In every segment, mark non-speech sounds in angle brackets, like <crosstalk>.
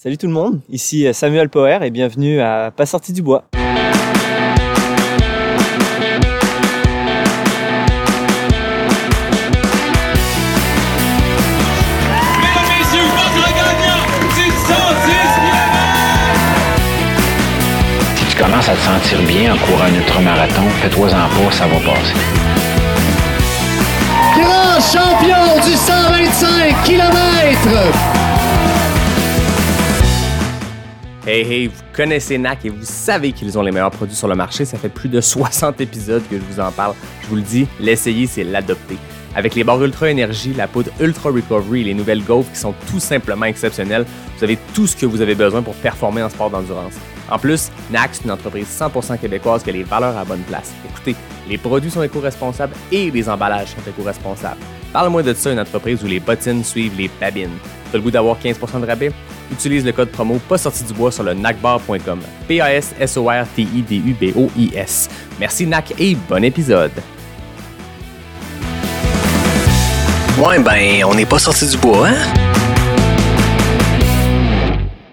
Salut tout le monde, ici Samuel Power et bienvenue à Pas sorti du bois. Mesdames, messieurs, votre gagnant, c'est 110 Si tu commences à te sentir bien en courant un ultramarathon, fais-toi-en pas, ça va passer. grand champion du 125 km. Hey hey, vous connaissez NAC et vous savez qu'ils ont les meilleurs produits sur le marché. Ça fait plus de 60 épisodes que je vous en parle. Je vous le dis, l'essayer, c'est l'adopter. Avec les barres Ultra Énergie, la poudre Ultra Recovery les nouvelles Golf qui sont tout simplement exceptionnelles, vous avez tout ce que vous avez besoin pour performer en sport d'endurance. En plus, NAC, c'est une entreprise 100% québécoise qui a les valeurs à bonne place. Écoutez, les produits sont éco-responsables et les emballages sont éco-responsables. Parle-moi de ça, une entreprise où les bottines suivent les babines. T'as le goût d'avoir 15% de rabais? Utilise le code promo pas sorti du bois sur le nacbar.com. P-A-S-S-O-R-T-I-D-U-B-O-I-S. Merci NAC et bon épisode. Ouais, ben, on n'est pas sorti du bois, hein?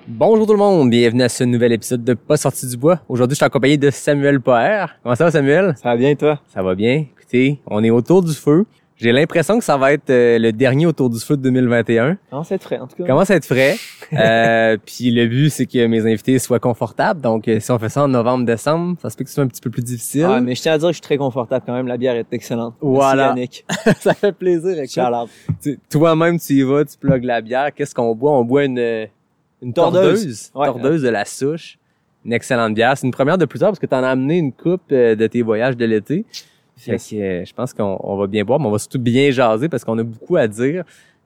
Bonjour tout le monde, bienvenue à ce nouvel épisode de Pas sorti du bois. Aujourd'hui, je suis accompagné de Samuel Poher. Comment ça va Samuel? Ça va bien toi? Ça va bien. Écoutez, on est autour du feu. J'ai l'impression que ça va être euh, le dernier autour du feu de 2021. Comment ça te frais en tout cas Commence à être frais. Euh, <laughs> puis le but, c'est que mes invités soient confortables. Donc, euh, si on fait ça en novembre-décembre, ça se peut que ce soit un petit peu plus difficile. Ah, mais je tiens à dire que je suis très confortable quand même, la bière est excellente. Voilà. Merci, Yannick. <laughs> ça fait plaisir. Toi-même, tu y vas, tu plugues la bière. Qu'est-ce qu'on boit? On boit une, euh, une Tordeuse. tordeuse. Ouais. tordeuse de la souche. Une excellente bière. C'est une première de plusieurs parce que tu en as amené une coupe de tes voyages de l'été. Fait que, euh, je pense qu'on on va bien boire, mais on va surtout bien jaser parce qu'on a beaucoup à dire.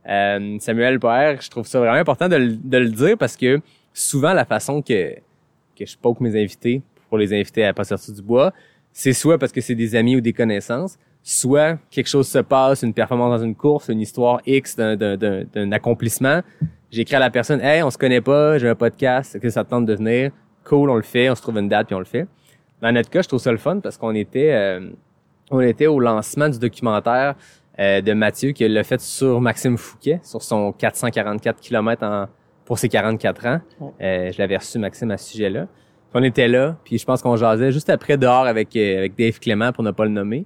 Euh, Samuel Poher, je trouve ça vraiment important de, le- de le dire parce que souvent la façon que, que je poke mes invités pour les inviter à pas sortir du bois, c'est soit parce que c'est des amis ou des connaissances, soit quelque chose se passe, une performance dans une course, une histoire X d'un- d'un d'un- d'un accomplissement. J'écris à la personne, hey, on se connaît pas, j'ai un podcast, est-ce que ça te tente de venir? Cool, on le fait, on se trouve une date puis on le fait. Dans notre cas, je trouve ça le fun parce qu'on était, euh, on était au lancement du documentaire euh, de Mathieu qui l'a fait sur Maxime Fouquet, sur son 444 km en, pour ses 44 ans. Euh, je l'avais reçu, Maxime, à ce sujet-là. On était là, puis je pense qu'on jasait juste après dehors avec, euh, avec Dave Clément, pour ne pas le nommer.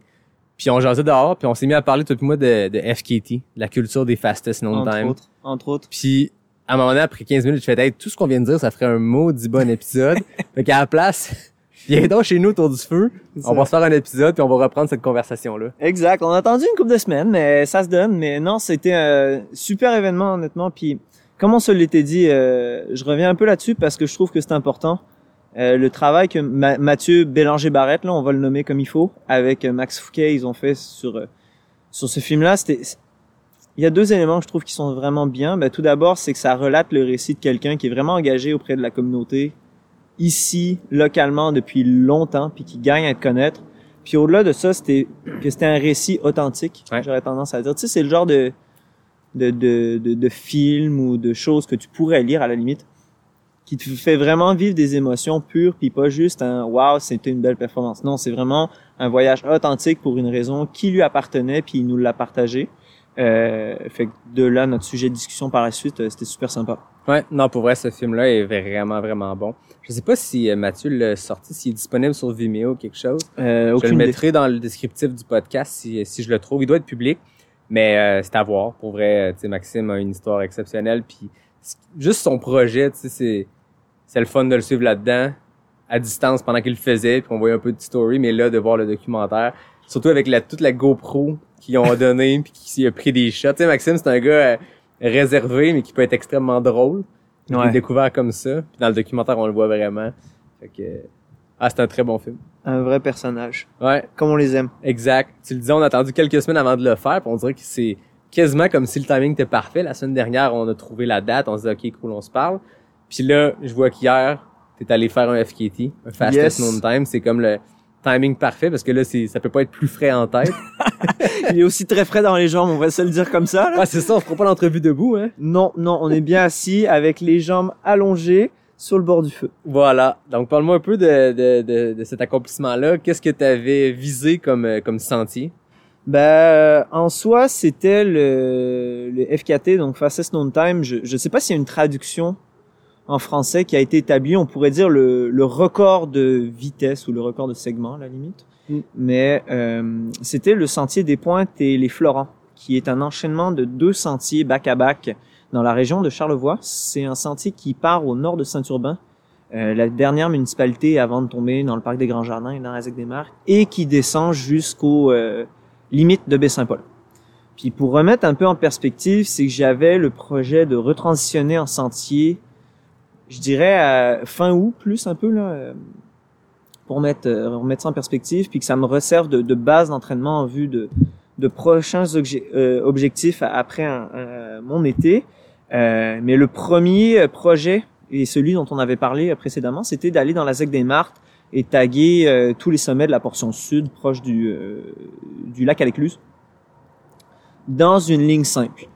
Puis on jasait dehors, puis on s'est mis à parler, toi et moi, de, de FKT, de la culture des fastest known Entre time. autres, entre autres. Puis à un moment donné, après 15 minutes, je fais hey, tout ce qu'on vient de dire, ça ferait un maudit bon épisode. <laughs> fait qu'à la place, viens donc chez nous autour du feu. On va se faire un épisode, puis on va reprendre cette conversation-là. Exact. On a attendu une couple de semaines, mais ça se donne. Mais non, c'était un super événement, honnêtement. Puis, comme on se l'était dit, euh, je reviens un peu là-dessus parce que je trouve que c'est important. Euh, le travail que Ma- Mathieu Bélanger-Barrette, là, on va le nommer comme il faut, avec euh, Max Fouquet, ils ont fait sur euh, sur ce film-là. C'était, il y a deux éléments que je trouve qui sont vraiment bien. Ben, tout d'abord, c'est que ça relate le récit de quelqu'un qui est vraiment engagé auprès de la communauté ici, localement, depuis longtemps, puis qui gagne à te connaître. Puis au-delà de ça, c'était que c'était un récit authentique. Ouais. J'aurais tendance à dire. Tu sais, c'est le genre de de, de, de de film ou de choses que tu pourrais lire à la limite, qui te fait vraiment vivre des émotions pures, puis pas juste un wow, c'était une belle performance. Non, c'est vraiment un voyage authentique pour une raison qui lui appartenait, puis il nous l'a partagé. Euh, fait que de là notre sujet de discussion par la suite, euh, c'était super sympa. Ouais, non, pour vrai, ce film-là est vraiment, vraiment bon. Je sais pas si euh, Mathieu l'a sorti, s'il est disponible sur Vimeo ou quelque chose. Euh, Je le mettrai dans le descriptif du podcast si, si je le trouve. Il doit être public, mais c'est à voir. Pour vrai, tu sais, Maxime a une histoire exceptionnelle. Puis juste son projet, tu sais, c'est c'est le fun de le suivre là-dedans, à distance pendant qu'il le faisait, puis on voyait un peu de story, mais là de voir le documentaire, surtout avec la toute la GoPro qu'ils ont donné, puis qui a pris des shots. Tu sais, Maxime, c'est un gars euh, réservé, mais qui peut être extrêmement drôle. L'ai Ouais. découvert comme ça. Puis dans le documentaire, on le voit vraiment. Fait que ah, c'est un très bon film. Un vrai personnage, Ouais, comme on les aime. Exact. Tu le disais, on a attendu quelques semaines avant de le faire, puis on dirait que c'est quasiment comme si le timing était parfait. La semaine dernière, on a trouvé la date, on se dit OK, cool, on se parle. Puis là, je vois qu'hier, t'es allé faire un FKT, un Fastest Yes. Known Time. C'est comme le timing parfait parce que là, c'est, ça peut pas être plus frais en tête. <laughs> Il est aussi très frais dans les jambes, on va se le dire comme ça. Là. ouais, c'est ça, on fera pas l'entrevue debout, hein. Non, non, on est bien assis avec les jambes allongées sur le bord du feu. Voilà. Donc, parle-moi un peu de, de, de, de cet accomplissement-là. Qu'est-ce que tu avais visé comme, euh, comme sentier? Ben, euh, en soi, c'était le, le FKT, donc Fastest Known Time. Je, je sais pas s'il y a une traduction en français qui a été établi, on pourrait dire le, le record de vitesse ou le record de segment à la limite. Mm. Mais euh, c'était le sentier des Pointes et les Florents, qui est un enchaînement de deux sentiers back à back dans la région de Charlevoix. C'est un sentier qui part au nord de Saint-Urbain, euh, la dernière municipalité avant de tomber dans le parc des Grands Jardins et dans la des Marques, et qui descend jusqu'aux euh, limites de Baie-Saint-Paul. Puis pour remettre un peu en perspective, c'est que j'avais le projet de retransitionner en sentier, je dirais fin août plus un peu là, euh, pour mettre euh, remettre ça en perspective, puis que ça me resserve de, de base d'entraînement en vue de, de prochains obje- euh, objectifs après un- mon été. Euh, mais le premier euh, projet et celui dont on avait parlé précédemment, c'était d'aller dans la ZEC des Martes et taguer tous les sommets de la portion sud proche du, du lac à l'écluse dans une ligne simple.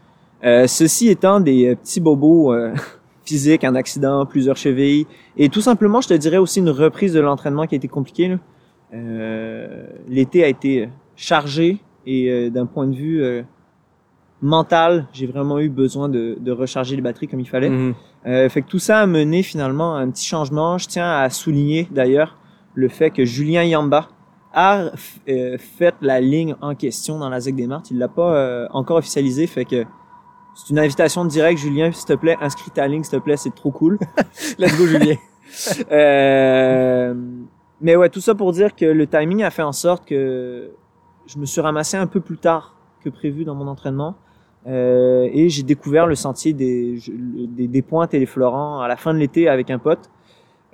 Ceci étant des petits bobos <laughs> euh, physiques, un accident, plusieurs chevilles, et tout simplement, je te dirais aussi une reprise de l'entraînement qui a été compliquée. Euh, L'été a été chargé et euh, d'un point de vue euh, mental, j'ai vraiment eu besoin de, de recharger les batteries comme il fallait. Euh, fait que tout ça a mené finalement à un petit changement. Je tiens à souligner d'ailleurs le fait que Julien Yamba a euh, fait la ligne en question dans la ZEC des Martes. Il l'a pas euh, encore officialisé, fait que c'est une invitation directe. Julien, s'il te plaît, inscris ta ligne, s'il te plaît, c'est trop cool. <laughs> Let's go, Julien. Euh, mais ouais, tout ça pour dire que le timing a fait en sorte que je me suis ramassé un peu plus tard que prévu dans mon entraînement. Euh, et j'ai découvert le sentier des, des, des pointes et les Florents à la fin de l'été avec un pote.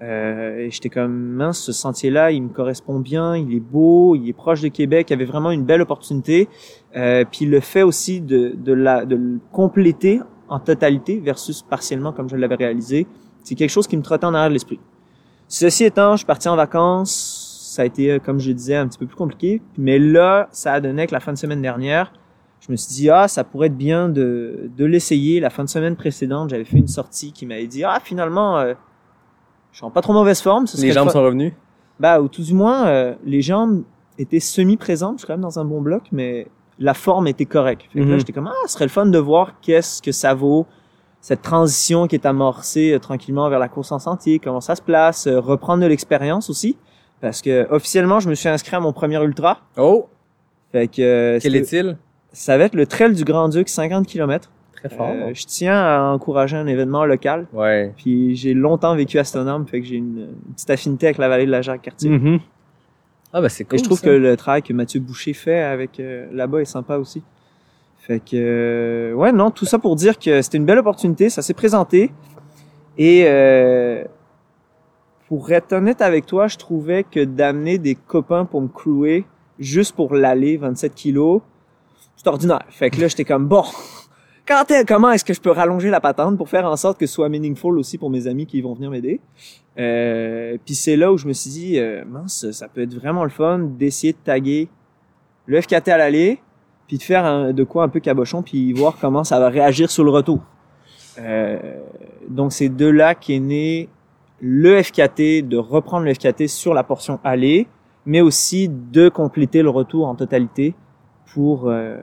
Euh, et j'étais comme mince, ce sentier-là, il me correspond bien, il est beau, il est proche de Québec, il y avait vraiment une belle opportunité. Euh, puis le fait aussi de, de, la, de le compléter en totalité versus partiellement comme je l'avais réalisé, c'est quelque chose qui me trottait en arrière de l'esprit. Ceci étant, je suis parti en vacances, ça a été, euh, comme je disais, un petit peu plus compliqué, mais là, ça a donné que la fin de semaine dernière, je me suis dit, ah, ça pourrait être bien de, de l'essayer. La fin de semaine précédente, j'avais fait une sortie qui m'avait dit, ah, finalement, euh, je suis en pas trop mauvaise forme. ce Les jambes sont revenues. Bah, ou tout du moins, euh, les jambes étaient semi-présentes. Je suis quand même dans un bon bloc, mais la forme était correcte. Fait que là, Mhm. j'étais comme, ah, ce serait le fun de voir qu'est-ce que ça vaut, cette transition qui est amorcée euh, tranquillement vers la course en sentier, comment ça se place, euh, reprendre de l'expérience aussi. Parce que officiellement, je me suis inscrit à mon premier ultra. Oh, Fait que euh, quel est-il? ça va être le Trail du Grand-Duc, 50 km. Très fort. je tiens à encourager un événement local. ouais. Puis j'ai longtemps vécu à Stoneham, fait que j'ai une, une petite affinité avec la vallée de la Jacques-Cartier. Mhm. Ah, ben c'est cool. Et je trouve ça. que le travail que Mathieu Boucher fait avec euh, là-bas est sympa aussi. Fait que euh, ouais non tout ça pour dire que c'était une belle opportunité, ça s'est présenté et euh, pour être honnête avec toi, je trouvais que d'amener des copains pour me clouer juste pour l'aller 27 kilos, c'est ordinaire. Fait que là j'étais comme bon. Quand est- comment est-ce que je peux rallonger la patente pour faire en sorte que ce soit meaningful aussi pour mes amis qui vont venir m'aider? Euh, puis c'est là où je me suis dit, euh, mince, ça peut être vraiment le fun d'essayer de taguer le FKT à l'aller, puis de faire de quoi un peu cabochon, puis voir comment ça va réagir sur le retour. Euh, donc c'est de là qu'est né le FKT, de reprendre le FKT sur la portion aller, mais aussi de compléter le retour en totalité pour euh,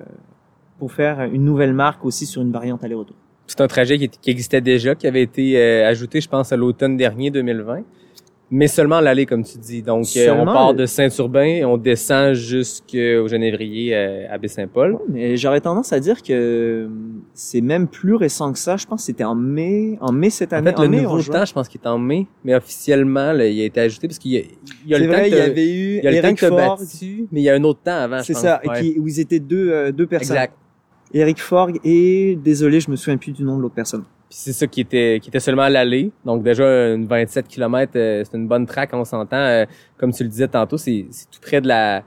pour faire une nouvelle marque aussi sur une variante aller-retour. C'est un trajet qui, qui existait déjà, qui avait été euh, ajouté, je pense, à l'automne dernier 2020. Mais seulement l'aller, comme tu dis. Donc, euh, on part de Saint-Urbain et on descend jusqu'au Genévrier euh, à Baie-Saint-Paul. Mais j'aurais tendance à dire que c'est même plus récent que ça. Je pense que c'était en mai, en mai cette En année. fait, le en mai, en nouveau juin. temps, je pense qu'il est en mai, mais officiellement, là, il a été ajouté parce qu'il y a, il y a le temps vrai, que il y avait eu il y a le temps que battu, mais il y a un autre temps avant, C'est ça, Ouais. qui, où ils étaient deux, deux personnes. Exact. Eric Forg et désolé, je me souviens plus du nom de l'autre personne. Puis c'est ça qui était qui était seulement à l'aller. Donc déjà une 27 km, c'est une bonne track, on s'entend. Euh, comme tu le disais tantôt, c'est c'est tout près de la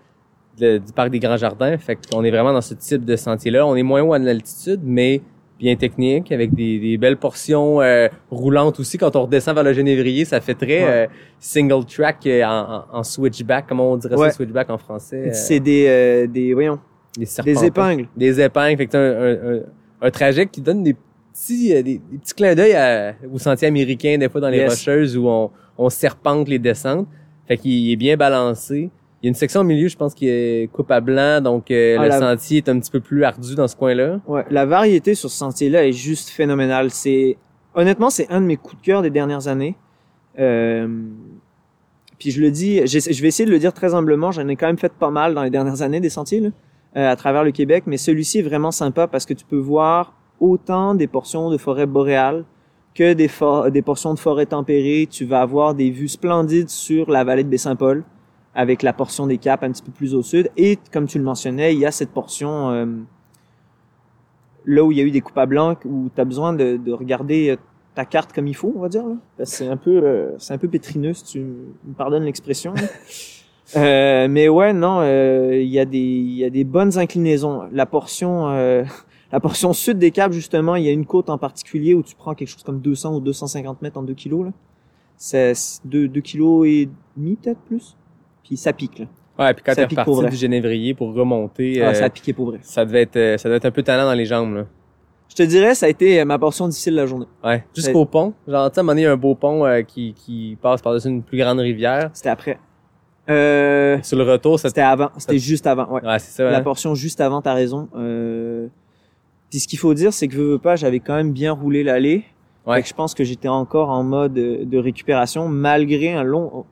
de- du parc des Grands Jardins. Fait qu'on est vraiment dans ce type de sentier-là. On est moins haut en altitude, mais bien technique, avec des, des belles portions euh, roulantes aussi. Quand on redescend vers le Genévrier, ça fait très Ouais. euh, single track euh, en, en, en switchback, comment on dirait Ouais. ça, switchback en français. euh, C'est des, euh, des, voyons, des, des épingles. Des épingles. Fait que t'as un, un, un, un trajet qui donne des petits, euh, des, des petits clins d'œil à- au sentier américain, des fois dans les Yes. rocheuses où on, on serpente les descentes. Fait qu'il est bien balancé. Il y a une section au milieu, je pense, qui est coupe à blanc, donc euh, Ah, le la- sentier est un petit peu plus ardu dans ce coin-là. Ouais, la variété sur ce sentier-là est juste phénoménale. C'est honnêtement, c'est un de mes coups de cœur des dernières années. Euh, puis je le dis, je vais essayer de le dire très humblement. J'en ai quand même fait pas mal dans les dernières années des sentiers là, euh, à travers le Québec, mais celui-ci est vraiment sympa parce que tu peux voir autant des portions de forêt boréale que des, for- des portions de forêt tempérée. Tu vas avoir des vues splendides sur la vallée de Baie-Saint-Paul avec la portion des Caps un petit peu plus au sud. Et comme tu le mentionnais, il y a cette portion euh, là où il y a eu des coupes à blanc où tu as besoin de, de regarder euh, ta carte comme il faut, on va dire. C'est un peu, euh, c'est un peu pétrineux, si tu me pardonnes l'expression. <laughs> Euh, mais ouais, non, euh, il y a des, il y a des bonnes inclinaisons. La portion, euh, <laughs> la portion sud des Caps justement, il y a une côte en particulier où tu prends quelque chose comme 200 ou 250 mètres en 2 kilos là. C'est 2, 2 kilos et demi peut-être plus. Puis ça pique là. Ouais, puis quand t'es reparti du Génévrier pour remonter, Ah, euh, ça a piqué pour vrai. ça devait être euh, ça devait être un peu talent dans les jambes là. Je te dirais, ça a été euh, ma portion difficile de la journée. Ouais, jusqu'au pont. Genre, tu sais, à un moment donné, il y a un beau pont euh, qui, qui passe par-dessus une plus grande rivière. C'était après. Euh, Sur le retour, c'était avant. C'était juste avant. Ouais. Ouais, c'est ça. La hein? portion juste avant, t'as raison. Euh... Puis ce qu'il faut dire, c'est que veux, veux pas, j'avais quand même bien roulé l'allée. Ouais. Fait que je pense que j'étais encore en mode euh, de récupération, malgré un long,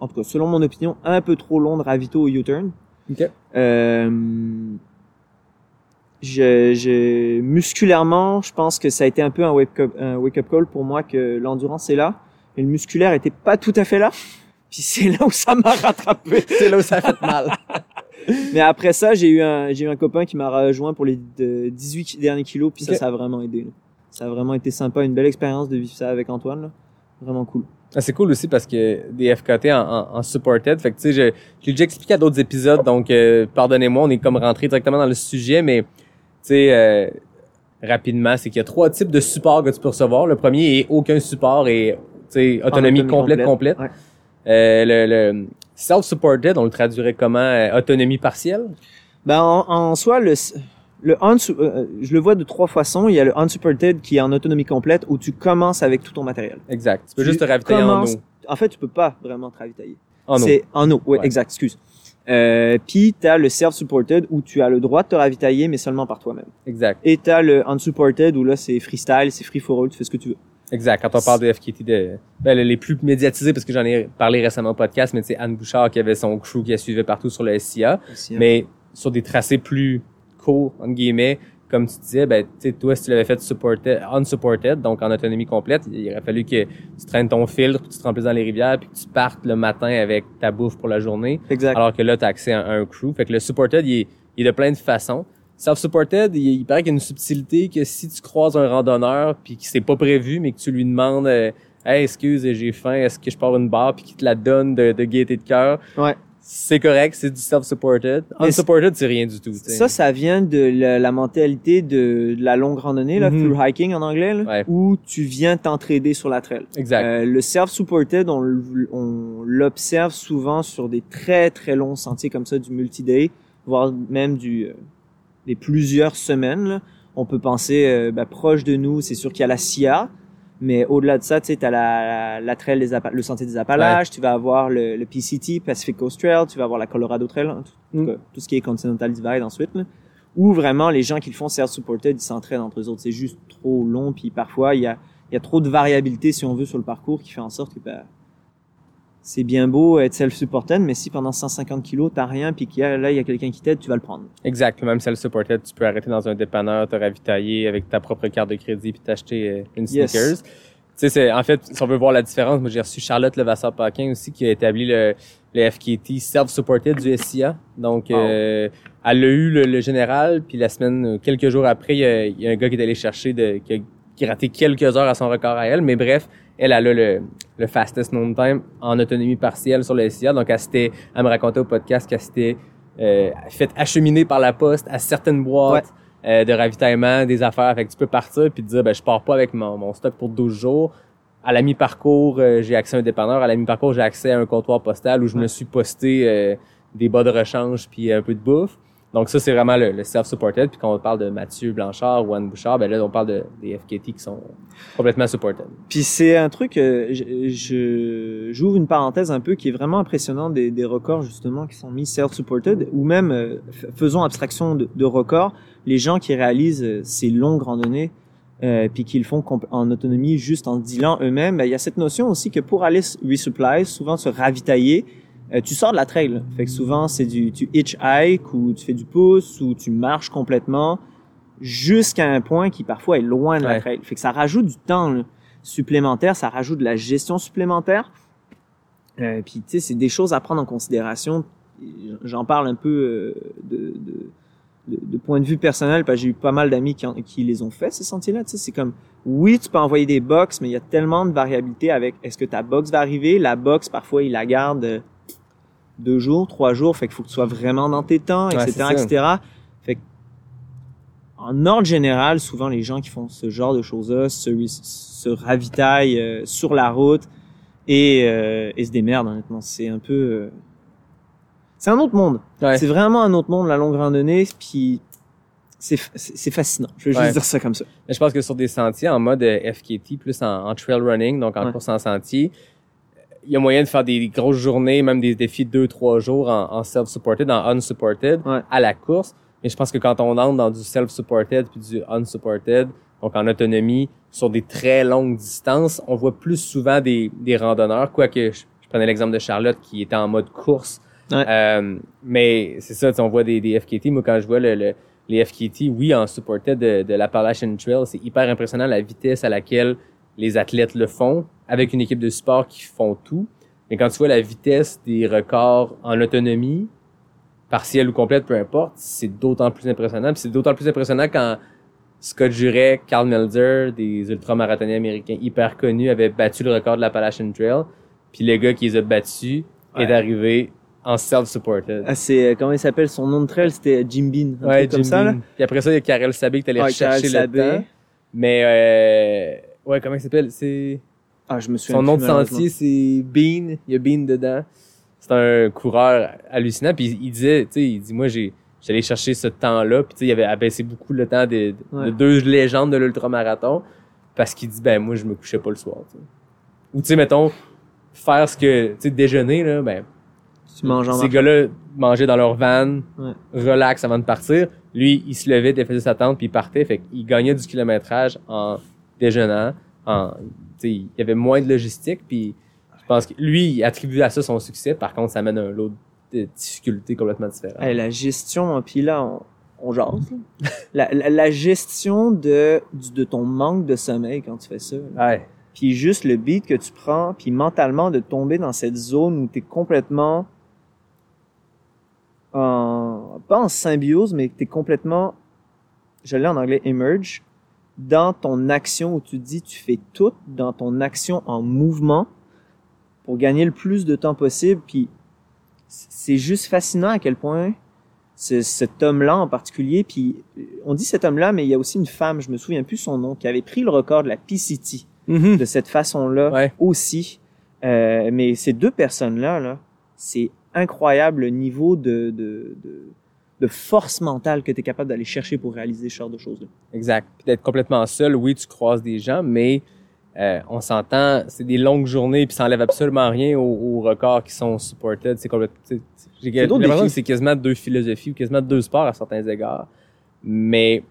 en tout cas, selon mon opinion, un peu trop long de ravito au U-turn. Ok. Euh, je, je, musculairement, je pense que ça a été un peu un wake-up un wake-up call pour moi que l'endurance est là, et le musculaire était pas tout à fait là. Puis c'est là où ça m'a rattrapé. <laughs> C'est là où ça a fait mal. <laughs> Mais après ça, j'ai eu un, j'ai eu un copain qui m'a rejoint pour les de- 18 derniers kilos, puis ça, ça a vraiment aidé. là. Ça a vraiment été sympa, une belle expérience de vivre ça avec Antoine. Là. Vraiment cool. Ah, c'est cool aussi parce que des FKT en, en, en supported. Fait que tu sais, je, je l'ai déjà expliqué à d'autres épisodes, donc euh, pardonnez-moi, on est comme rentré directement dans le sujet, mais tu sais, euh, rapidement, c'est qu'il y a trois types de supports que tu peux recevoir. Le premier est aucun support et tu sais, autonomie, complète, complète. Ouais. Euh, le, le self-supported, on le traduirait comment? Euh, autonomie partielle? Ben, en, en soi, le, le euh, je le vois de trois façons. Il y a le unsupported qui est en autonomie complète où tu commences avec tout ton matériel. Exact. Tu peux Tu juste te ravitailler commences- en eau. En fait, tu peux pas vraiment te ravitailler. En eau. C'est en eau, oui, Ouais. exact, excuse. Euh, puis t'as le self-supported où tu as le droit de te ravitailler, mais seulement par toi-même. Exact. Et t'as le unsupported où là c'est freestyle, c'est free for all, tu fais ce que tu veux. Exact. Quand on parle de FKT, de, ben, les plus médiatisés, parce que j'en ai parlé récemment au podcast, mais sais, Anne Bouchard qui avait son crew qui la suivait partout sur le SIA. Mais sur des tracés plus courts, entre guillemets, comme tu disais, ben, tu sais, toi, si tu l'avais fait supported, unsupported, donc en autonomie complète, il aurait fallu que tu traînes ton filtre, puis tu te remplisses dans les rivières, puis que tu partes le matin avec ta bouffe pour la journée. Exact. Alors que là, tu as accès à un crew. Fait que le supported, il est, il est de plein de façons. Self-supported, il, il paraît qu'il y a une subtilité que si tu croises un randonneur puis que c'est pas prévu, mais que tu lui demandes euh, Hey, excuse, j'ai faim, est-ce que je pars une barre puis qu'il te la donne de, de gaieté de cœur, ouais. c'est correct, c'est du self-supported. Unsupported, c'est rien du tout. tu sais. Ça, ça vient de la, la mentalité de, de la longue randonnée, là, Mhm. through hiking en anglais, là, Ouais. où tu viens t'entraider sur la trail. Exact. Euh, le self-supported, on, on l'observe souvent sur des très très longs sentiers comme ça, du multi-day, voire même du euh, des plusieurs semaines. là. On peut penser euh, ben, proche de nous, c'est sûr qu'il y a la SIA, mais au-delà de ça, tu sais, t'as la, la, la trail des Appa- le sentier des Appalaches, tu vas avoir le, le PCT, Pacific Coast Trail, tu vas avoir la Colorado Trail, hein, tout, Mm. tout- ce qui est Continental Divide ensuite. Là, où vraiment les gens qui le font self-supported, ils s'entraînent entre eux autres. C'est juste trop long, puis parfois il y a il y a trop de variabilité, si on veut, sur le parcours qui fait en sorte que ben, c'est bien beau être self-supported, mais si pendant 150 kilos, t'as rien, puis qu'il y a, là, il y a quelqu'un qui t'aide, tu vas le prendre. Exact. Même self-supported, tu peux arrêter dans un dépanneur, te ravitailler avec ta propre carte de crédit puis t'acheter euh, une Yes. sneakers. Tu sais, c'est, en fait, si on veut voir la différence, moi, j'ai reçu Charlotte Levasseur-Paquin aussi, qui a établi le, le FKT self-supported du SIA. Donc, euh, elle a eu le, le général, puis la semaine, quelques jours après, il y a, il y a un gars qui est allé chercher de, qui a, qui a raté quelques heures à son record à elle. Mais bref, elle, elle a le, le fastest known time en autonomie partielle sur le SIA. Donc, elle s'était, elle me racontait au podcast qu'elle s'était euh, fait acheminer par la poste à certaines boîtes euh, de ravitaillement, des affaires. Fait que tu peux partir puis te dire, ben, je pars pas avec mon, mon stock pour 12 jours. À la mi-parcours, euh, j'ai accès à un dépanneur. À la mi-parcours, j'ai accès à un comptoir postal où je me suis posté euh, des bas de rechange puis un peu de bouffe. Donc ça, c'est vraiment le, self-supported. Puis quand on parle de Mathieu Blanchard ou Anne Bouchard, ben là, on parle de, des FKT qui sont complètement supported. Puis c'est un truc, euh, je- j'ouvre une parenthèse un peu qui est vraiment impressionnant des, des records justement qui sont mis self-supported ou même euh, faisons abstraction de, de records, les gens qui réalisent euh, ces longues randonnées, euh, puis qu'ils font en autonomie juste en dealant eux-mêmes, ben, il y a cette notion aussi que pour aller resupply, souvent se ravitailler, euh, tu sors de la trail. Fait que souvent, c'est du tu hitchhike ou tu fais du pouce ou tu marches complètement jusqu'à un point qui parfois est loin de la Ouais. trail. Fait que ça rajoute du temps là, supplémentaire, ça rajoute de la gestion supplémentaire. Euh, puis tu sais, c'est des choses à prendre en considération. J'en parle un peu euh, de, de, de, de point de vue personnel parce que j'ai eu pas mal d'amis qui, qui les ont fait ces sentiers-là. Tu sais, c'est comme oui, tu peux envoyer des box, mais il y a tellement de variabilité avec est-ce que ta box va arriver? La box parfois il la garde euh, deux jours, trois jours, fait qu'il faut que tu sois vraiment dans tes temps, Ouais, etc., etc. Fait que, en ordre général, souvent les gens qui font ce genre de choses-là se, se ravitaillent euh, sur la route et, euh, et se démerdent. Honnêtement, c'est un peu, euh, c'est un autre monde. Ouais. C'est vraiment un autre monde la longue randonnée, puis c'est fascinant. Je vais juste dire ça comme ça. Mais je pense que sur des sentiers en mode FKT, plus en, en trail running, donc en Ouais. course en sentier, il y a moyen de faire des grosses journées, même des défis de deux, trois jours en, en self-supported, en unsupported, Ouais. à la course. Mais je pense que quand on entre dans du self-supported puis du unsupported, donc en autonomie, sur des très longues distances, on voit plus souvent des, des randonneurs, quoique je, je prenais l'exemple de Charlotte qui était en mode course. Ouais. Euh, mais c'est ça, on voit des, des FKT. Moi, quand je vois le, le- les FKT, oui, en supported de, de l'Appalachian Trail, c'est hyper impressionnant la vitesse à laquelle les athlètes le font, avec une équipe de sport qui font tout. Mais quand tu vois la vitesse des records en autonomie, partielle ou complète, peu importe, c'est d'autant plus impressionnant. C'est d'autant plus impressionnant quand Scott Jurek, Carl Melzer, des ultramarathoniens américains hyper connus, avaient battu le record de l'Appalachian Trail. Puis le gars qui les a battus est Ouais. arrivé en self-supported. Ah, c'est euh, comment il s'appelle son nom de trail, c'était Jim Bean, un Ouais, truc comme ça là? Puis après ça, il y a Karel Sabé qui allait Ouais, chercher le temps. Mais euh, ouais, comment il s'appelle? C'est Ah, je me souviens son nom de sentier, c'est Bean. Il y a Bean dedans. C'est un coureur hallucinant. Puis il disait, tu sais, il dit, moi j'ai j'allais chercher ce temps-là. Puis tu sais, il avait abaissé beaucoup le temps de, de Ouais. deux légendes de l'ultramarathon parce qu'il dit, ben moi je me couchais pas le soir. Ou tu sais, mettons faire ce que tu sais déjeuner là, ben Tu manges en ces gars-là mangeaient dans leur van, Ouais. relax avant de partir. Lui, il se levait, il faisait sa tente, puis il partait. Fait qu'il gagnait du kilométrage en déjeunant. En, il y avait moins de logistique, puis je pense que lui, il attribue à ça son succès. Par contre, ça amène un lot de difficultés complètement différentes. Hey, la gestion, puis là, on, on jase. <laughs> la, la, la gestion de, du- de ton manque de sommeil quand tu fais ça. Ouais. Puis juste le beat que tu prends, puis mentalement de tomber dans cette zone où tu es complètement en, pas en symbiose, mais que tu es complètement, je l'ai en anglais, emerge, dans ton action où tu dis tu fais tout dans ton action en mouvement pour gagner le plus de temps possible. Puis c'est juste fascinant à quel point ce- cet homme-là en particulier, puis on dit cet homme-là, mais il y a aussi une femme, je me souviens plus son nom, qui avait pris le record de la PCT de cette façon-là Ouais. aussi. Euh, mais ces deux personnes-là, là, c'est incroyable le niveau de, de, de, de force mentale que tu es capable d'aller chercher pour réaliser ce genre de choses-là. Exact. D'être complètement seul, oui, tu croises des gens, mais euh, on s'entend, c'est des longues journées, puis ça enlève absolument rien aux, aux records qui sont supported. C'est complètement. J'ai C'est quasiment deux philosophies ou quasiment deux sports à certains égards. Mais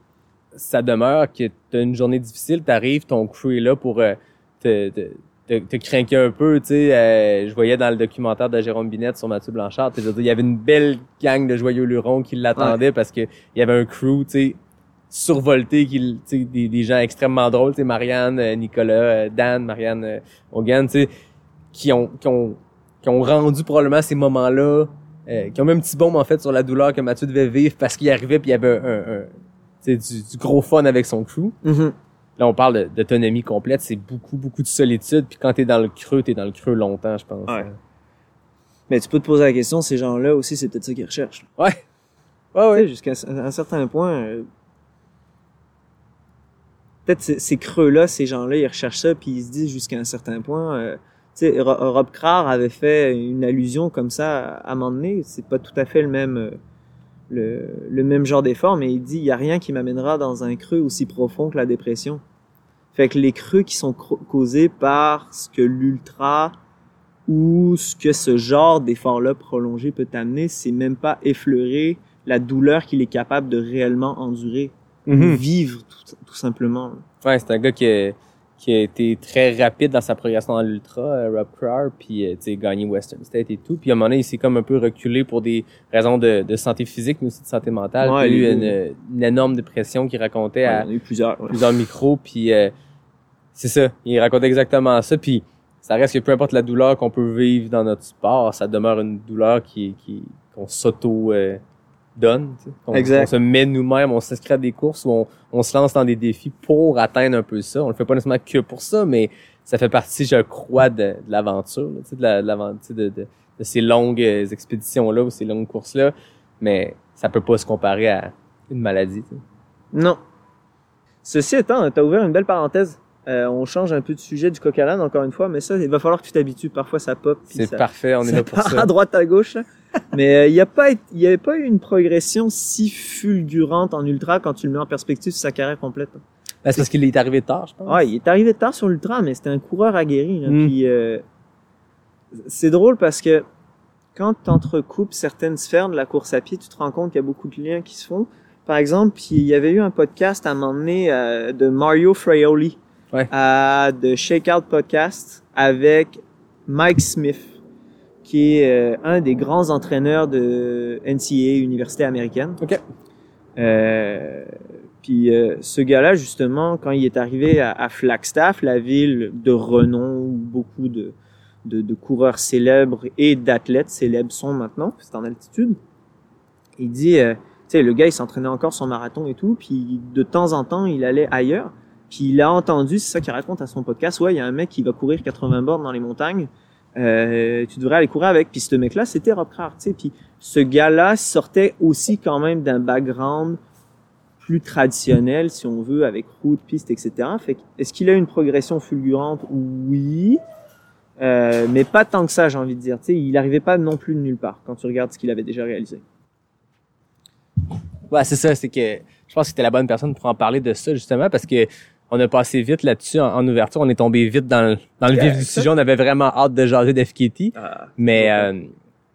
ça demeure que tu as une journée difficile, tu arrives, ton crew est là pour euh, te, te, te, te craquer un peu. Tu sais, euh, je voyais dans le documentaire de Jérôme Binette sur Mathieu Blanchard, tu sais, je veux dire, il y avait une belle gang de joyeux lurons qui l'attendaient parce que il y avait un crew, tu sais, survolté, qui, tu sais, des, des gens extrêmement drôles, tu sais, Marianne, euh, Nicolas, euh, Dan, Marianne euh, Hogan, tu sais, qui ont, qui ont, qui ont rendu probablement ces moments-là, euh, qui ont même un petit bombe en fait sur la douleur que Mathieu devait vivre parce qu'il arrivait puis il y avait un, un, tu sais, du, du gros fun avec son crew. Là, on parle d'autonomie complète, c'est beaucoup, beaucoup de solitude. Puis quand t'es dans le creux, t'es dans le creux longtemps, je pense. Ouais. Mais tu peux te poser la question, ces gens-là aussi, c'est peut-être ça qu'ils recherchent. Ouais. Ouais, Tu sais, Jusqu'à un, certain point, euh, peut-être ces, ces creux-là, ces gens-là, ils recherchent ça, puis ils se disent jusqu'à un certain point. euh, tu sais, Ro- Rob Krah avait fait une allusion comme ça à un moment donné. C'est pas tout à fait le même, euh, le, le même genre d'effort, mais il dit il y a rien qui m'amènera dans un creux aussi profond que la dépression. Fait que les creux qui sont causés par ce que l'ultra ou ce que ce genre d'effort-là prolongé peut t'amener, c'est même pas effleurer la douleur qu'il est capable de réellement endurer. Mhm. vivre tout, tout simplement. Ouais, c'est un gars qui a, qui a été très rapide dans sa progression dans l'ultra, euh, Rob Crowder, puis euh, tu sais, gagné Western State et tout. Puis à un moment donné, il s'est comme un peu reculé pour des raisons de, de santé physique, mais aussi de santé mentale. Ouais, il y a eu une, une énorme dépression qu'il racontait Ouais, à il y en a eu plusieurs. ouais. plusieurs micros, puis euh, c'est ça, il racontait exactement ça, puis ça reste que peu importe la douleur qu'on peut vivre dans notre sport, ça demeure une douleur qui qui qu'on s'auto euh, donne, on, Exact. on se met nous-mêmes, on s'inscrit à des courses où on, on se lance dans des défis pour atteindre un peu ça. On le fait pas nécessairement que pour ça, mais ça fait partie, je crois, de, de l'aventure, de, la, de, l'aven- tu sais, de, de, de ces longues euh, expéditions-là ou ces longues courses-là, mais ça peut pas se comparer à une maladie. Non. Ceci étant, tu as ouvert une belle parenthèse. Euh, on change un peu de sujet du coq à l'âne, encore une fois, mais ça, il va falloir que tu t'habitues. Parfois, ça pop. C'est parfait, on est ça là pour part ça. à droite, à gauche. Mais euh, il n'y a pas, été- il y avait pas eu une progression si fulgurante en ultra quand tu le mets en perspective sur sa carrière complète? Ben, c'est parce qu'il est arrivé tard, je pense. Ouais, il est arrivé tard sur l'ultra, mais c'était un coureur aguerri. là. Mm. Puis euh, c'est drôle parce que quand tu entrecoupes certaines sphères de la course à pied, tu te rends compte qu'il y a beaucoup de liens qui se font. Par exemple, puis il y avait eu un podcast à un moment donné euh, de Mario Fraioli Ouais. à de Shakeout Podcast avec Mike Smith, qui est euh, un des grands entraîneurs de NCAA, université américaine. OK. Euh, puis euh, ce gars-là, justement, quand il est arrivé à, à Flagstaff, la ville de renom où beaucoup de, de, de coureurs célèbres et d'athlètes célèbres sont maintenant, c'est en altitude, il dit, tu sais, le gars, il s'entraînait encore son marathon et tout, puis de temps en temps, il allait ailleurs. Puis il a entendu, c'est ça qu'il raconte à son podcast, ouais, il y a un mec qui va courir 80 bornes dans les montagnes, euh, tu devrais aller courir avec. Puis ce mec-là, c'était Rob Crowder, tu sais. Puis ce gars-là sortait aussi quand même d'un background plus traditionnel, si on veut, avec route, piste, etc. Est-ce qu'il a une progression fulgurante? Oui. Euh, mais pas tant que ça, j'ai envie de dire. Tu il n'arrivait pas non plus de nulle part quand tu regardes ce qu'il avait déjà réalisé. Ouais, c'est ça, c'est que je pense que c'était la bonne personne pour en parler de ça, justement, parce que on a passé vite là-dessus en, en ouverture, on est tombé vite dans le, dans le vif du sujet, on avait vraiment hâte de jaser d'FKT, Ah, mais, euh,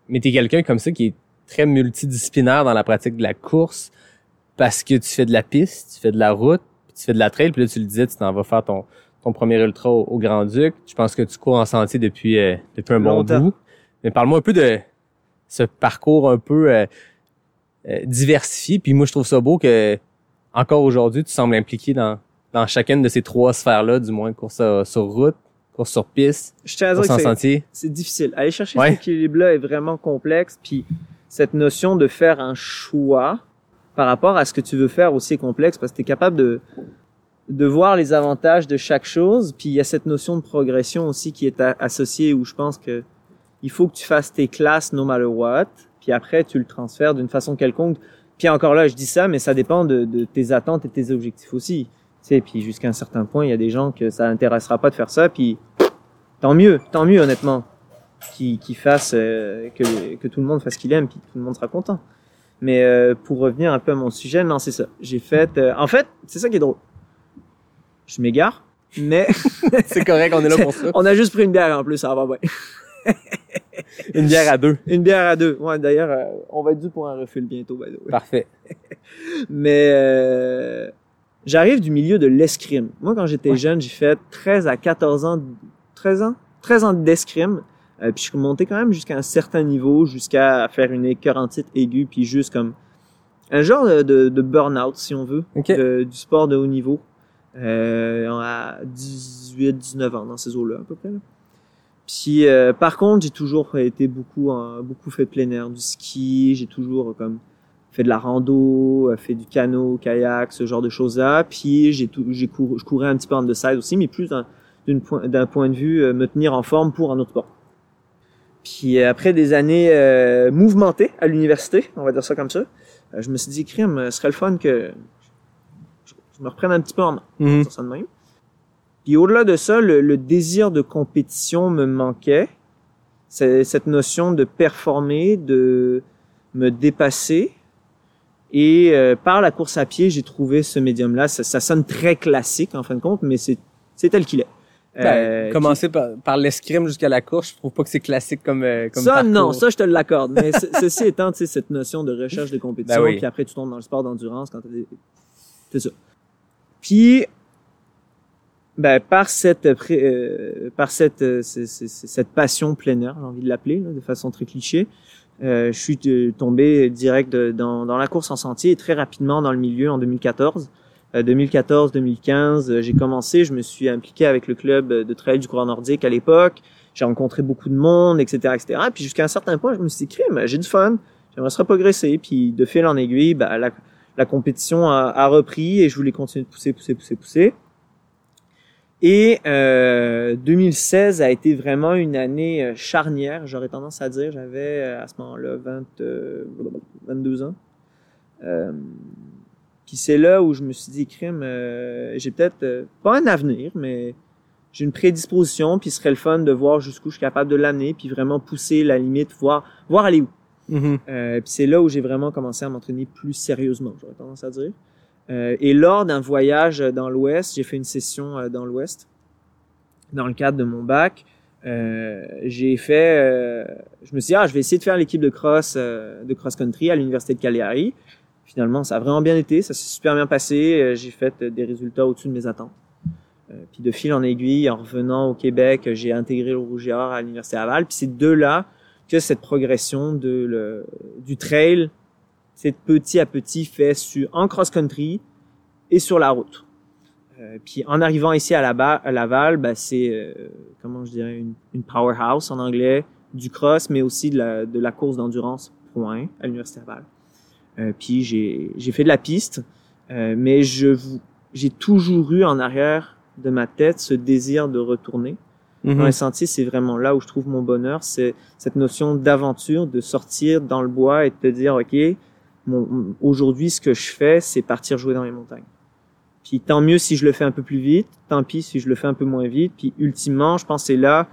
mais t'es quelqu'un comme ça qui est très multidisciplinaire dans la pratique de la course, parce que tu fais de la piste, tu fais de la route, puis tu fais de la trail, puis là, tu le disais, tu t'en vas faire ton, ton premier ultra au, au Grand-Duc, je pense que tu cours en sentier depuis, euh, depuis un bon bout, mais parle-moi un peu de ce parcours un peu... euh, euh, diversifié. Puis moi, je trouve ça beau que encore aujourd'hui, tu sembles impliqué dans, dans chacune de ces trois sphères-là, du moins course à- sur route, course sur piste, Je à course en c'est- sentier. c'est difficile. Aller chercher Ouais. cet équilibre-là est vraiment complexe. Puis cette notion de faire un choix par rapport à ce que tu veux faire aussi est complexe parce que tu es capable de, de voir les avantages de chaque chose. Puis il y a cette notion de progression aussi qui est associée où je pense que il faut que tu fasses tes classes no matter what. Puis après, tu le transfères d'une façon quelconque. Puis encore là, je dis ça, mais ça dépend de, de tes attentes et tes objectifs aussi. Tu sais, puis jusqu'à un certain point, il y a des gens que ça intéressera pas de faire ça. Puis tant mieux, tant mieux honnêtement, qui qui fasse euh, que que tout le monde fasse ce qu'il aime, puis tout le monde sera content. Mais euh, pour revenir un peu à mon sujet, non, c'est ça. J'ai fait, euh, en fait, c'est ça qui est drôle. Je m'égare, mais <laughs> C'est correct, on est là pour ça. <laughs> on a juste pris une bière en plus, ça va bien. Une bière à deux. Une bière à deux. Ouais, d'ailleurs, euh, on va être dû pour un refill bientôt, by the way. Parfait. <laughs> Mais euh, j'arrive du milieu de l'escrime. Moi, quand j'étais jeune, j'ai fait 13 à 14 ans, 13 ans, 13 ans d'escrime. Euh, puis je suis monté quand même jusqu'à un certain niveau, jusqu'à faire une écœurantite aiguë, puis juste comme un genre de, de, de burn-out, si on veut, OK. de- du sport de haut niveau. Euh, à 18, 19 ans, dans ces eaux-là, à peu près. Là. Puis, euh, par contre, j'ai toujours été beaucoup, beaucoup fait plein air, du ski, j'ai toujours euh, comme fait de la rando, euh, fait du canot, kayak, ce genre de choses-là. Puis j'ai tout, j'ai couru, je courais un petit peu en the side aussi, mais plus d'un d'une point, d'un point de vue euh, me tenir en forme pour un autre sport. Puis euh, après des années euh, mouvementées à l'université, on va dire ça comme ça, je me suis dit, crime, ce serait le fun que je, je me reprenne un petit peu en main. Mhm. ça de même. Puis au-delà de ça, le, le désir de compétition me manquait. C'est cette notion de performer, de me dépasser. Et euh, par la course à pied, j'ai trouvé ce médium-là. Ça, ça sonne très classique en fin de compte, mais c'est c'est tel qu'il est. Ben, Euh, commencer par, par l'escrime jusqu'à la course, je trouve pas que c'est classique comme, euh, comme ça, parcours. non, ça, je te l'accorde. Mais ce- ceci étant, tu sais, cette notion de recherche de compétition, Ben oui. puis après, tu tombes dans le sport d'endurance quand t'as des... C'est ça. Puis, ben, par cette, euh, par cette, euh, c- c- c- cette passion plein air, j'ai envie de l'appeler, de façon très cliché, euh, je suis euh, tombé direct dans, dans la course en sentier et très rapidement dans le milieu en 2014. Euh, 2014-2015, euh, j'ai commencé, je me suis impliqué avec le club euh, de trail du coureur nordique à l'époque. J'ai rencontré beaucoup de monde, etc., etc. Puis jusqu'à un certain point, je me suis dit, crime, j'ai du fun, j'aimerais se progresser. Puis de fil en aiguille, ben, la, la compétition a, a repris et je voulais continuer de pousser, pousser, pousser, pousser. Et euh, 2016 a été vraiment une année euh, charnière, j'aurais tendance à dire. J'avais euh, à ce moment-là 20, euh, 22 ans. Euh, puis c'est là où je me suis dit, crime, euh, j'ai peut-être pas un avenir, mais j'ai une prédisposition, puis ce serait le fun de voir jusqu'où je suis capable de l'amener, puis vraiment pousser la limite, voir, voir aller où. Euh, puis c'est là où j'ai vraiment commencé à m'entraîner plus sérieusement, j'aurais tendance à dire. Euh, et lors d'un voyage dans l'Ouest, j'ai fait une session euh, dans l'Ouest, dans le cadre de mon bac. Euh, j'ai fait, euh, je me suis dit, ah, je vais essayer de faire l'équipe de cross, euh, de cross country à l'université de Cagliari. Finalement, ça a vraiment bien été, ça s'est super bien passé. J'ai fait des résultats au-dessus de mes attentes. Puis de fil en aiguille, en revenant au Québec, j'ai intégré le Rouge et Or à l'université Laval. Puis c'est de là que cette progression de le, du trail, c'est petit à petit fait sur en cross country et sur la route. Euh, puis en arrivant ici à, la à Laval, ben, c'est euh, comment je dirais une, une powerhouse en anglais du cross, mais aussi de la, de la course d'endurance point à l'université Laval. Euh, puis j'ai j'ai fait de la piste, euh, mais je vous- j'ai toujours eu en arrière de ma tête ce désir de retourner Mhm. dans les sentiers, c'est vraiment là où je trouve mon bonheur, c'est cette notion d'aventure, de sortir dans le bois et de te dire, OK, aujourd'hui, ce que je fais, c'est partir jouer dans les montagnes. Puis tant mieux si je le fais un peu plus vite, tant pis si je le fais un peu moins vite. Puis ultimement, je pense que c'est là,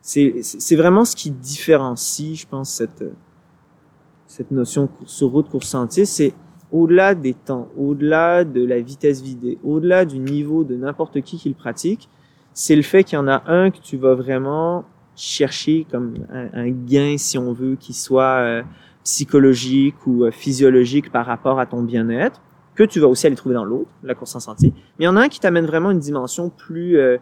c'est vraiment ce qui différencie, je pense, cette, cette notion sur route, course sentier, c'est au-delà des temps, au-delà de la vitesse vidée, au-delà du niveau de n'importe qui qui le pratique, c'est le fait qu'il y en a un que tu vas vraiment chercher comme un, un gain, si on veut, qui soit euh, psychologique ou euh, physiologique par rapport à ton bien-être, que tu vas aussi aller trouver dans l'autre, la course en sentier. Mais il y en a un qui t'amène vraiment une dimension plus euh,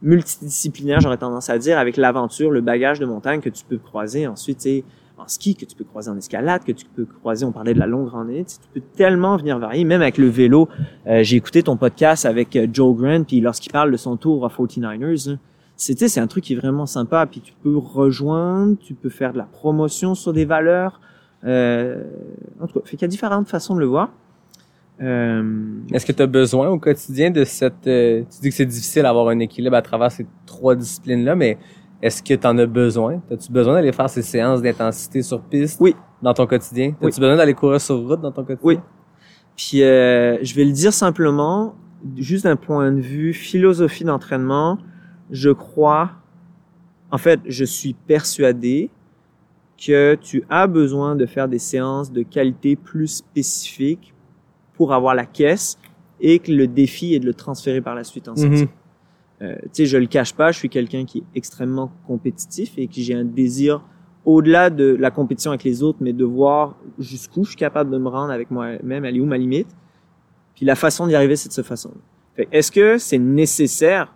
multidisciplinaire, j'aurais tendance à dire, avec l'aventure, le bagage de montagne que tu peux croiser ensuite, en ski, que tu peux croiser en escalade, que tu peux croiser, on parlait de la longue randonnée, tu peux tellement venir varier, même avec le vélo. Euh, J'ai écouté ton podcast avec euh, Joe Grant, puis lorsqu'il parle de son tour à 49ers, là, c'était c'est un truc qui est vraiment sympa, puis tu peux rejoindre, tu peux faire de la promotion sur des valeurs. Euh, en tout cas, fait qu'il y a différentes façons de le voir. Euh, Est-ce que tu as besoin au quotidien de cette... euh, tu dis que c'est difficile d'avoir un équilibre à travers ces trois disciplines-là, mais est-ce que tu en as besoin? As-tu besoin d'aller faire ces séances d'intensité sur piste Oui. dans ton quotidien? As-tu Oui. besoin d'aller courir sur route dans ton quotidien? Oui. Puis euh, je vais le dire simplement, juste d'un point de vue philosophie d'entraînement, je crois, en fait, je suis persuadé que tu as besoin de faire des séances de qualité plus spécifiques pour avoir la caisse et que le défi est de le transférer par la suite en Mhm. sortie. Euh, tu sais, je le cache pas, je suis quelqu'un qui est extrêmement compétitif et qui j'ai un désir au-delà de la compétition avec les autres, mais de voir jusqu'où je suis capable de me rendre avec moi-même, aller où ma limite. Puis la façon d'y arriver, c'est de cette façon. Est-ce que c'est nécessaire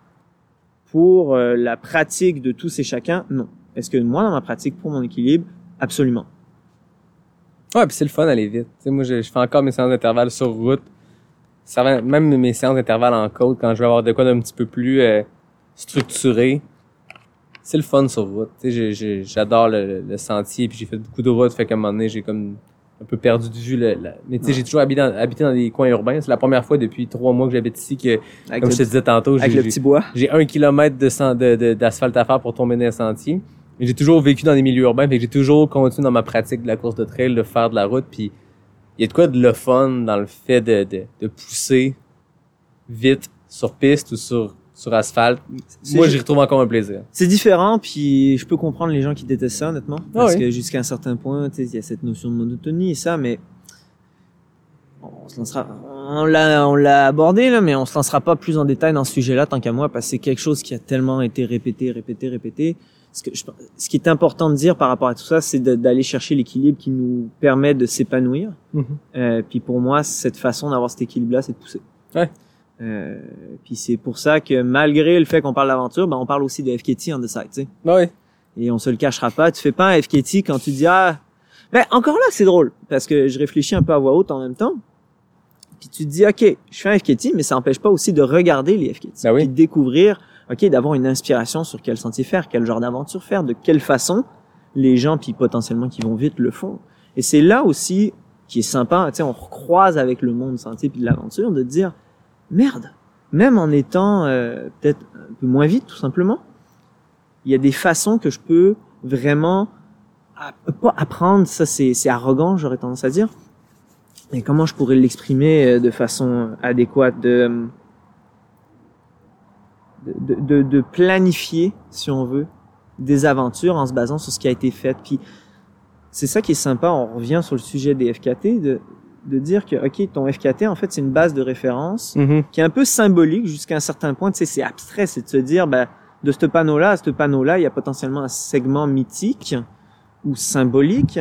pour euh, la pratique de tous et chacun? Non. Est-ce que moi, dans ma pratique pour mon équilibre, absolument? Ouais, puis c'est le fun d'aller vite. Tu sais, moi, je, je fais encore mes séances d'intervalle sur route. Ça va, même mes séances d'intervalle en côte, quand je vais avoir de quoi d'un petit peu plus euh, structuré, c'est le fun sur route. J'adore le, le sentier, puis j'ai fait beaucoup de route, fait qu'à un moment donné, j'ai comme un peu perdu de vue. Le, la- Mais tu sais, j'ai toujours habité dans, habité dans des coins urbains. C'est la première fois depuis trois mois que j'habite ici que, Avec, comme le, je te disais tantôt, j'ai- un kilomètre san- de- de- d'asphalte à faire pour tomber dans un sentier. Mais J'ai toujours vécu dans des milieux urbains, fait que j'ai toujours continué dans ma pratique de la course de trail, de faire de la route, puis il y a de quoi de le fun dans le fait de, de, de pousser vite sur piste ou sur, sur asphalte. Moi, j'y retrouve encore un plaisir. C'est différent, puis je peux comprendre les gens qui détestent ça, honnêtement. Ah Parce oui. que jusqu'à un certain point, il y a cette notion de monotonie et ça, mais on se lancera, on l'a, on l'a abordé là, mais on se lancera pas plus en détail dans ce sujet-là tant qu'à moi, parce que c'est quelque chose qui a tellement été répété, répété, répété. Ce, que je- ce qui est important de dire par rapport à tout ça, c'est d'aller chercher l'équilibre qui nous permet de s'épanouir. Mhm. Euh, puis pour moi, cette façon d'avoir cet équilibre-là, c'est de pousser. Ouais. Euh, puis c'est pour ça que malgré le fait qu'on parle d'aventure, ben on parle aussi de FKT on the side, tu sais. Ouais. Et on se le cachera pas. Tu fais pas un FKT quand tu dis ah. Ben encore là, c'est drôle parce que je réfléchis un peu à voix haute en même temps. Puis tu te dis ok, je fais un FKT, mais ça n'empêche pas aussi de regarder les FKT, Ben oui. puis de découvrir, ok, d'avoir une inspiration sur quel sentier faire, quel genre d'aventure faire, de quelle façon les gens puis potentiellement qui vont vite le font. Et c'est là aussi qui est sympa, tu sais, on recroise avec le monde sentier puis de l'aventure, de dire merde, même en étant euh, peut-être un peu moins vite tout simplement, il y a des façons que je peux vraiment pas apprendre, ça c'est c'est arrogant, j'aurais tendance à dire. Et comment je pourrais l'exprimer euh, de façon adéquate de de, de de planifier, si on veut, des aventures en se basant sur ce qui a été fait. Puis c'est ça qui est sympa. On revient sur le sujet des FKT, de de dire que ok, ton FKT en fait c'est une base de référence Mhm. qui est un peu symbolique jusqu'à un certain point. Tu sais, c'est abstrait, c'est de se dire, ben, de ce panneau-là à ce panneau-là, il y a potentiellement un segment mythique ou symbolique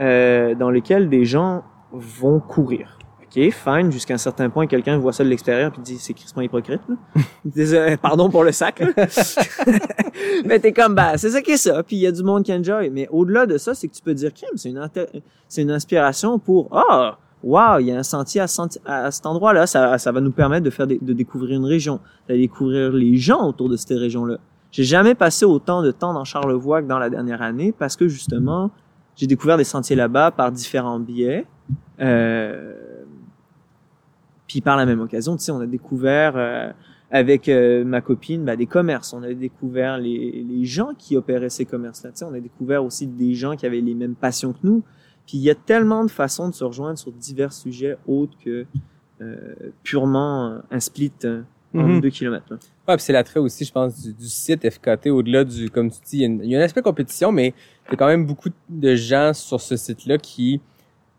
euh, dans lequel des gens vont courir. Ok, fine, jusqu'à un certain point, quelqu'un voit ça de l'extérieur puis dit c'est crissement hypocrite. Là. <laughs> Désolé, pardon pour le sac. <laughs> mais t'es comme bah c'est ça qui est ça. Puis il y a du monde qui enjoy. Mais au-delà de ça, c'est que tu peux dire crime, c'est une c'est une inspiration pour ah wow, il y a un sentier à, senti- à cet endroit-là, ça, ça va nous permettre de faire des- de découvrir une région, de découvrir les gens autour de cette région-là. J'ai jamais passé autant de temps dans Charlevoix que dans la dernière année parce que justement, j'ai découvert des sentiers là-bas par différents biais. Euh, puis par la même occasion, tu sais, on a découvert euh, avec euh, ma copine bah, des commerces. On a découvert les, les gens qui opéraient ces commerces-là. Tu sais, on a découvert aussi des gens qui avaient les mêmes passions que nous. Puis il y a tellement de façons de se rejoindre sur divers sujets autres que euh, purement euh, un split euh, en Mhm. deux kilomètres. là. Ouais, c'est l'attrait aussi, je pense, du, du site FKT, au-delà du, comme tu dis, il y, a une- il y a un aspect compétition, mais il y a quand même beaucoup de gens sur ce site-là qui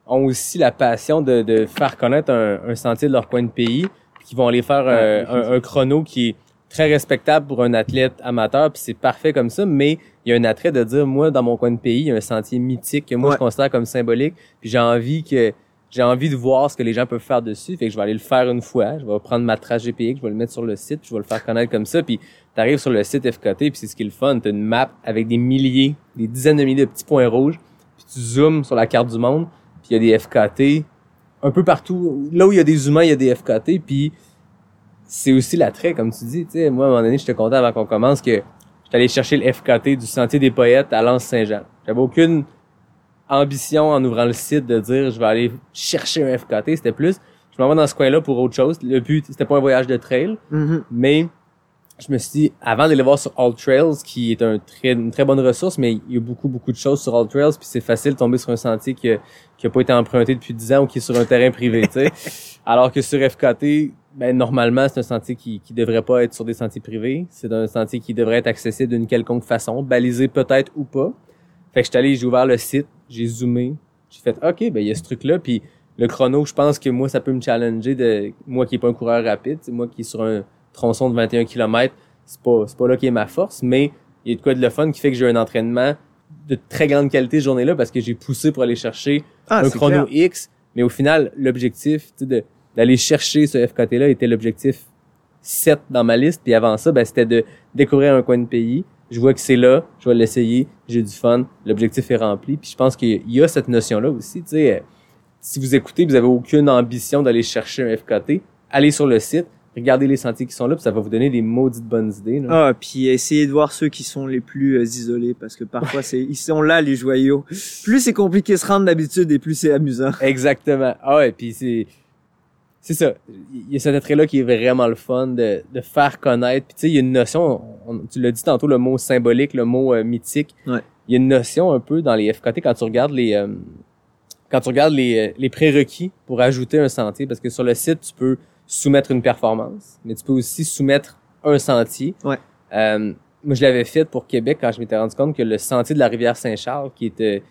ont aussi la passion de, de faire connaître un, un sentier de leur coin de pays, puis qui vont aller faire euh, un, un chrono qui est très respectable pour un athlète amateur, puis c'est parfait comme ça, mais il y a un attrait de dire, moi, dans mon coin de pays, il y a un sentier mythique que moi, Ouais. je considère comme symbolique, puis j'ai envie que j'ai envie de voir ce que les gens peuvent faire dessus, fait que je vais aller le faire une fois, je vais prendre ma trace GPX, je vais le mettre sur le site, puis je vais le faire connaître comme ça, puis t'arrives sur le site FKT, puis c'est ce qui est le fun, t'as une map avec des milliers, des dizaines de milliers de petits points rouges, puis tu zoomes sur la carte du monde, il y a des FKT un peu partout, là où il y a des humains, il y a des FKT, puis c'est aussi l'attrait, comme tu dis, tu sais, moi, à un moment donné, j'étais content avant qu'on commence que j'étais allé chercher le FKT du Sentier des Poètes à Lens-Saint-Jean. J'avais aucune ambition en ouvrant le site de dire je vais aller chercher un FKT, c'était plus je m'en vais dans ce coin-là pour autre chose. Le but c'était pas un voyage de trail, Mhm. mais je me suis dit avant d'aller voir sur All Trails qui est un très une très bonne ressource mais il y a beaucoup beaucoup de choses sur All Trails puis c'est facile de tomber sur un sentier qui a, qui a pas été emprunté depuis 10 ans ou qui est sur un terrain privé, tu sais. <laughs> Alors que sur FKT ben normalement c'est un sentier qui qui devrait pas être sur des sentiers privés, c'est un sentier qui devrait être accessible d'une quelconque façon, balisé peut-être ou pas. Fait que j'étais allé, j'ai ouvert le site, j'ai zoomé, j'ai fait OK, ben il y a ce truc là puis le chrono, je pense que moi ça peut me challenger de moi qui est pas un coureur rapide, c'est moi qui est sur un tronçon de 21 km, c'est pas c'est pas là qui est ma force, mais il y a de quoi de le fun qui fait que j'ai un entraînement de très grande qualité ce journée-là parce que j'ai poussé pour aller chercher Ah, un chrono clair. X, mais au final l'objectif de d'aller chercher ce FKT là était l'objectif 7 dans ma liste puis avant ça ben c'était de découvrir un coin de pays. Je vois que c'est là, je vais l'essayer, j'ai du fun, l'objectif est rempli. Puis je pense qu'il y a cette notion-là aussi, tu sais, euh, si vous écoutez, vous avez aucune ambition d'aller chercher un FKT, allez sur le site, regardez les sentiers qui sont là, puis ça va vous donner des maudites bonnes idées. là. Ah, puis essayez de voir ceux qui sont les plus euh, isolés parce que parfois c'est ils sont là les joyaux. Plus c'est compliqué de se rendre d'habitude et plus c'est amusant. <laughs> Exactement. Ah ouais, puis c'est c'est ça. Il y a cet attrait-là qui est vraiment le fun de, de faire connaître. Puis tu sais, il y a une notion, on- tu l'as dit tantôt, le mot symbolique, le mot euh, mythique. Ouais. Il y a une notion un peu dans les FKT quand tu regardes les euh, quand tu regardes les, euh, les prérequis pour ajouter un sentier, parce que sur le site, tu peux soumettre une performance, mais tu peux aussi soumettre un sentier. Ouais. Euh, moi, je l'avais fait pour Québec quand je m'étais rendu compte que le sentier de la rivière Saint-Charles, qui était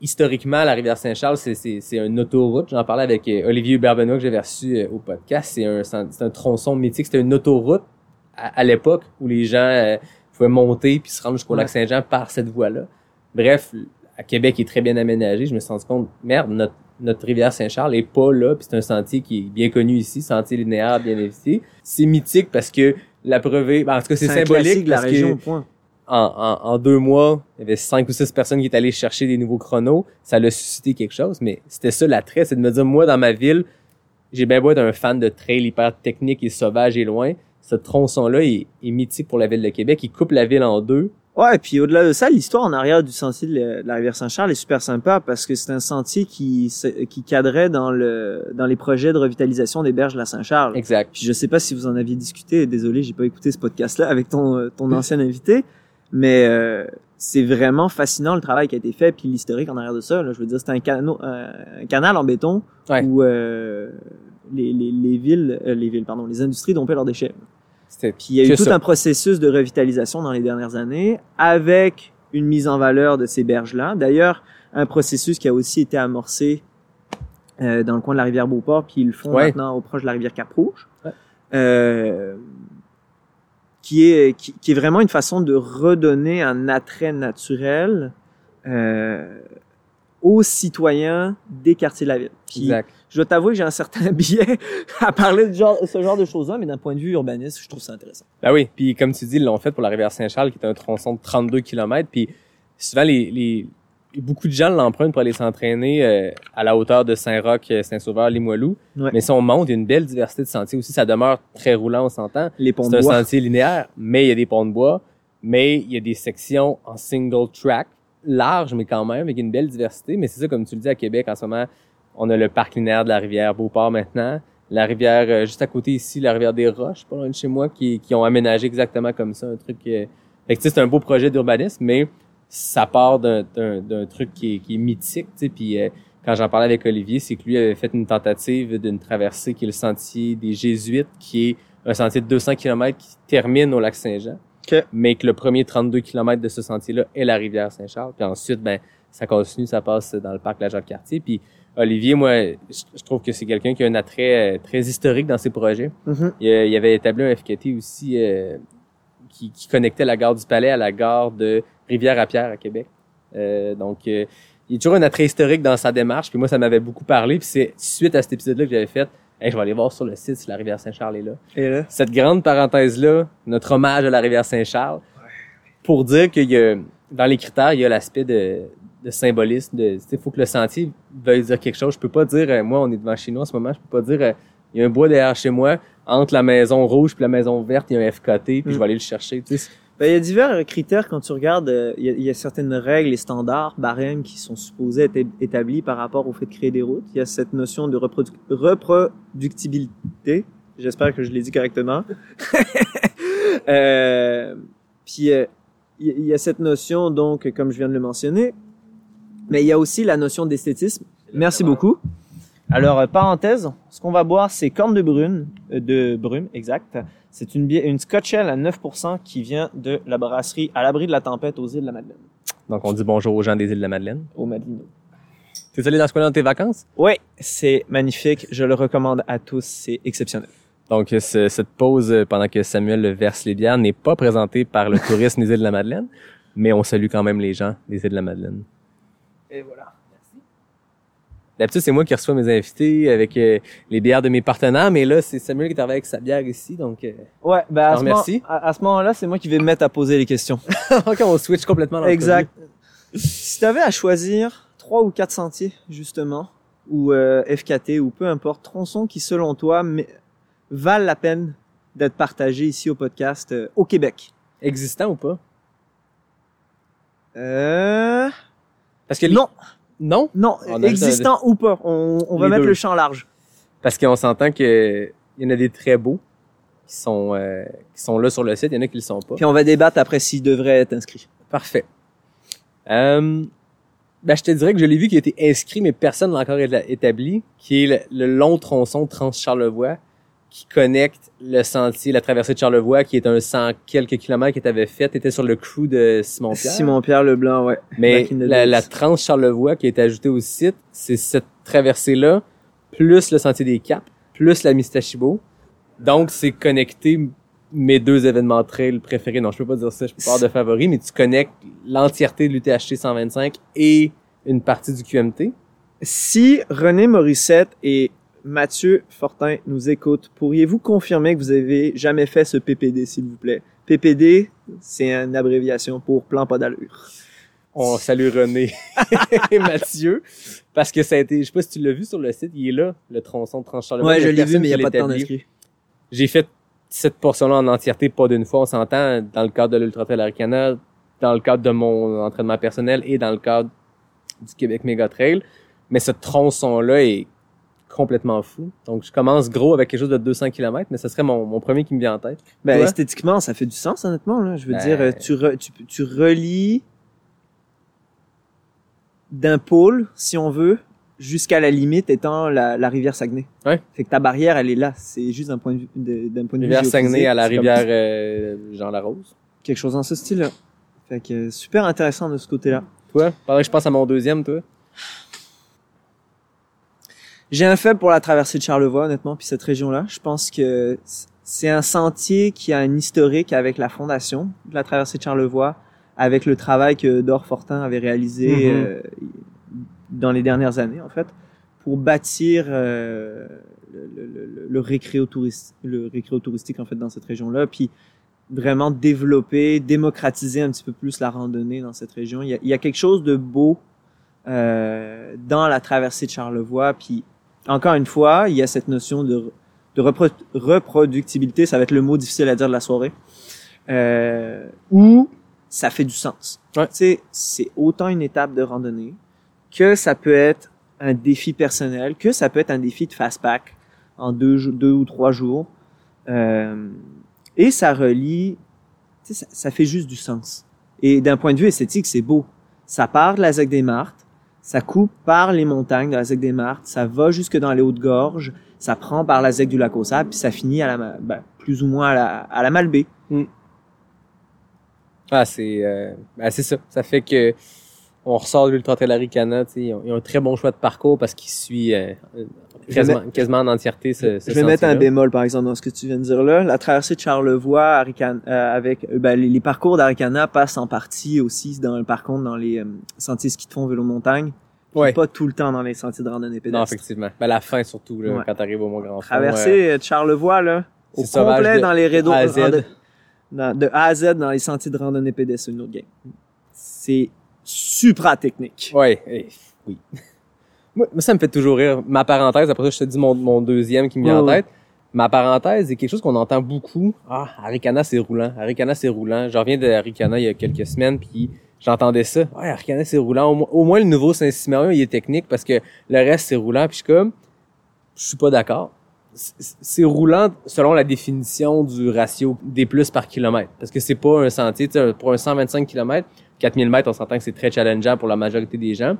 historiquement, la rivière Saint-Charles, c'est, c'est, c'est une autoroute. J'en parlais avec euh, Olivier Hubert-Benoît que j'avais reçu euh, au podcast. C'est un, c'est un tronçon mythique. C'était une autoroute à, à l'époque où les gens euh, pouvait monter puis se rendre jusqu'au Ouais. lac Saint-Jean par cette voie-là. Bref, à Québec, il est très bien aménagé. Je me suis rendu compte, merde, notre, notre rivière Saint-Charles est pas là, puis c'est un sentier qui est bien connu ici, sentier linéaire bien investi. C'est mythique parce que la preuve, ben, en tout cas, c'est symbolique de la parce région, que point. en, en, en deux mois, il y avait cinq ou six personnes qui étaient allées chercher des nouveaux chronos. Ça l'a suscité quelque chose, mais c'était ça l'attrait, c'est de me dire, moi, dans ma ville, j'ai bien beau être un fan de trail hyper technique et sauvage et loin. Ce tronçon-là est, est mythique pour la ville de Québec. Il coupe la ville en deux. Ouais, et puis au-delà de ça, l'histoire en arrière du sentier de la, rivière Saint-Charles est super sympa parce que c'est un sentier qui qui cadrait dans le dans les projets de revitalisation des berges de la Saint-Charles. Exact. Puis je sais pas si vous en aviez discuté, désolé, j'ai pas écouté ce podcast-là avec ton euh, ton <laughs> ancien invité, mais euh, c'est vraiment fascinant le travail qui a été fait puis l'historique en arrière de ça. Là. Je veux dire, c'est un, canot, un canal en béton Ouais. où euh, les, les, les villes, euh, les villes, pardon, les industries dompaient leurs déchets. Puis il y a eu tout ça. un processus de revitalisation dans les dernières années avec une mise en valeur de ces berges-là. D'ailleurs, un processus qui a aussi été amorcé euh, dans le coin de la rivière Beauport, puis ils le font Ouais. maintenant au proche de la rivière Cap-Rouge. Ouais. Euh, qui est qui, qui est vraiment une façon de redonner un attrait naturel euh, aux citoyens des quartiers de la ville. Puis, Exact. je dois t'avouer que j'ai un certain <laughs> biais à parler de genre, ce genre de choses-là, mais d'un point de vue urbaniste, je trouve ça intéressant. Ben oui, puis comme tu dis, ils l'ont fait pour la rivière Saint-Charles, qui est un tronçon de 32 km. Puis souvent, les, les beaucoup de gens l'empruntent pour aller s'entraîner euh, à la hauteur de Saint-Roch, euh, Saint-Sauveur, Limoilou. Ouais. Mais si on monte, il y a une belle diversité de sentiers aussi. Ça demeure très roulant, on s'entend. Les ponts C'est de un bois. sentier linéaire, mais il y a des ponts de bois, mais il y a des sections en single track, large, mais quand même, avec une belle diversité. Mais c'est ça, comme tu le dis, à Québec, en ce moment, on a le parc linéaire de la rivière Beauport maintenant. La rivière, euh, juste à côté ici, la rivière des Roches, pas loin de chez moi, qui, qui ont aménagé exactement comme ça, un truc... euh, Fait que, c'est un beau projet d'urbanisme, mais ça part d'un, truc qui est, qui est mythique, tu puis... euh, quand j'en parlais avec Olivier, c'est que lui avait fait une tentative d'une traversée qui est le sentier des Jésuites, qui est un sentier de 200 km qui termine au lac Saint-Jean. Mais que le premier 32 km de ce sentier-là est la rivière Saint-Charles. Puis ensuite, ben, ça continue, ça passe dans le parc La Jacques-Cartier. Puis Olivier, moi, je trouve que c'est quelqu'un qui a un attrait euh, très historique dans ses projets. Mhm. Il, euh, il avait établi un FKT aussi euh, qui, qui connectait la gare du Palais à la gare de Rivière-à-Pierre à Québec. Euh, donc, euh, il y a toujours un attrait historique dans sa démarche. Puis moi, ça m'avait beaucoup parlé. Puis c'est suite à cet épisode-là que j'avais fait. Hey, je vais aller voir sur le site si la rivière Saint-Charles est là. Et là? Cette grande parenthèse-là, notre hommage à la rivière Saint-Charles, pour dire qu'il y a, dans les critères, il y a l'aspect de, de symbolisme. De, il faut que le sentier veuille dire quelque chose. Je peux pas dire, euh, moi, on est devant chez nous en ce moment, je peux pas dire, euh, il y a un bois derrière chez moi, entre la maison rouge puis la maison verte, il y a un FKT, puis Mm. je vais aller le chercher. Tu sais, Ben, il y a divers critères quand tu regardes. euh, Il y, a, il y a certaines règles et standards, barèmes qui sont supposés être établis par rapport au fait de créer des routes. Il y a cette notion de reprodu- reproductibilité. J'espère que je l'ai dit correctement. <laughs> euh, puis euh, il y, a- il y a cette notion donc, comme je viens de le mentionner, mais il y a aussi la notion d'esthétisme. Merci beaucoup. Alors, euh, parenthèse, ce qu'on va boire, c'est corne de brune, euh, de brume, exact. C'est une, une Scotch Ale à 9% qui vient de la brasserie à l'abri de la tempête aux îles de la Madeleine, Donc, on dit bonjour aux gens des îles de la Madeleine. au Madelino. T'es allé dans ce coin-là dans tes vacances? Oui, c'est magnifique. Je le recommande à tous. C'est exceptionnel. Donc, euh, ce- cette pause euh, pendant que Samuel verse les bières n'est pas présentée par le tourisme des îles de la Madeleine, mais on salue quand même les gens des îles de la Madeleine. Et voilà. D'habitude, c'est moi qui reçois mes invités avec euh, les bières de mes partenaires, mais là, c'est Samuel qui travaille avec sa bière ici, donc... euh, Ouais, ben à Je ce, remercie. à, à ce moment-là, c'est moi qui vais me mettre à poser les questions. <laughs> ok, on switch complètement l'entrevue. exact. Si tu avais à choisir trois ou quatre sentiers, justement, ou euh, FKT, ou peu importe, tronçons qui, selon toi, mais, valent la peine d'être partagés ici au podcast au Québec. Existant ou pas? Euh... Parce que Non, Non? non, On existant ou pas. On, on va mettre deux. le champ large. Parce qu'on s'entend que il y en a des très beaux qui sont euh, qui sont là sur le site, il y en a qui le sont pas. Puis on va débattre après s'ils devraient être inscrits. Parfait. Euh, ben, je te dirais que je l'ai vu qui a été inscrit, mais personne l'a encore établi, qui est le, le long tronçon Trans-Charlevoix qui connecte le sentier, la traversée de Charlevoix, qui est un 100 quelques kilomètres que tu avais fait, était sur le crew de Simon-Pierre. Simon-Pierre Leblanc, ouais. Mais la, la Trans-Charlevoix qui est ajoutée au site, c'est cette traversée-là, plus le sentier des Caps, plus la Mistachibo. Donc, c'est connecté mes deux événements trail préférés. Non, je peux pas dire ça, je peux pas avoir de favoris, mais tu connectes l'entièreté de l'UTHC 125 et une partie du QMT. Si René Morissette et Mathieu Fortin nous écoutent, pourriez-vous confirmer que vous avez jamais fait ce PPD, s'il vous plaît? PPD, c'est une abréviation pour plan pas d'allure. On salue René <laughs> et Mathieu parce que ça a été, je sais pas si tu l'as vu sur le site, il est là, le tronçon de Tranche-Charlemagne. Ouais, je l'ai vu, mais il n'y a pas de temps d'inscrit. J'ai fait cette portion-là en entièreté, pas d'une fois, on s'entend, dans le cadre de l'Ultra Trail Aricana, dans le cadre de mon entraînement personnel et dans le cadre du Québec Méga Trail. Mais ce tronçon-là est complètement fou. Donc, je commence gros avec quelque chose de 200 km, mais ce serait mon, mon premier qui me vient en tête. Ben, Toi? esthétiquement, ça fait du sens, honnêtement. Là. Je veux Ben- dire, euh, tu, re- tu, tu relis d'un pôle, si on veut, jusqu'à la limite étant la, la rivière Saguenay. Ouais. Fait que ta barrière, elle est là. C'est juste d'un point de vue, d'un point de vue Rivière Saguenay géophysique, à la rivière euh, Jean-Larose. quelque chose dans ce style-là. Fait que euh, super intéressant de ce côté-là. Toi? Pendant que je pense à mon deuxième, toi? J'ai un faible pour la traversée de Charlevoix, honnêtement, puis cette région-là. Je pense que c'est un sentier qui a un historique avec la fondation de la traversée de Charlevoix, avec le travail que Dor Fortin avait réalisé Mhm. euh, dans les dernières années, en fait, pour bâtir euh, le, le, le, récréo touristique, le récréo touristique en fait dans cette région-là, puis vraiment développer, démocratiser un petit peu plus la randonnée dans cette région. Il y a, il y a quelque chose de beau euh, dans la traversée de Charlevoix, puis encore une fois, il y a cette notion de, de repro- reproductibilité, ça va être le mot difficile à dire de la soirée, euh, où ça fait du sens. Ouais. Tu sais, c'est autant une étape de randonnée que ça peut être un défi personnel, que ça peut être un défi de fast-pack en deux, ou trois jours. Euh, et ça relie, ça, ça fait juste du sens. Et d'un point de vue esthétique, c'est beau. Ça part de la ZEC des Martes, ça coupe par les montagnes de la ZEC des Martes, ça va jusque dans les Hautes-Gorges, ça prend par la ZEC du lac aux puis ça finit à la, ben, plus ou moins à la, à la Malbaie. Ah, c'est euh, ben, ça. Ça fait que on ressort de l'Ultra Trail Aricana, tu sais, ils ont, ils ont un très bon choix de parcours parce qu'ils suivent euh, quasiment, quasiment en entièreté ce, ce Je vais mettre un bémol, par exemple, dans ce que tu viens de dire là. La traversée de Charlevoix, Aricana, euh, avec euh, ben, les, les parcours d'Aricana passent en partie aussi dans par contre dans les euh, sentiers ski de fond vélo montagne, Ouais. pas tout le temps dans les sentiers de randonnée Non, pédestre. effectivement. Ben, la fin surtout, là, Ouais. quand t'arrives au Mont-Grand Fond. euh, de Charlevoix là, au complet de dans les rideaux A à Z. rando- dans- de A à Z dans les sentiers de randonnée pédestre, une autre game. C'est supra technique. Ouais, eh, oui. <laughs> moi, ça me fait toujours rire. Ma parenthèse, après ça, je te dis mon, mon deuxième qui me vient en tête. Ma parenthèse est quelque chose qu'on entend beaucoup. Ah, Aricana, c'est roulant. Aricana, c'est roulant. Je reviens de il y a quelques semaines, puis j'entendais ça. Ouais, Aricana, c'est roulant. Au, mo- au moins, le nouveau Saint-Siméon, il est technique parce que le reste, c'est roulant. Puis je suis comme, je suis pas d'accord. C'est- roulant selon la définition du ratio des plus par kilomètre. Parce que c'est pas un sentier. Tu sais, pour un 125 km, 4000 mètres, on s'entend que c'est très challengeant pour la majorité des gens.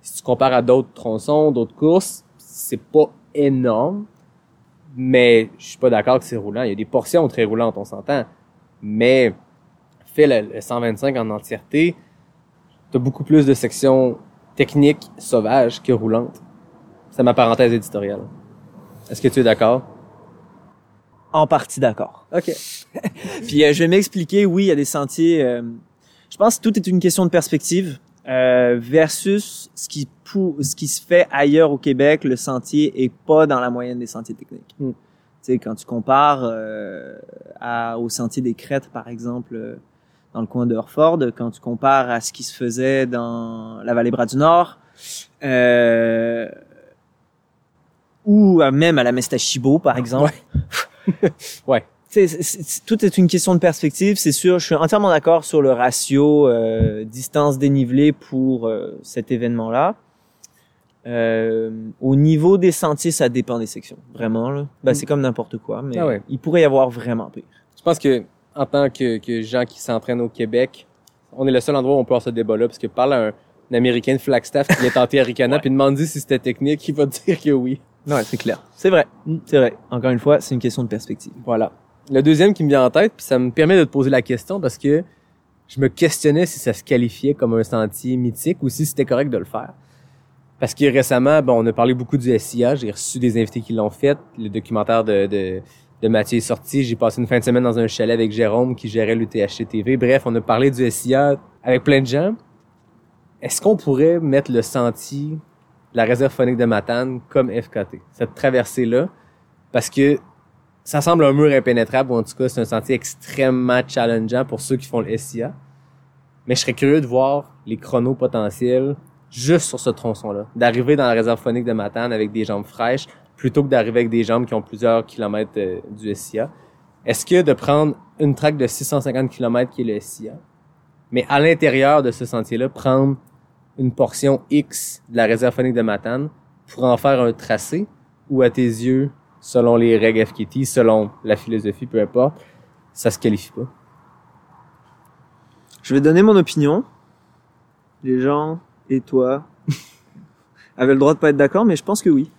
Si tu compares à d'autres tronçons, d'autres courses, c'est pas énorme. Mais je suis pas d'accord que c'est roulant. Il y a des portions très roulantes, on s'entend. Mais fais le, le 125 en entièreté, t'as beaucoup plus de sections techniques sauvages que roulantes. C'est ma parenthèse éditoriale. Est-ce que tu es d'accord? En partie d'accord. OK. <laughs> Puis euh, je vais m'expliquer, oui, il y a des sentiers. euh, je pense que tout est une question de perspective euh, versus ce qui pou- ce qui se fait ailleurs au Québec. Le sentier est pas dans la moyenne des sentiers techniques. Mm. Tu sais, quand tu compares euh, à, au sentier des Crêtes, par exemple, euh, dans le coin de Herford, quand tu compares à ce qui se faisait dans la vallée Bras du Nord, euh, ou même à la Mestachibo, par exemple. Ouais. <laughs> Tu sais, c'est- c'est- tout est une question de perspective, c'est sûr. Je suis entièrement d'accord sur le ratio euh, distance dénivelée pour euh, cet événement-là. Euh, au niveau des sentiers, ça dépend des sections, vraiment. Là. Ben, c'est comme n'importe quoi, mais Ah ouais. il pourrait y avoir vraiment pire. Je pense que en tant que, que gens qui s'entraînent au Québec, on est le seul endroit où on peut avoir ce débat-là, parce que parle à un, un Américain de Flagstaff qui est tenté à Ricana, puis demande si c'était technique, il va te dire que oui. Ouais, c'est clair. C'est vrai. C'est vrai. Encore une fois, c'est une question de perspective. Voilà. Le deuxième qui me vient en tête, puis ça me permet de te poser la question parce que je me questionnais si ça se qualifiait comme un sentier mythique ou si c'était correct de le faire. Parce que récemment, bon, on a parlé beaucoup du SIA, j'ai reçu des invités qui l'ont fait, le documentaire de, de de Mathieu est sorti. J'ai passé une fin de semaine dans un chalet avec Jérôme qui gérait l'UTHC TV. Bref, on a parlé du SIA avec plein de gens. Est-ce qu'on pourrait mettre le sentier, la réserve phonique de Matane comme FKT, cette traversée-là? Parce que ça semble un mur impénétrable, ou en tout cas, c'est un sentier extrêmement challengeant pour ceux qui font le SIA. Mais je serais curieux de voir les chronos potentiels juste sur ce tronçon-là. D'arriver dans la réserve phonique de Matane avec des jambes fraîches, plutôt que d'arriver avec des jambes qui ont plusieurs kilomètres euh, du SIA. Est-ce que de prendre une traque de 650 km qui est le SIA, mais à l'intérieur de ce sentier-là, prendre une portion X de la réserve phonique de Matane pour en faire un tracé, ou à tes yeux, selon les règles FKT, selon la philosophie, peu importe, ça se qualifie pas? Je vais donner mon opinion. Les gens et toi <laughs> avaient le droit de pas être d'accord, mais je pense que oui.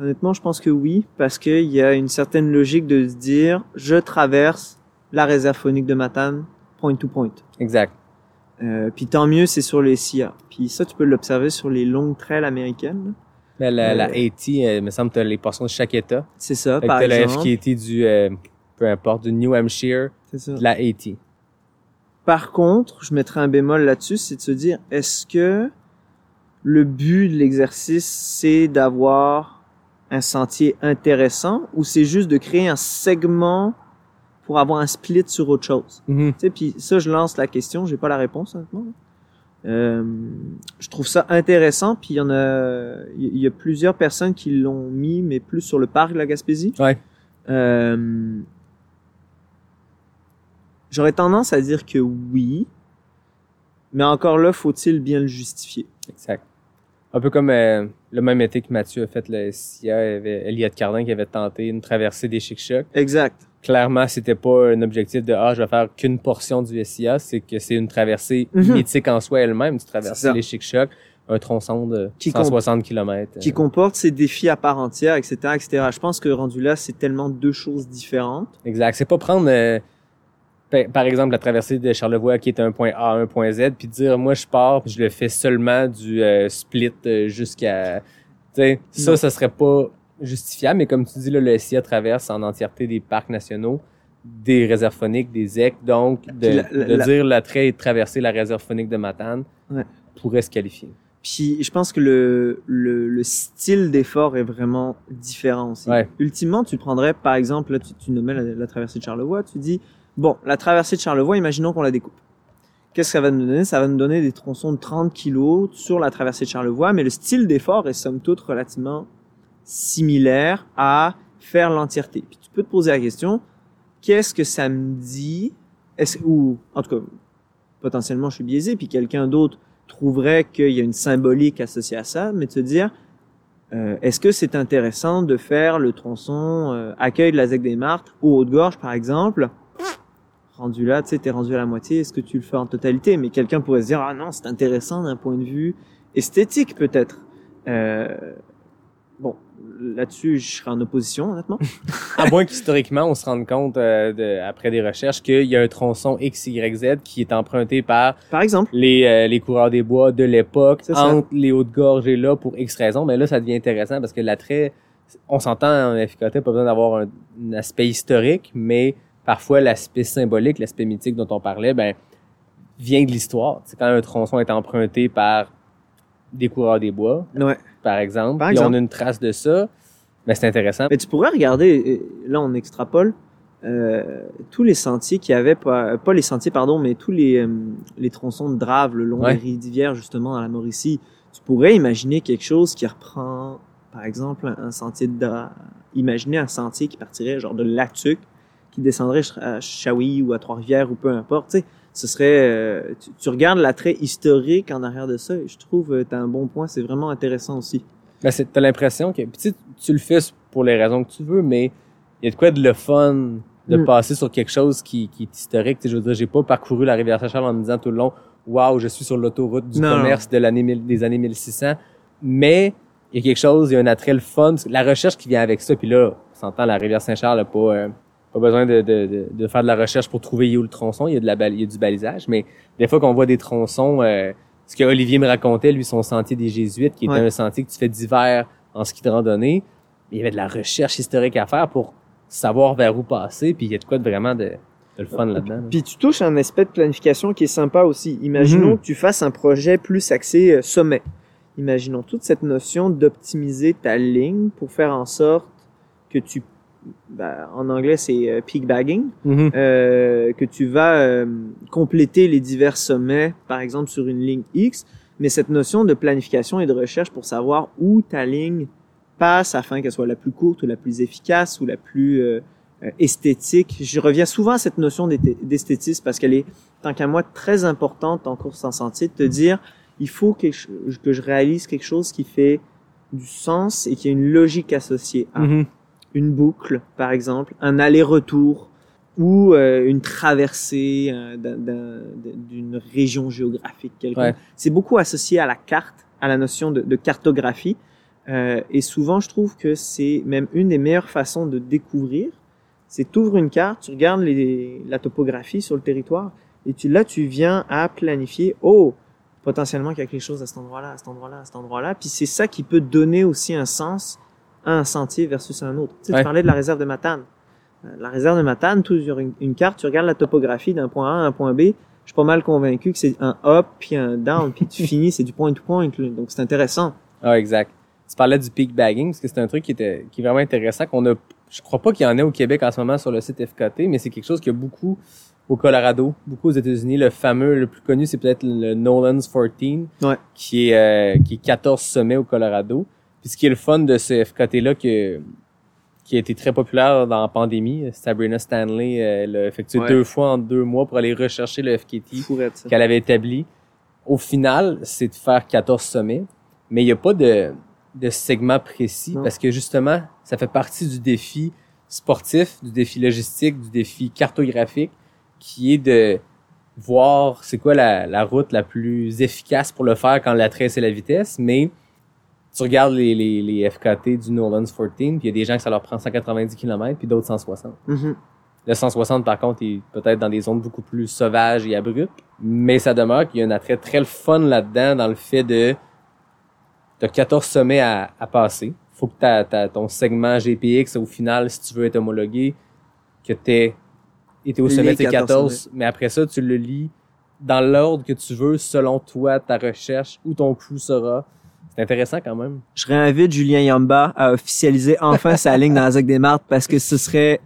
Honnêtement, je pense que oui, parce qu'il y a une certaine logique de se dire, je traverse la réserve phonique de Matane, point to point. Exact. Euh, puis tant mieux, c'est sur les SIA. Puis ça, tu peux l'observer sur les longues trails américaines. Mais la, la Euh, AT, il me semble que t'as les portions de chaque État. C'est ça, Fait par t'as la. FKT du, euh, peu importe, du New Hampshire, C'est ça. de la AT. Par contre, je mettrais un bémol là-dessus, c'est de se dire, est-ce que le but de l'exercice, c'est d'avoir un sentier intéressant ou c'est juste de créer un segment pour avoir un split sur autre chose? Mhm. Tu sais, puis ça, je lance la question, j'ai pas la réponse honnêtement. Euh, je trouve ça intéressant, puis il y en a, il y a plusieurs personnes qui l'ont mis, mais plus sur le parc de la Gaspésie. Ouais. Euh, J'aurais tendance à dire que oui, mais encore là, faut-il bien le justifier? Exact. Un peu comme euh, le même été que Mathieu a fait le SIA, Elliot Cardin qui avait tenté une traversée des Chic-Chocs. Exact. Clairement, c'était pas un objectif de ah, je vais faire qu'une portion du SIA, c'est que c'est une traversée Mhm. mythique en soi elle-même, tu traverses les Chic-Chocs, un tronçon de Qui 160 km. Qui comporte ses défis à part entière, etc., etc. Je pense que rendu là, c'est tellement deux choses différentes. Exact. C'est pas prendre, euh, pa- par exemple, la traversée de Charlevoix qui est un point A, un point Z, puis dire, moi, je pars, puis je le fais seulement du euh, split euh, jusqu'à... Tu sais, ça, ça serait pas justifiable, mais comme tu dis, là, le SIA traverse en entièreté des parcs nationaux, des réserves phoniques, des EC, donc de, la- la- de la- dire l'attrait et de traverser la réserve phonique de Matane Ouais. pourrait se qualifier. Puis je pense que le, le, le style d'effort est vraiment différent aussi. Ouais. Ultimement, tu prendrais, par exemple, là, tu, tu nommais la, la traversée de Charlevoix, tu dis, bon, la traversée de Charlevoix, imaginons qu'on la découpe. Qu'est-ce que ça va nous donner? Ça va nous donner des tronçons de 30 kilos sur la traversée de Charlevoix, mais le style d'effort est somme toute relativement similaire à faire l'entièreté. Puis tu peux te poser la question, qu'est-ce que ça me dit? Est-ce, ou, en tout cas, potentiellement je suis biaisé, puis quelqu'un d'autre trouverait qu'il y a une symbolique associée à ça, mais de se dire, euh, est-ce que c'est intéressant de faire le tronçon euh, accueil de la ZEC des Martres ou Haute-Gorge, par exemple? Rendu là, tu sais, t'es rendu à la moitié, est-ce que tu le fais en totalité? Mais quelqu'un pourrait se dire, ah non, c'est intéressant d'un point de vue esthétique, peut-être. Euh, là-dessus, je serais en opposition, honnêtement. <laughs> À moins qu'historiquement, on se rende compte, euh, de- après des recherches, qu'il y a un tronçon X, Y, Z qui est emprunté par Par exemple, les, euh, les coureurs des bois de l'époque, ça. entre les Hautes-Gorges et là, pour X raisons. Mais là, ça devient intéressant parce que l'attrait, on s'entend en FKT, pas besoin d'avoir un, un aspect historique, mais parfois l'aspect symbolique, l'aspect mythique dont on parlait, ben, vient de l'histoire. C'est quand un tronçon est emprunté par des coureurs des bois, ouais. Par exemple, Par puis on exemple. a une trace de ça, ben, c'est intéressant. Mais tu pourrais regarder, euh, là on extrapole, euh, tous les sentiers qui avaient, pas, pas les sentiers pardon, mais tous les, euh, les tronçons de drave le long Ouais. des rivières justement dans la Mauricie. Tu pourrais imaginer quelque chose qui reprend, par exemple, un, un sentier de drave. Imaginer un sentier qui partirait genre de Latuc, qui descendrait à Shawi ou à Trois-Rivières ou peu importe. Tu sais, ce serait, euh, tu, tu regardes l'attrait historique en arrière de ça et je trouve euh, t'as un bon point. C'est vraiment intéressant aussi. Ben, c'est- t'as l'impression que, tu, tu le fais pour les raisons que tu veux, mais il y a de quoi de le fun de Mm. passer sur quelque chose qui, qui est historique. Tu je veux dire, j'ai pas parcouru la rivière Saint-Charles en me disant tout le long, waouh, je suis sur l'autoroute du Non, commerce de l'année des années 1600. Mais il y a quelque chose, il y a un attrait le fun. La recherche qui vient avec ça, puis là, on s'entend, la rivière Saint-Charles pas, euh, pas besoin de, de, de, de faire de la recherche pour trouver où le tronçon. Il y a de la bal- il y a du balisage, mais des fois qu'on voit des tronçons, euh, ce que Olivier me racontait, lui, son sentier des Jésuites, qui était Ouais. un sentier que tu fais d'hiver en ski de randonnée, il y avait de la recherche historique à faire pour savoir vers où passer, puis il y a de quoi de vraiment de, de le fun là-dedans. là. Puis tu touches à un aspect de planification qui est sympa aussi. Imaginons Mhm. que tu fasses un projet plus axé euh, sommet. Imaginons toute cette notion d'optimiser ta ligne pour faire en sorte que tu, bah, en anglais c'est euh, peak bagging, Mhm. euh, que tu vas euh, compléter les divers sommets, par exemple sur une ligne X, mais cette notion de planification et de recherche pour savoir où ta ligne passe afin qu'elle soit la plus courte ou la plus efficace ou la plus euh, esthétique. Je reviens souvent à cette notion d'esthé- d'esthétisme parce qu'elle est, tant qu'à moi, très importante en course en sentier, de te dire, il faut que je, que je réalise quelque chose qui fait du sens et qui a une logique associée à Mhm. Une boucle, par exemple, un aller-retour ou euh, une traversée euh, d'un- d'un- d'une région géographique quelconque. Ouais. C'est beaucoup associé à la carte, à la notion de, de cartographie. Euh, et souvent, je trouve que c'est même une des meilleures façons de découvrir. C'est tu ouvres une carte, tu regardes les, la topographie sur le territoire et tu, là, tu viens à planifier, oh, potentiellement qu'il y a quelque chose à cet endroit-là, à cet endroit-là, à cet endroit-là. Puis c'est ça qui peut donner aussi un sens un sentier versus un autre. Tu, sais, Ouais. tu parlais de la réserve de Matane. Euh, La réserve de Matane, tu sur une, une carte, tu regardes la topographie d'un point A à un point B. Je suis pas mal convaincu que c'est un up puis un down puis tu <laughs> finis, c'est du point to point. Donc c'est intéressant. Ah, exact. Tu parlais du peak bagging, parce que c'est un truc qui était qui est vraiment intéressant, qu'on a, je crois pas qu'il y en ait au Québec en ce moment sur le site FKT, mais c'est quelque chose qu'il y a beaucoup au Colorado, beaucoup aux États-Unis. Le fameux, le plus connu, c'est peut-être le Nolan's 14, Ouais. qui est, euh, qui est 14 sommets au Colorado. Puis ce qui est le fun de ce FKT-là, que, qui a été très populaire dans la pandémie, Sabrina Stanley euh, l'a effectué Ouais. deux fois en deux mois pour aller rechercher le FKT qu'elle avait établi. Au final, c'est de faire 14 sommets, mais il n'y a pas de, de segment précis Non. parce que justement, ça fait partie du défi sportif, du défi logistique, du défi cartographique, qui est de voir c'est quoi la, la route la plus efficace pour le faire quand l'attrait c'est la vitesse, mais tu regardes les, les, les FKT du Nolan's 14, puis il y a des gens que ça leur prend 190 km, puis d'autres 160. Mhm. Le 160, par contre, est peut-être dans des zones beaucoup plus sauvages et abruptes. Mais ça demeure qu'il y a un attrait très le fun là-dedans dans le fait de... T'as 14 sommets à, à passer. Faut que t'as, t'as ton segment GPX au final, si tu veux être homologué, que t'aies été au sommet de tes 14 14. Mais après ça, tu le lis dans l'ordre que tu veux, selon toi, ta recherche, où ton crew sera. C'est intéressant quand même. Je réinvite Julien Yamba à officialiser enfin sa ligne dans la ZAC des Martes parce que ce serait,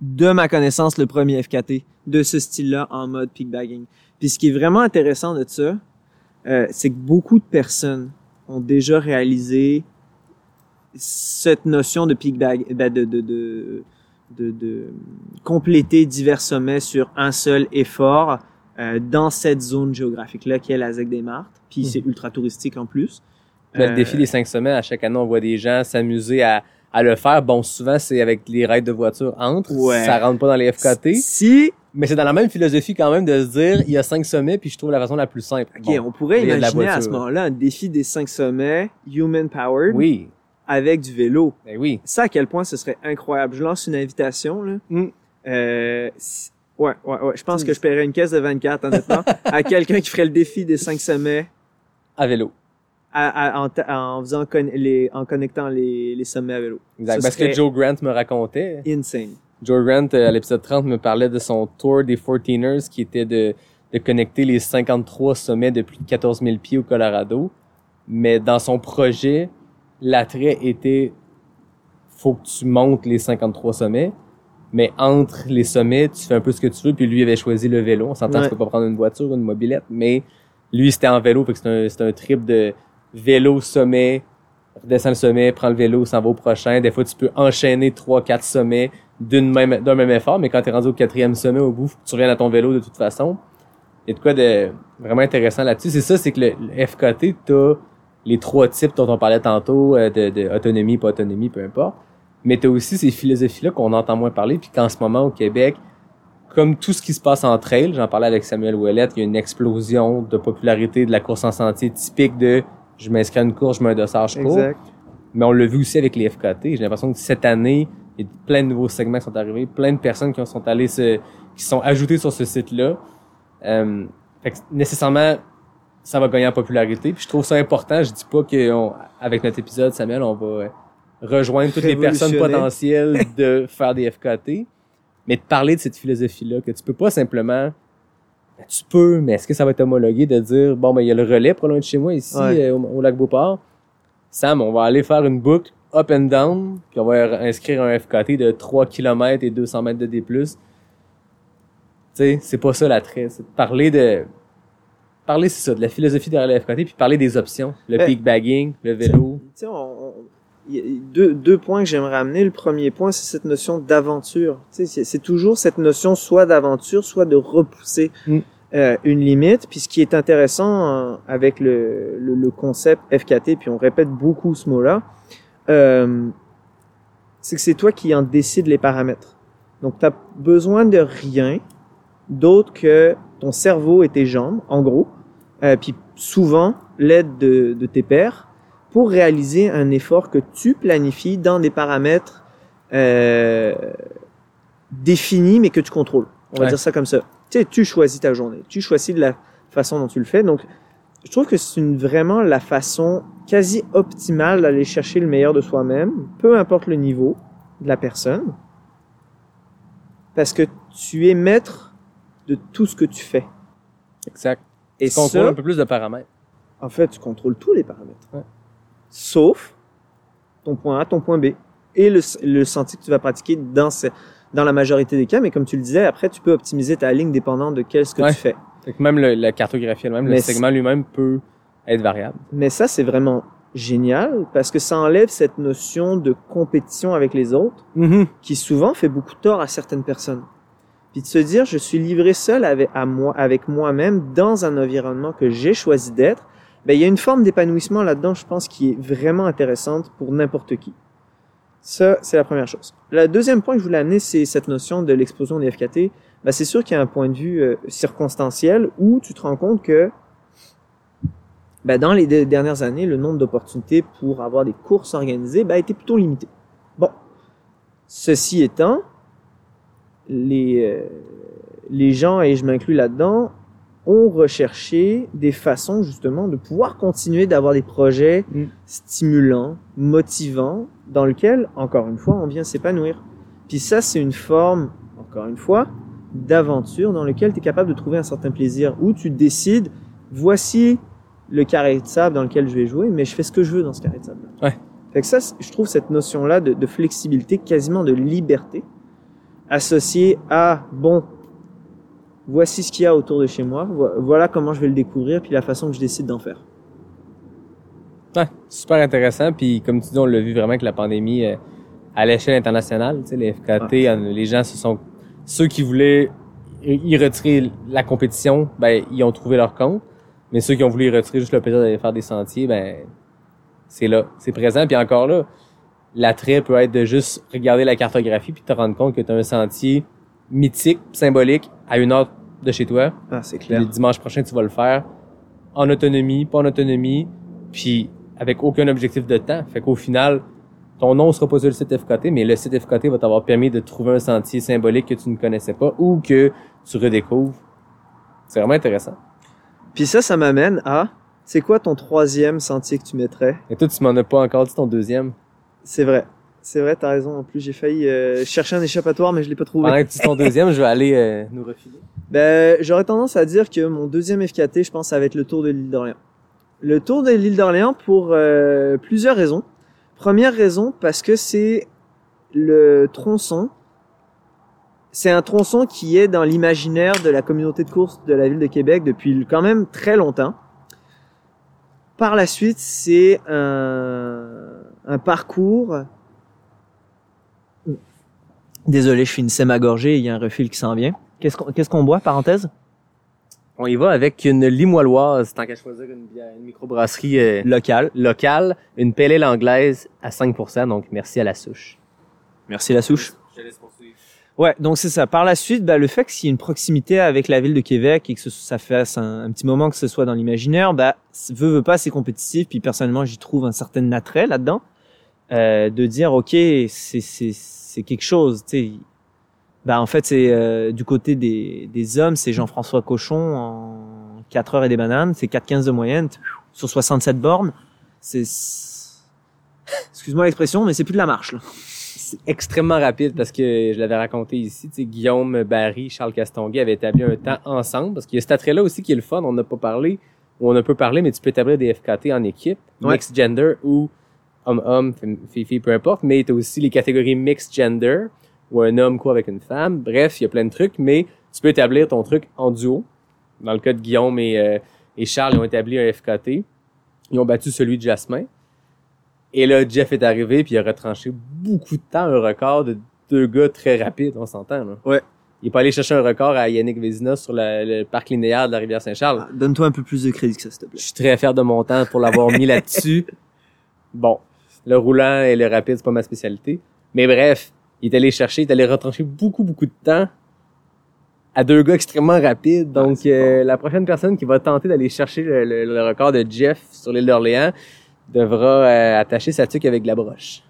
de ma connaissance, le premier FKT de ce style-là en mode peak bagging. Puis ce qui est vraiment intéressant de ça, euh, c'est que beaucoup de personnes ont déjà réalisé cette notion de peak bag, ben de, de, de, de, compléter divers sommets sur un seul effort euh, dans cette zone géographique-là qui est la ZEC des Martes. Puis c'est ultra touristique en plus. Mais le Euh, défi des cinq sommets, à chaque année, on voit des gens s'amuser à, à le faire. Bon, souvent, c'est avec les raids de voiture entre. Ouais. Ça rentre pas dans les FKT. Si, Mais c'est dans la même philosophie quand même de se dire, il y a cinq sommets, puis je trouve la façon la plus simple. ok, Bon, on pourrait imaginer à ce moment-là un défi des cinq sommets human powered Oui, avec du vélo. ben oui. Ça, à quel point ce serait incroyable. Je lance une invitation, là. Mm. Euh, ouais, ouais, ouais. Je pense que je paierais une caisse de 24, honnêtement, à quelqu'un qui ferait le défi des cinq sommets À vélo. À- à- en, faisant con- les, en connectant les, les sommets à vélo. Exact. Ce Parce que Joe Grant me racontait. insane. Joe Grant, euh, à l'épisode 30, me parlait de son tour des 14ers qui était de, de connecter les 53 sommets de plus de 14 000 pieds au Colorado. Mais dans son projet, l'attrait était faut que tu montes les 53 sommets. Mais entre les sommets, tu fais un peu ce que tu veux. Puis lui avait choisi le vélo. On s'entend, Ouais. tu peux pas prendre une voiture ou une mobilette. Mais lui, c'était en vélo. Fait que c'est un, un trip de vélo, sommet, redescend le sommet, prend le vélo, s'en va au prochain. Des fois, tu peux enchaîner trois, quatre sommets d'une même, d'un même effort, mais quand tu es rendu au quatrième sommet au bout, tu reviennes à ton vélo de toute façon. Il y a de quoi de vraiment intéressant là-dessus. C'est ça, c'est que le, le FKT, t'as les trois types dont on parlait tantôt, euh, de, de autonomie, pas autonomie, peu importe. Mais t'as aussi ces philosophies-là qu'on entend moins parler, puis qu'en ce moment, au Québec, comme tout ce qui se passe en trail, j'en parlais avec Samuel Ouellette, il y a une explosion de popularité de la course en sentier typique de je m'inscris à une course, je mets un cours. Exact. Mais on l'a vu aussi avec les FKT. J'ai l'impression que cette année, il y a plein de nouveaux segments qui sont arrivés, plein de personnes qui sont allées se, qui sont ajoutées sur ce site-là. Euh, fait que nécessairement, ça va gagner en popularité. Puis je trouve ça important. Je dis pas que on- avec notre épisode, Samuel, on va rejoindre toutes les personnes potentielles de faire des FKT, mais de parler de cette philosophie-là, que tu peux pas simplement, tu peux, mais est-ce que ça va être homologué de dire, bon, ben, il y a le relais pas loin de chez moi, ici, Ouais. euh, au, au lac Beauport? Sam, on va aller faire une boucle up and down, puis on va inscrire un FKT de 3 km et 200 mètres de D+. Tu sais, c'est pas ça l'attrait, c'est de parler de, parler, c'est ça, de la philosophie derrière le FKT, puis parler des options. Le Ben, peak bagging, le vélo. Tu sais, on- on- il y a deux, deux points que j'aimerais amener. Le premier point, c'est cette notion d'aventure. Tu sais, c'est- c'est toujours cette notion soit d'aventure, soit de repousser Mm. Euh, une limite. Puis ce qui est intéressant euh, avec le, le, le concept FKT, puis on répète beaucoup ce mot-là, euh, c'est que c'est toi qui en décides les paramètres. Donc, tu as besoin de rien d'autre que ton cerveau et tes jambes, en gros, euh, puis souvent l'aide de, de tes pairs pour réaliser un effort que tu planifies dans des paramètres euh, définis mais que tu contrôles. On va Ouais. dire ça comme ça. Tu sais, tu choisis ta journée, tu choisis de la façon dont tu le fais. Donc, je trouve que c'est vraiment la façon quasi optimale d'aller chercher le meilleur de soi-même, peu importe le niveau de la personne, parce que tu es maître de tout ce que tu fais. Exact. Et Tu contrôles un peu plus de paramètres. en fait, tu contrôles tous les paramètres. Ouais. Sauf ton point A, ton point B. Et le, le sentier que tu vas pratiquer dans, ce- dans la majorité des cas. Mais comme tu le disais, après, tu peux optimiser ta ligne dépendant de quel ce que Ouais. tu fais. Que même le- la cartographie elle-même, le segment lui-même peut être variable. Mais ça, c'est vraiment génial parce que ça enlève cette notion de compétition avec les autres qui souvent fait beaucoup de tort à certaines personnes. Puis de se dire, je suis livré seul avec, à moi, avec moi-même dans un environnement que j'ai choisi d'être, ben, il y a une forme d'épanouissement là-dedans, je pense, qui est vraiment intéressante pour n'importe qui. Ça, c'est la première chose. Le deuxième point que je voulais amener, c'est cette notion de l'explosion des FKT. Ben, c'est sûr qu'il y a un point de vue euh, circonstanciel où tu te rends compte que ben, dans les dernières années, le nombre d'opportunités pour avoir des courses organisées ben, a été plutôt limité. Bon, ceci étant, les, euh, les gens, et je m'inclus là-dedans, ont recherché des façons justement de pouvoir continuer d'avoir des projets Mm. stimulants, motivants, dans lesquels, encore une fois, on vient s'épanouir. Puis ça, c'est une forme, encore une fois, d'aventure dans lequel tu es capable de trouver un certain plaisir, où tu décides, voici le carré de sable dans lequel je vais jouer, mais je fais ce que je veux dans ce carré de sable. Ouais. Fait que ça, je trouve cette notion-là de, de flexibilité, quasiment de liberté, associée à, bon, voici ce qu'il y a autour de chez moi, vo- voilà comment je vais le découvrir, puis la façon que je décide d'en faire. Ouais, super intéressant. Puis comme tu dis, on l'a vu vraiment avec la pandémie euh, à l'échelle internationale. Tu sais, les FKT, les gens se sont... Ceux qui voulaient y y retirer la compétition, ben ils ont trouvé leur compte. Mais ceux qui ont voulu y retirer juste le plaisir d'aller faire des sentiers, ben c'est là, c'est présent. Puis encore là, l'attrait peut être de juste regarder la cartographie puis te rendre compte que tu as un sentier mythique, symbolique, à une heure de chez toi. Ah, c'est clair. le dimanche prochain, tu vas le faire en autonomie, pas en autonomie, puis avec aucun objectif de temps. Fait qu'au final, ton nom sera pas sur le site FKT, mais le site FKT va t'avoir permis de trouver un sentier symbolique que tu ne connaissais pas ou que tu redécouvres. C'est vraiment intéressant. Puis ça, ça m'amène à, c'est quoi ton troisième sentier que tu mettrais? Et toi, tu m'en as pas encore dit ton deuxième. C'est vrai. C'est vrai, t'as raison. En plus, j'ai failli euh, chercher un échappatoire, mais je l'ai pas trouvé. Tu dis ton deuxième, je vais aller euh, nous refiler. Ben, j'aurais tendance à dire que mon deuxième FKT, je pense, ça va être le Tour de l'île d'Orléans. Le Tour de l'île d'Orléans pour euh, plusieurs raisons. Première raison, parce que c'est le tronçon. C'est un tronçon qui est dans l'imaginaire de la communauté de course de la ville de Québec depuis quand même très longtemps. Par la suite, c'est un, un parcours. Désolé, je finissais ma gorgée, il y a un refil qui s'en vient. Qu'est-ce qu'on qu'est-ce qu'on boit, parenthèse? On y va avec une limoilloise, tant qu'à choisir une, bière- une microbrasserie euh, Local. locale, une pale ale anglaise à 5%, donc merci à la souche. Merci la souche. Je laisse poursuivre. Ouais, donc c'est ça. Par la suite, bah, le fait qu'il y ait une proximité avec la ville de Québec et que ce- ça fasse un, un petit moment que ce soit dans l'imaginaire, bah, veut, veut pas, c'est compétitif. Puis personnellement, j'y trouve un certain attrait là-dedans. Euh, de dire, OK, c'est, c'est, c'est quelque chose, tu sais. Bah, en fait, c'est euh, du côté des, des hommes, c'est Jean-François Cochon en 4 heures et des bananes. C'est 4,15 de moyenne sur 67 bornes. C'est... excuse-moi l'expression, mais c'est plus de la marche. Là. C'est extrêmement rapide parce que je l'avais raconté ici. Tu sais, Guillaume Barry, Charles Castonguay avaient établi un temps ensemble parce qu'il y a cet attrait-là aussi qui est le fun. On n'a pas parlé, ou on a peu parlé, mais tu peux établir des FKT en équipe, Ouais. mixed gender ou homme-homme, fille-fille, peu importe. Mais tu as aussi les catégories mixed gender ou un homme quoi avec une femme. Bref, il y a plein de trucs, mais tu peux établir ton truc en duo. Dans le cas de Guillaume et, euh, et Charles, ils ont établi un FKT. Ils ont battu celui de Jasmin. Et là, Jeff est arrivé puis il a retranché beaucoup de temps un record de deux gars très rapides, on s'entend. Là. Ouais. Il est pas allé chercher un record à Yannick Vézina sur la- le parc linéaire de la rivière Saint-Charles. Ah, Donne-toi un peu plus de crédit que ça, s'il te plaît. Je suis très fier de mon temps pour l'avoir mis là-dessus. <laughs> Bon, le roulant et le rapide, c'est pas ma spécialité. Mais bref, il est allé chercher, il est allé retrancher beaucoup, beaucoup de temps à deux gars extrêmement rapides. Donc, c'est euh, la prochaine personne qui va tenter d'aller chercher le, le- le record de Jeff sur l'île d'Orléans devra euh, attacher sa tuque avec de la broche.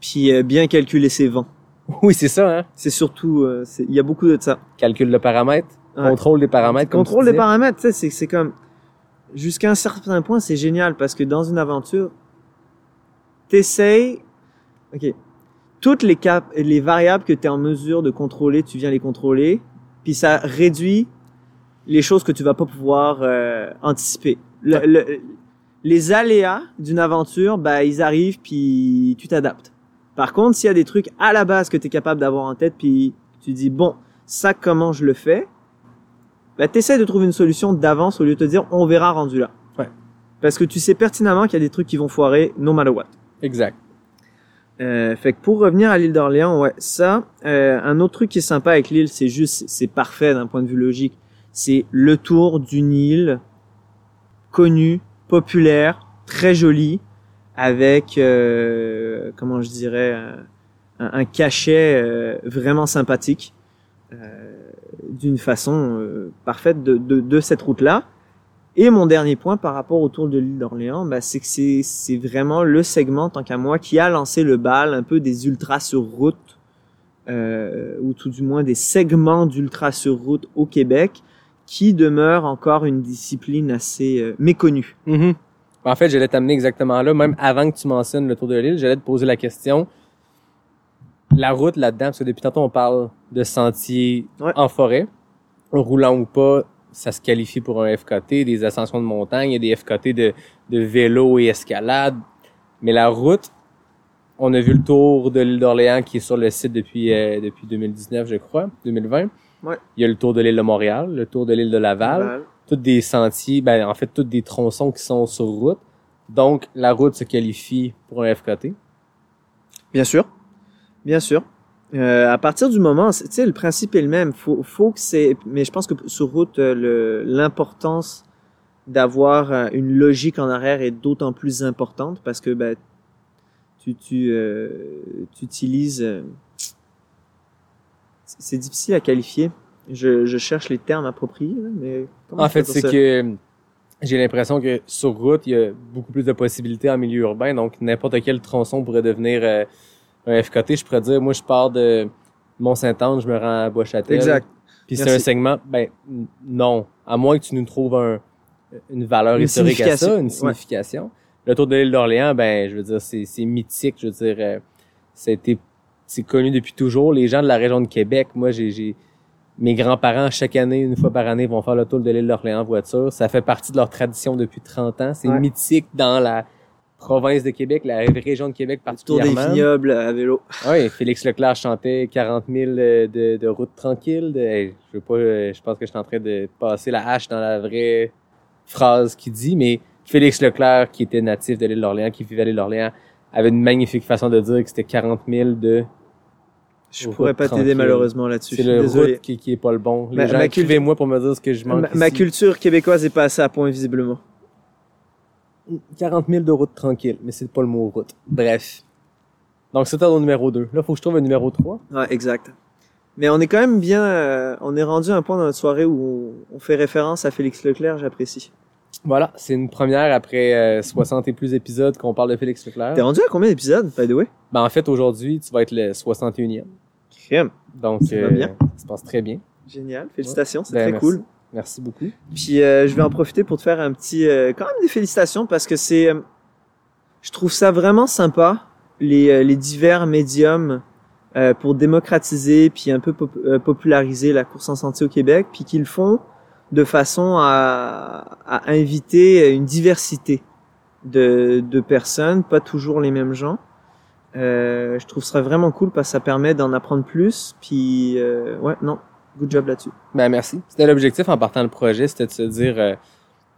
Puis euh, bien calculer ses vents. <laughs> Oui, c'est ça, hein? C'est surtout, euh, il y a beaucoup de ça. Calcul de paramètres, Ouais. contrôle des paramètres. comme Contrôle des paramètres, c'est comme jusqu'à un certain point, c'est génial parce que dans une aventure, t'essayes, ok, toutes les cap, les variables que tu es en mesure de contrôler, tu viens les contrôler, puis ça réduit les choses que tu vas pas pouvoir euh, anticiper. Le- le- les aléas d'une aventure, bah ils arrivent puis tu t'adaptes. Par contre, s'il y a des trucs à la base que tu es capable d'avoir en tête puis tu dis bon, ça comment je le fais? Bah, t'essaies de trouver une solution d'avance au lieu de te dire on verra rendu là. Ouais. Parce que tu sais pertinemment qu'il y a des trucs qui vont foirer no matter what. Exact. Euh, fait que pour revenir à l'île d'Orléans, ouais, ça, euh, un autre truc qui est sympa avec l'île, c'est juste, c'est parfait d'un point de vue logique. C'est le tour d'une île connue, populaire, très jolie, avec, euh, comment je dirais, un, cachet euh, vraiment sympathique, euh, d'une façon euh, parfaite de, de, de cette route-là. Et mon dernier point par rapport au tour de l'île d'Orléans, bah, c'est que c'est, vraiment le segment, tant qu'à moi, qui a lancé le bal un peu des ultras sur route, euh, ou tout du moins des segments d'ultras sur route au Québec, qui demeure encore une discipline assez euh, méconnue. Mhm. En fait, j'allais t'amener exactement là, même avant que tu mentionnes le tour de l'île, j'allais te poser la question. La route là-dedans, parce que depuis tantôt on parle de sentiers Ouais. en forêt, roulant ou pas, ça se qualifie pour un FKT, des ascensions de montagne, il y a des FKT de, de vélo et escalade. Mais la route, on a vu le tour de l'île d'Orléans qui est sur le site depuis, euh, depuis 2019, je crois, 2020. Ouais. Il y a le tour de l'île de Montréal, le tour de l'île de Laval tous des sentiers, ben en fait tous des tronçons qui sont sur route. Donc la route se qualifie pour un FKT. Bien sûr, bien sûr. Euh, à partir du moment, tu sais, le principe est le même. Faut, faut que c'est, mais je pense que sur route, euh, le, l'importance d'avoir euh, une logique en arrière est d'autant plus importante parce que ben, tu, tu, euh, utilises. euh, c'est difficile à qualifier. Je, je cherche les termes appropriés, mais En fait, c'est que j'ai l'impression que sur route, il y a beaucoup plus de possibilités en milieu urbain. Donc n'importe quel tronçon pourrait devenir euh, un FKT. Je pourrais dire, moi je pars de Mont-Saint-Anne, je me rends à Bois-Châtel. Exact. Puis c'est un segment, ben non, à moins que tu nous trouves un, une valeur Une historique à ça, signification. une Ouais. signification. Le tour de l'île d'Orléans, ben je veux dire, c'est mythique, je veux dire, euh, a été c'est connu depuis toujours. Les gens de la région de Québec, moi j'ai j'ai mes grands-parents chaque année, une fois par année, vont faire le tour de l'île d'Orléans en voiture. Ça fait partie de leur tradition depuis 30 ans. C'est Ouais. mythique dans la province de Québec, la région de Québec Le tour des particulièrement. vignobles à vélo. Oui, Félix Leclerc chantait 40 000 euh, de, de routes tranquilles. De, je veux pas, euh, je pense que je suis en train de passer la hache dans la vraie phrase qu'il dit, mais Félix Leclerc, qui était natif de l'île d'Orléans, qui vivait à l'île d'Orléans, avait une magnifique façon de dire que c'était 40 000 de... Je pourrais pas t'aider malheureusement là-dessus. C'est le désolé. route qui, qui est pas le bon. Les Ma- gens, ma écrivez-moi pour me dire ce que je manque Ma, ma culture québécoise est pas assez à point visiblement. 40 000 de routes tranquilles, mais c'est pas le mot route. Bref. Donc c'était au numéro 2. Là, faut que je trouve un numéro 3. Ouais, exact. Mais on est quand même bien, euh, on est rendu à un point dans notre soirée où on, on fait référence à Félix Leclerc, j'apprécie. Voilà, c'est une première après euh, 60 et plus épisodes qu'on parle de Félix Leclerc. T'es rendu à combien d'épisodes, by the way? Ben, en fait, aujourd'hui, tu vas être le 61e. Crème. Donc, Ça va bien. ça se passe très bien. Génial, félicitations, c'est Ben, très merci. cool. Merci beaucoup. Puis euh, je vais en profiter pour te faire un petit, euh, quand même des félicitations parce que c'est, euh, je trouve ça vraiment sympa les, euh, les divers médiums euh, pour démocratiser puis un peu pop- populariser la course en santé au Québec, puis qu'ils font de façon à, à inviter une diversité de, de personnes, pas toujours les mêmes gens. Je trouve ça vraiment cool parce que ça permet d'en apprendre plus. Puis ouais, non, good job là-dessus. Ben merci. C'était l'objectif en partant le projet, c'était de se dire euh,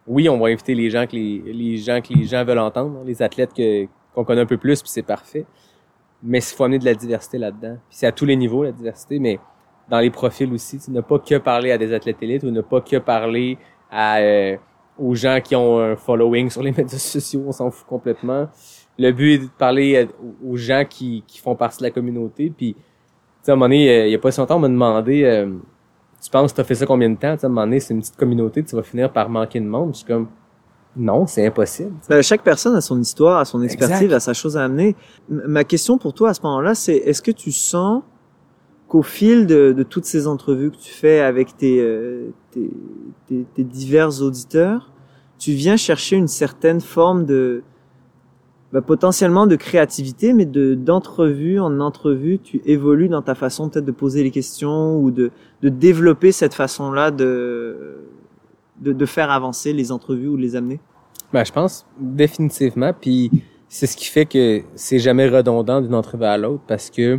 oui, on va inviter les gens que les, les gens que les gens veulent entendre, hein, les athlètes que qu'on connaît un peu plus, puis c'est parfait. Mais il faut amener de la diversité là-dedans. Puis c'est à tous les niveaux la diversité, mais dans les profils aussi, tu ne pas que parler à des athlètes élites ou ne pas que parler à euh, aux gens qui ont un following sur les <laughs> médias sociaux, on s'en fout complètement. Le but est de parler aux gens qui, qui font partie de la communauté. Puis, tu sais, à un moment donné, euh, il y a pas si longtemps, on m'a demandé, euh, tu penses que t'as fait ça combien de temps? À un moment donné, c'est une petite communauté, tu vas finir par manquer de monde. Je suis comme, non, c'est impossible. Ben, chaque personne a son histoire, a son expertise, Exact. a sa chose à amener. M- ma question pour toi à ce moment-là, c'est est-ce que tu sens qu'au fil de, de toutes ces entrevues que tu fais avec tes, euh, tes, tes, tes divers auditeurs, tu viens chercher une certaine forme de ben, potentiellement de créativité, mais de d'entrevue en entrevue, tu évolues dans ta façon peut-être de poser les questions ou de, de développer cette façon-là de, de faire avancer les entrevues ou de les amener? Ben, je pense définitivement. Puis c'est ce qui fait que c'est jamais redondant d'une entrevue à l'autre parce que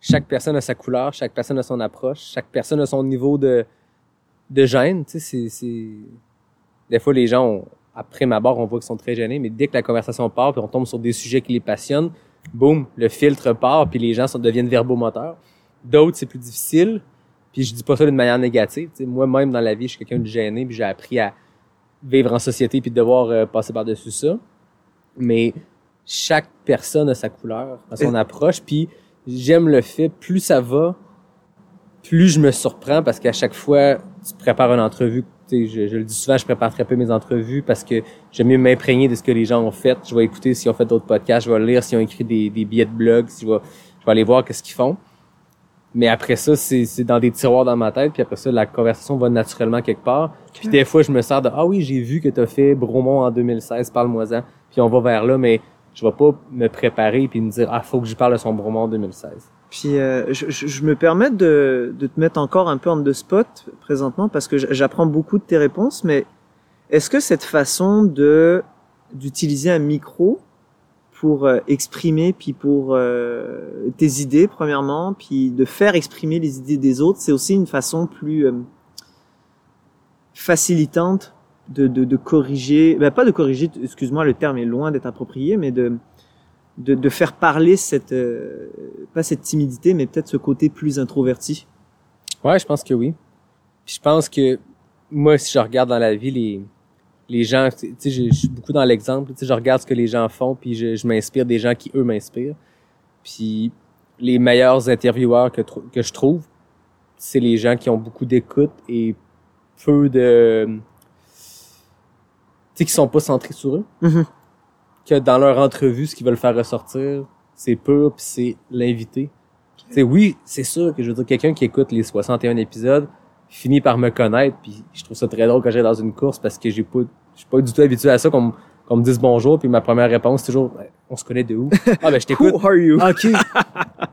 chaque personne a sa couleur, chaque personne a son approche, chaque personne a son niveau de de gêne. Tu sais, c'est des fois les gens ont- après ma barre on voit qu'ils sont très gênés, mais dès que la conversation part puis on tombe sur des sujets qui les passionnent, boum, le filtre part puis les gens sont, deviennent verbomoteurs. D'autres c'est plus difficile. Puis je dis pas ça d'une manière négative. Moi-même dans la vie, je suis quelqu'un de gêné puis j'ai appris à vivre en société puis de devoir euh, passer par-dessus ça. Mais chaque personne a sa couleur, a son approche, puis j'aime le fait, plus ça va, plus je me surprends parce qu'à chaque fois, tu prépares une entrevue, je, je le dis souvent, je prépare très peu mes entrevues parce que j'aime mieux m'imprégner de ce que les gens ont fait. Je vais écouter s'ils ont fait d'autres podcasts, je vais lire s'ils ont écrit des, des billets de blog, si je vais, je vais aller voir qu'est-ce qu'ils font. Mais après ça, c'est dans des tiroirs dans ma tête, puis après ça, la conversation va naturellement quelque part. Puis des fois, je me sers de Ah oui, j'ai vu que tu as fait Bromont en 2016, parle-moi-en. Puis on va vers là, mais je vais pas me préparer puis me dire Ah, faut que je parle de son Bromont en 2016. Puis euh, je, me permets de, de te mettre encore un peu en the spot présentement parce que j'apprends beaucoup de tes réponses, mais est-ce que cette façon de d'utiliser un micro pour euh, exprimer puis pour euh, tes idées premièrement, puis de faire exprimer les idées des autres, c'est aussi une façon plus facilitante de, de, de corriger, ben pas de corriger, excuse-moi, le terme est loin d'être approprié, mais de de, de faire parler cette euh, pas cette timidité mais peut-être ce côté plus introverti Ouais, je pense que oui. Puis je pense que moi, si je regarde dans la vie les les gens, tu sais, je je suis beaucoup dans l'exemple. Tu sais, je regarde ce que les gens font, puis je, je m'inspire des gens qui eux m'inspirent. Puis les meilleurs intervieweurs que que je trouve, c'est les gens qui ont beaucoup d'écoute et peu de, tu sais, qui sont pas centrés sur eux. Mhm. Que dans leur entrevue, ce qu'ils veulent faire ressortir, c'est pur, puis c'est l'invité. Sais, oui, c'est sûr que je veux dire, quelqu'un qui écoute les 61 épisodes finit par me connaître, puis je trouve ça très drôle quand j'arrive dans une course parce que j'ai pas, je suis pas du tout habitué à ça qu'on me- qu'on me dise bonjour, puis ma première réponse c'est toujours, Ouais, on se connaît de où? <laughs> Ah ben je t'écoute. Who are you? <laughs> OK.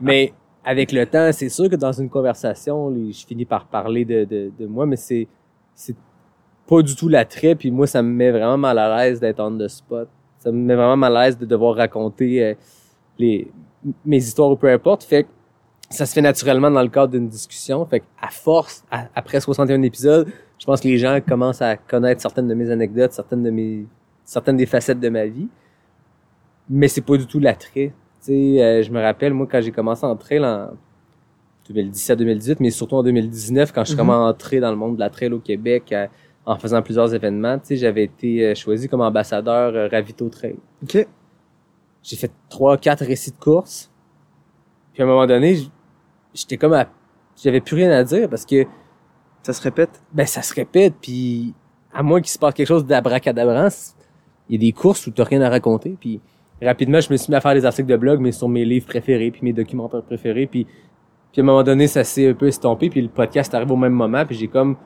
mais avec le temps, c'est sûr que dans une conversation, je finis par parler de, de, de moi, mais c'est c'est pas du tout l'attrait. Puis moi, ça me met vraiment mal à l'aise d'être on the spot. Ça me met vraiment mal à l'aise de devoir raconter euh, les mes histoires ou peu importe. Fait que ça se fait naturellement dans le cadre d'une discussion. Fait que à force, à- après 61 épisodes, je pense que les gens commencent à connaître certaines de mes anecdotes, certaines de mes certaines des facettes de ma vie. Mais c'est pas du tout l'attrait. Tu sais, euh, je me rappelle, moi, quand j'ai commencé en trail en 2017-2018, mais surtout en 2019, quand je suis Mhm. vraiment entré dans le monde de la trail au Québec, en faisant plusieurs événements, tu sais, j'avais été euh, choisi comme ambassadeur euh, Ravito Trail. ok J'ai fait trois, quatre récits de course. Puis à un moment donné, j'étais comme à... J'avais plus rien à dire parce que, ça se répète? Ben, ça se répète, puis à moins qu'il se passe quelque chose d'abracadabrant, il y a des courses où t'as rien à raconter, puis rapidement, je me suis mis à faire des articles de blog, mais sur mes livres préférés, puis mes documentaires préférés, puis, puis à un moment donné, ça s'est un peu estompé, puis le podcast arrive au même moment, puis j'ai comme...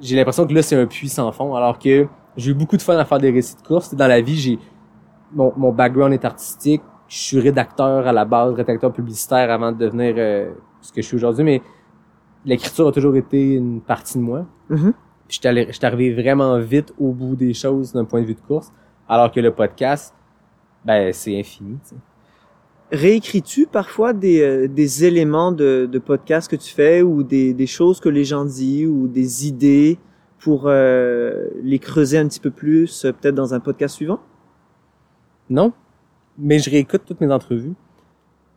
J'ai l'impression que là, c'est un puits sans fond, alors que j'ai eu beaucoup de fun à faire des récits de course. Dans la vie, j'ai mon, mon background est artistique. Je suis rédacteur à la base, rédacteur publicitaire avant de devenir euh, ce que je suis aujourd'hui, mais l'écriture a toujours été une partie de moi. Mhm. Puis j'étais arrivé vraiment vite au bout des choses d'un point de vue de course, alors que le podcast, ben c'est infini. tu sais. Réécris-tu parfois des, euh, des éléments de, de podcast que tu fais ou des, des choses que les gens disent ou des idées pour euh, les creuser un petit peu plus, euh, peut-être dans un podcast suivant? Non, mais je réécoute toutes mes entrevues.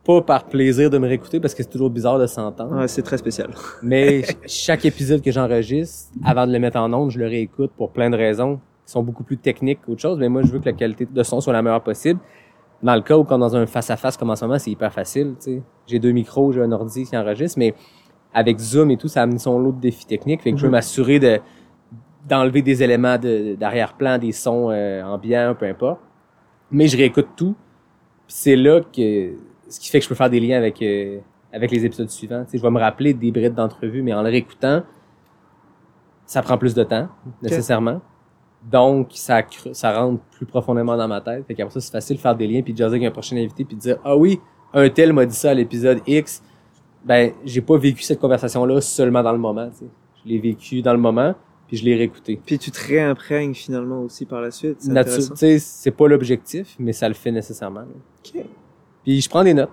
Pas par plaisir de me réécouter parce que c'est toujours bizarre de s'entendre. Ouais, c'est très spécial. <laughs> Mais ch- chaque épisode que j'enregistre, avant de le mettre en onde, je le réécoute pour plein de raisons qui sont beaucoup plus techniques qu'autre chose. Mais moi, je veux que la qualité de son soit la meilleure possible. Dans le cas où, quand dans un face-à-face comme en ce moment, c'est hyper facile. tu sais. J'ai deux micros, j'ai un ordi qui enregistre, mais avec Zoom et tout, ça a amené son lot de défis techniques. Fait que je veux Mhm. m'assurer de d'enlever des éléments de- d'arrière-plan, des sons euh, ambiants, peu importe. Mais je réécoute tout. C'est là que ce qui fait que je peux faire des liens avec euh, avec les épisodes suivants. Tu sais, je vais me rappeler des brides d'entrevue, mais en le réécoutant, ça prend plus de temps, nécessairement. Donc, ça, ça rentre plus profondément dans ma tête. Fait qu'après ça, c'est facile de faire des liens, puis de jaser avec un prochain invité, puis de dire, ah oui, un tel m'a dit ça à l'épisode X. Ben, j'ai pas vécu cette conversation-là seulement dans le moment. Je l'ai vécu dans le moment, puis je l'ai réécouté. Puis tu te réimprègnes finalement aussi par la suite. C'est c'est pas l'objectif, mais ça le fait nécessairement. là. Ok. Puis je prends des notes.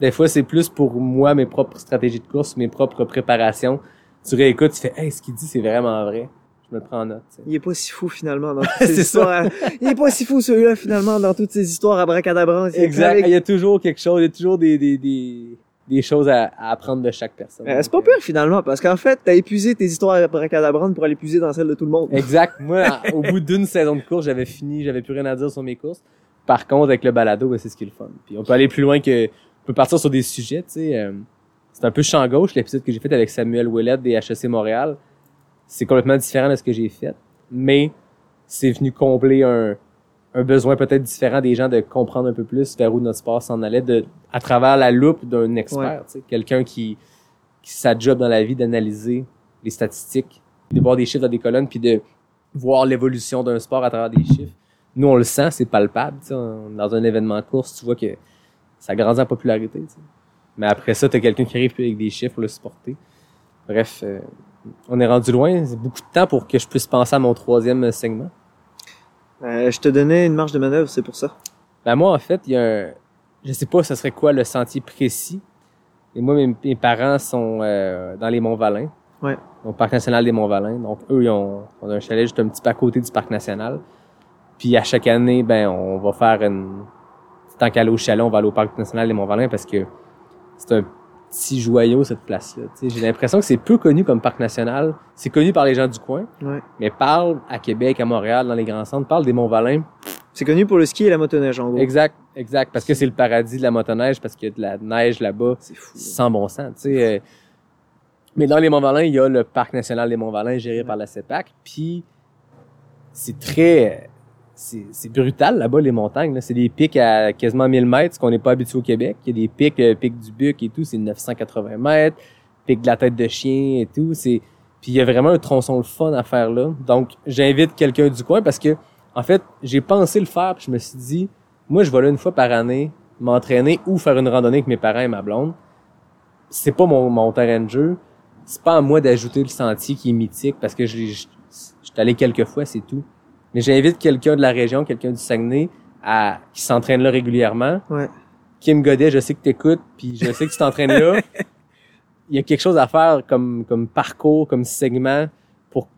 Des fois, c'est plus pour moi, mes propres stratégies de course, mes propres préparations. Tu réécoutes, tu fais, hey, ce qu'il dit, c'est vraiment vrai. Je me le prends en note. tu sais. Il est pas si fou finalement dans <laughs> toutes ces histoires. Il est pas si fou celui-là finalement dans toutes ces histoires à bracadabra. Exact. Il y a toujours quelque chose, il y a toujours des, des, des, des choses à, à apprendre de chaque personne. Euh, c'est pas pire finalement parce qu'en fait t'as épuisé tes histoires à bracadabra pour aller puiser dans celles de tout le monde. Exact. <laughs> Moi, au bout d'une saison de course, j'avais fini, j'avais plus rien à dire sur mes courses. Par contre, avec le balado, ben, c'est ce qui est le fun. Puis on peut aller plus loin que, on peut partir sur des sujets, tu sais. euh, c'est un peu champ gauche, l'épisode que j'ai fait avec Samuel Ouellet des HEC Montréal. C'est complètement différent de ce que j'ai fait. Mais c'est venu combler un, un besoin peut-être différent des gens de comprendre un peu plus vers où notre sport s'en allait de, à travers la loupe d'un expert, tu sais. Quelqu'un qui, qui sa job dans la vie d'analyser les statistiques, de voir des chiffres dans des colonnes, puis de voir l'évolution d'un sport à travers des chiffres. Nous, on le sent, c'est palpable. tu sais. On- Dans un événement de course, tu vois que ça grandit en popularité. tu sais. Mais après ça, tu as quelqu'un qui arrive plus avec des chiffres pour le supporter. Bref, euh, on est rendu loin. C'est beaucoup de temps pour que je puisse penser à mon troisième segment. Euh, je te donnais une marge de manœuvre, c'est pour ça. Ben moi, en fait, il y a un... Je sais pas ce serait quoi le sentier précis. Et moi, mes, mes parents sont euh, dans les Monts-Valin. Ouais. Au Parc national des Monts-Valin. Donc, eux, ils ont, on a un chalet juste un petit peu à côté du Parc national. Puis, à chaque année, ben, on va faire une... Tant qu'aller au chalet, on va aller au Parc national des Monts-Valin parce que c'est un petit joyau, cette place-là. J'ai l'impression que c'est peu connu comme parc national. C'est connu par les gens du coin. Ouais. Mais parle à Québec, à Montréal, dans les grands centres, parle des Monts-Valin. C'est connu pour le ski et la motoneige en gros. Exact, exact. Parce que c'est le paradis de la motoneige, parce qu'il y a de la neige là-bas, C'est fou. sans bon sens, tu sais. euh. Mais dans les Monts-Valin, il y a le parc national des Monts-Valin géré par la CEPAC, puis c'est très... C'est brutal là-bas, les montagnes. C'est des pics à quasiment 1000 mètres, ce qu'on n'est pas habitué au Québec. Il y a des pics, euh, pic du Buc et tout, c'est 980 mètres, pic de la tête de chien et tout. Puis il y a vraiment un tronçon le fun à faire là. Donc, j'invite quelqu'un du coin parce que en fait, j'ai pensé le faire, puis je me suis dit, moi, je vais là une fois par année m'entraîner ou faire une randonnée avec mes parents et ma blonde. C'est pas mon, mon terrain de jeu. C'est pas à moi d'ajouter le sentier qui est mythique parce que je, je suis allé quelques fois, c'est tout. Mais j'invite quelqu'un de la région, quelqu'un du Saguenay, à, qui s'entraîne là régulièrement. Ouais. Kim Godet, je sais que t'écoutes, puis je sais que tu t'entraînes là. <laughs> Il y a quelque chose à faire comme, comme parcours, comme segment pour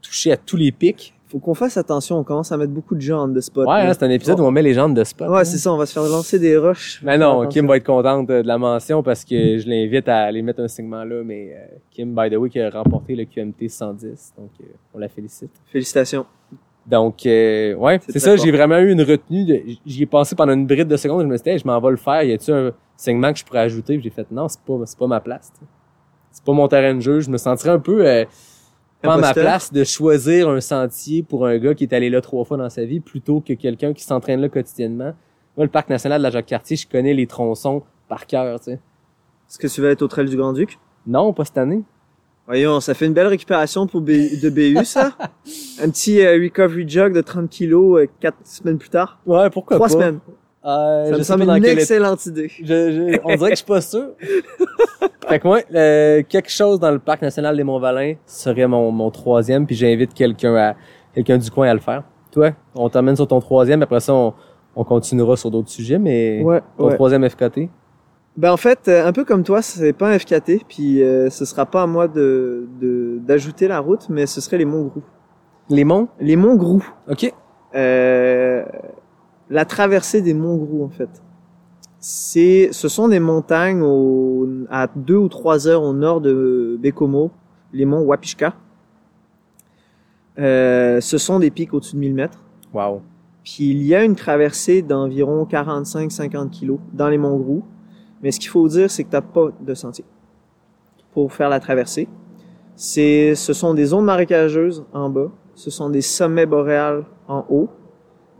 toucher à tous les pics. Faut qu'on fasse attention, on commence à mettre beaucoup de gens de spot. Ouais, hein, c'est un épisode où on met les jambes de spot. Ouais, hein. c'est ça, on va se faire lancer des roches. Mais non, Attention. Kim va être contente de la mention parce que je l'invite à aller mettre un segment là. Mais euh, Kim, by the way, qui a remporté le QMT 110. Donc, euh, on la félicite. Félicitations. Donc, euh, ouais, C'est ça. J'ai vraiment eu une retenue. J'y ai pensé pendant une bride de secondes. Je me suis dit, Hey, je m'en vais le faire. Y a-tu un segment que je pourrais ajouter? J'ai fait, non, c'est pas, c'est pas ma place. tu sais. C'est pas mon terrain de jeu. Je me sentirais un peu euh, pas à ma place de choisir un sentier pour un gars qui est allé là trois fois dans sa vie plutôt que quelqu'un qui s'entraîne là quotidiennement. Moi, le parc national de la Jacques-Cartier, je connais les tronçons par cœur, tu sais. Est-ce que tu vas être au trail du Grand-Duc? Non, pas cette année. Voyons, ça fait une belle récupération pour B- de BU, ça. Un petit euh, recovery jog de 30 kilos euh, quatre semaines plus tard. Ouais, pourquoi Trois pas? semaines. Euh, Ça je me semble une excellente idée. Je, je- on dirait que je suis pas sûr. <laughs> fait que moi, euh, quelque chose dans le parc national des Monts-Valin serait mon, mon troisième, puis j'invite quelqu'un à quelqu'un du coin à le faire. Toi, on t'emmène sur ton troisième, après ça, on, on continuera sur d'autres sujets, mais Ouais, ton ouais. troisième FKT. Ben en fait, euh, un peu comme toi, c'est pas un FKT, puis euh, ce sera pas à moi de de- d'ajouter la route, mais ce serait les Monts Grou. Les monts? Les Monts Grou. OK. Euh, la traversée des Monts Grou, en fait. C'est, ce sont des montagnes au, à deux ou trois heures au nord de Bécomo, les monts Wapishka. Euh, ce sont des pics au-dessus de 1000 mètres. Wow. Puis il y a une traversée d'environ 45-50 kilos dans les monts Grou. Mais ce qu'il faut dire, c'est que t'as pas de sentier pour faire la traversée. C'est, ce sont des zones marécageuses en bas. Ce sont des sommets boréales en haut.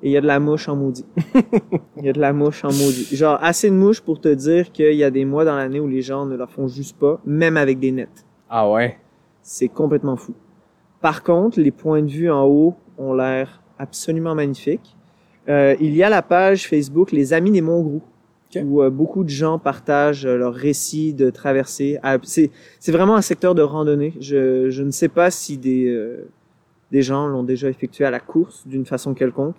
Et il y a de la mouche en maudit. <laughs> Il y a de la mouche en maudit. Genre, assez de mouches pour te dire qu'il y a des mois dans l'année où les gens ne leur font juste pas, même avec des nets. Ah ouais? C'est complètement fou. Par contre, les points de vue en haut ont l'air absolument magnifiques. Euh, il y a la page Facebook Les Amis des Monts Grou, Ok. où euh, beaucoup de gens partagent euh, leurs récits de traversée. Ah, c'est, vraiment un secteur de randonnée. Je, ne sais pas si des, euh, des gens l'ont déjà effectué à la course d'une façon quelconque.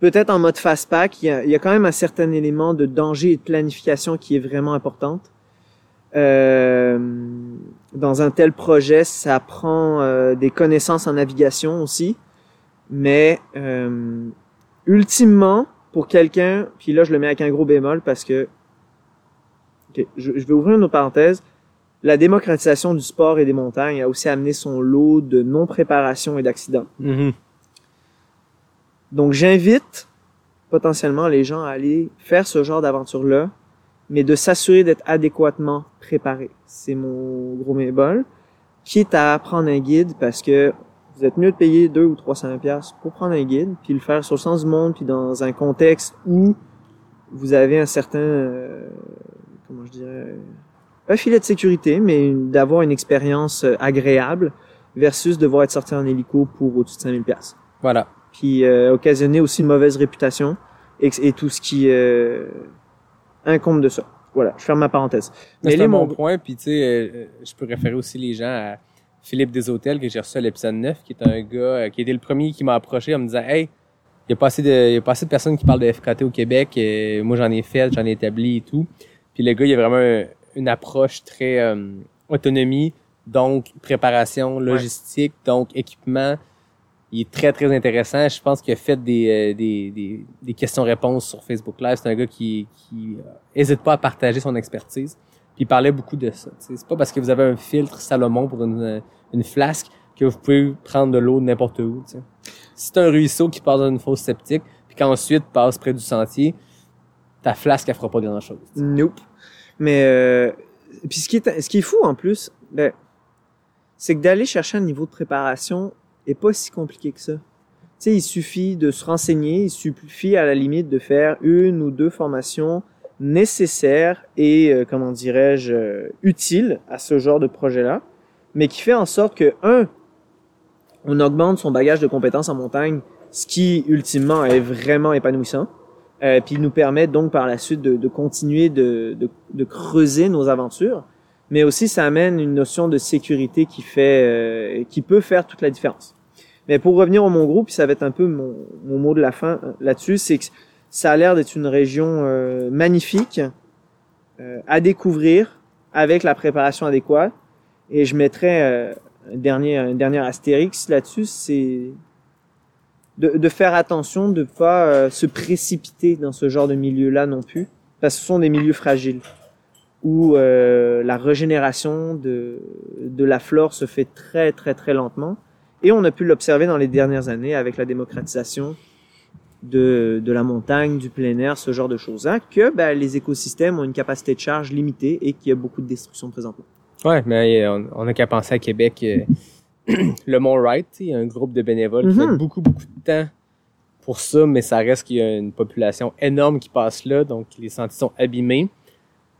Peut-être en mode fast-pack, il y, a, il y a quand même un certain élément de danger et de planification qui est vraiment importante. Euh, dans un tel projet, ça prend des connaissances en navigation aussi, mais euh, ultimement, pour quelqu'un, puis là je le mets avec un gros bémol parce que, je, je vais ouvrir une autre parenthèse, la démocratisation du sport et des montagnes a aussi amené son lot de non-préparation et d'accidents. Mhm. Donc j'invite potentiellement les gens à aller faire ce genre d'aventure-là, mais de s'assurer d'être adéquatement préparé. C'est mon gros mébol. Quitte à prendre un guide parce que vous êtes mieux de payer 2 ou 300 pièces pour prendre un guide, puis le faire sur le sens du monde, puis dans un contexte où vous avez un certain, euh, comment je dirais, pas filet de sécurité, mais d'avoir une expérience euh, agréable versus devoir être sorti en hélico pour au-dessus de 5000 pièces Voilà. puis euh, occasionner aussi une mauvaise réputation et, et tout ce qui euh, incombe de ça. Voilà, je ferme ma parenthèse. Mais c'est un bon Monts point, puis tu sais, euh, je peux référer aussi les gens à Philippe Deshôtels, que j'ai reçu à l'épisode 9, qui est un gars euh, qui était le premier qui m'a approché en me disant « Hey, il y a pas assez de, y a pas assez de personnes qui parlent de FKT au Québec, euh, moi j'en ai fait, j'en ai établi et tout. » Puis le gars, il a vraiment un- une approche très euh, autonomie, donc préparation, logistique, donc équipement. Il est très, très intéressant. Je pense qu'il a fait des, euh, des, des, des questions-réponses sur Facebook Live. C'est un gars qui, qui euh, hésite pas à partager son expertise. Puis il parlait beaucoup de ça. tu sais. C'est pas parce que vous avez un filtre Salomon pour une, une flasque que vous pouvez prendre de l'eau n'importe où. Si c'est un ruisseau qui passe dans une fosse septique, puis qu'ensuite passe près du sentier, ta flasque, elle fera pas grand-chose. Nope. Mais euh, puis ce qui est ce qui est fou en plus, ben, c'est que d'aller chercher un niveau de préparation est pas si compliqué que ça. Tu sais, il suffit de se renseigner, il suffit à la limite de faire une ou deux formations nécessaires et euh, comment dirais-je euh, utiles à ce genre de projet-là, mais qui fait en sorte que un, on augmente son bagage de compétences en montagne, ce qui ultimement est vraiment épanouissant. Euh, puis nous permet donc par la suite de, de continuer de, de, de creuser nos aventures, mais aussi ça amène une notion de sécurité qui fait, euh, qui peut faire toute la différence. Mais pour revenir au Mont Gros, puis ça va être un peu mon, mon mot de la fin euh, là-dessus, c'est que ça a l'air d'être une région euh, magnifique euh, à découvrir avec la préparation adéquate. Et je mettrais euh, un dernier un dernier astérix là-dessus, c'est de, faire attention de pas euh, se précipiter dans ce genre de milieu-là non plus, parce que ce sont des milieux fragiles où la régénération de, de la flore se fait très très très lentement. Et on a pu l'observer dans les dernières années avec la démocratisation de, de la montagne, du plein air, ce genre de choses-là, que ben, les écosystèmes ont une capacité de charge limitée et qu'il y a beaucoup de destruction présentement. Ouais, mais euh, on, on a qu'à penser à Québec. euh, <clears throat> le Mont Wright, il y a un groupe de bénévoles qui Mhm. fait beaucoup, beaucoup de temps pour ça, mais ça reste qu'il y a une population énorme qui passe là, donc les sentiers sont abîmés.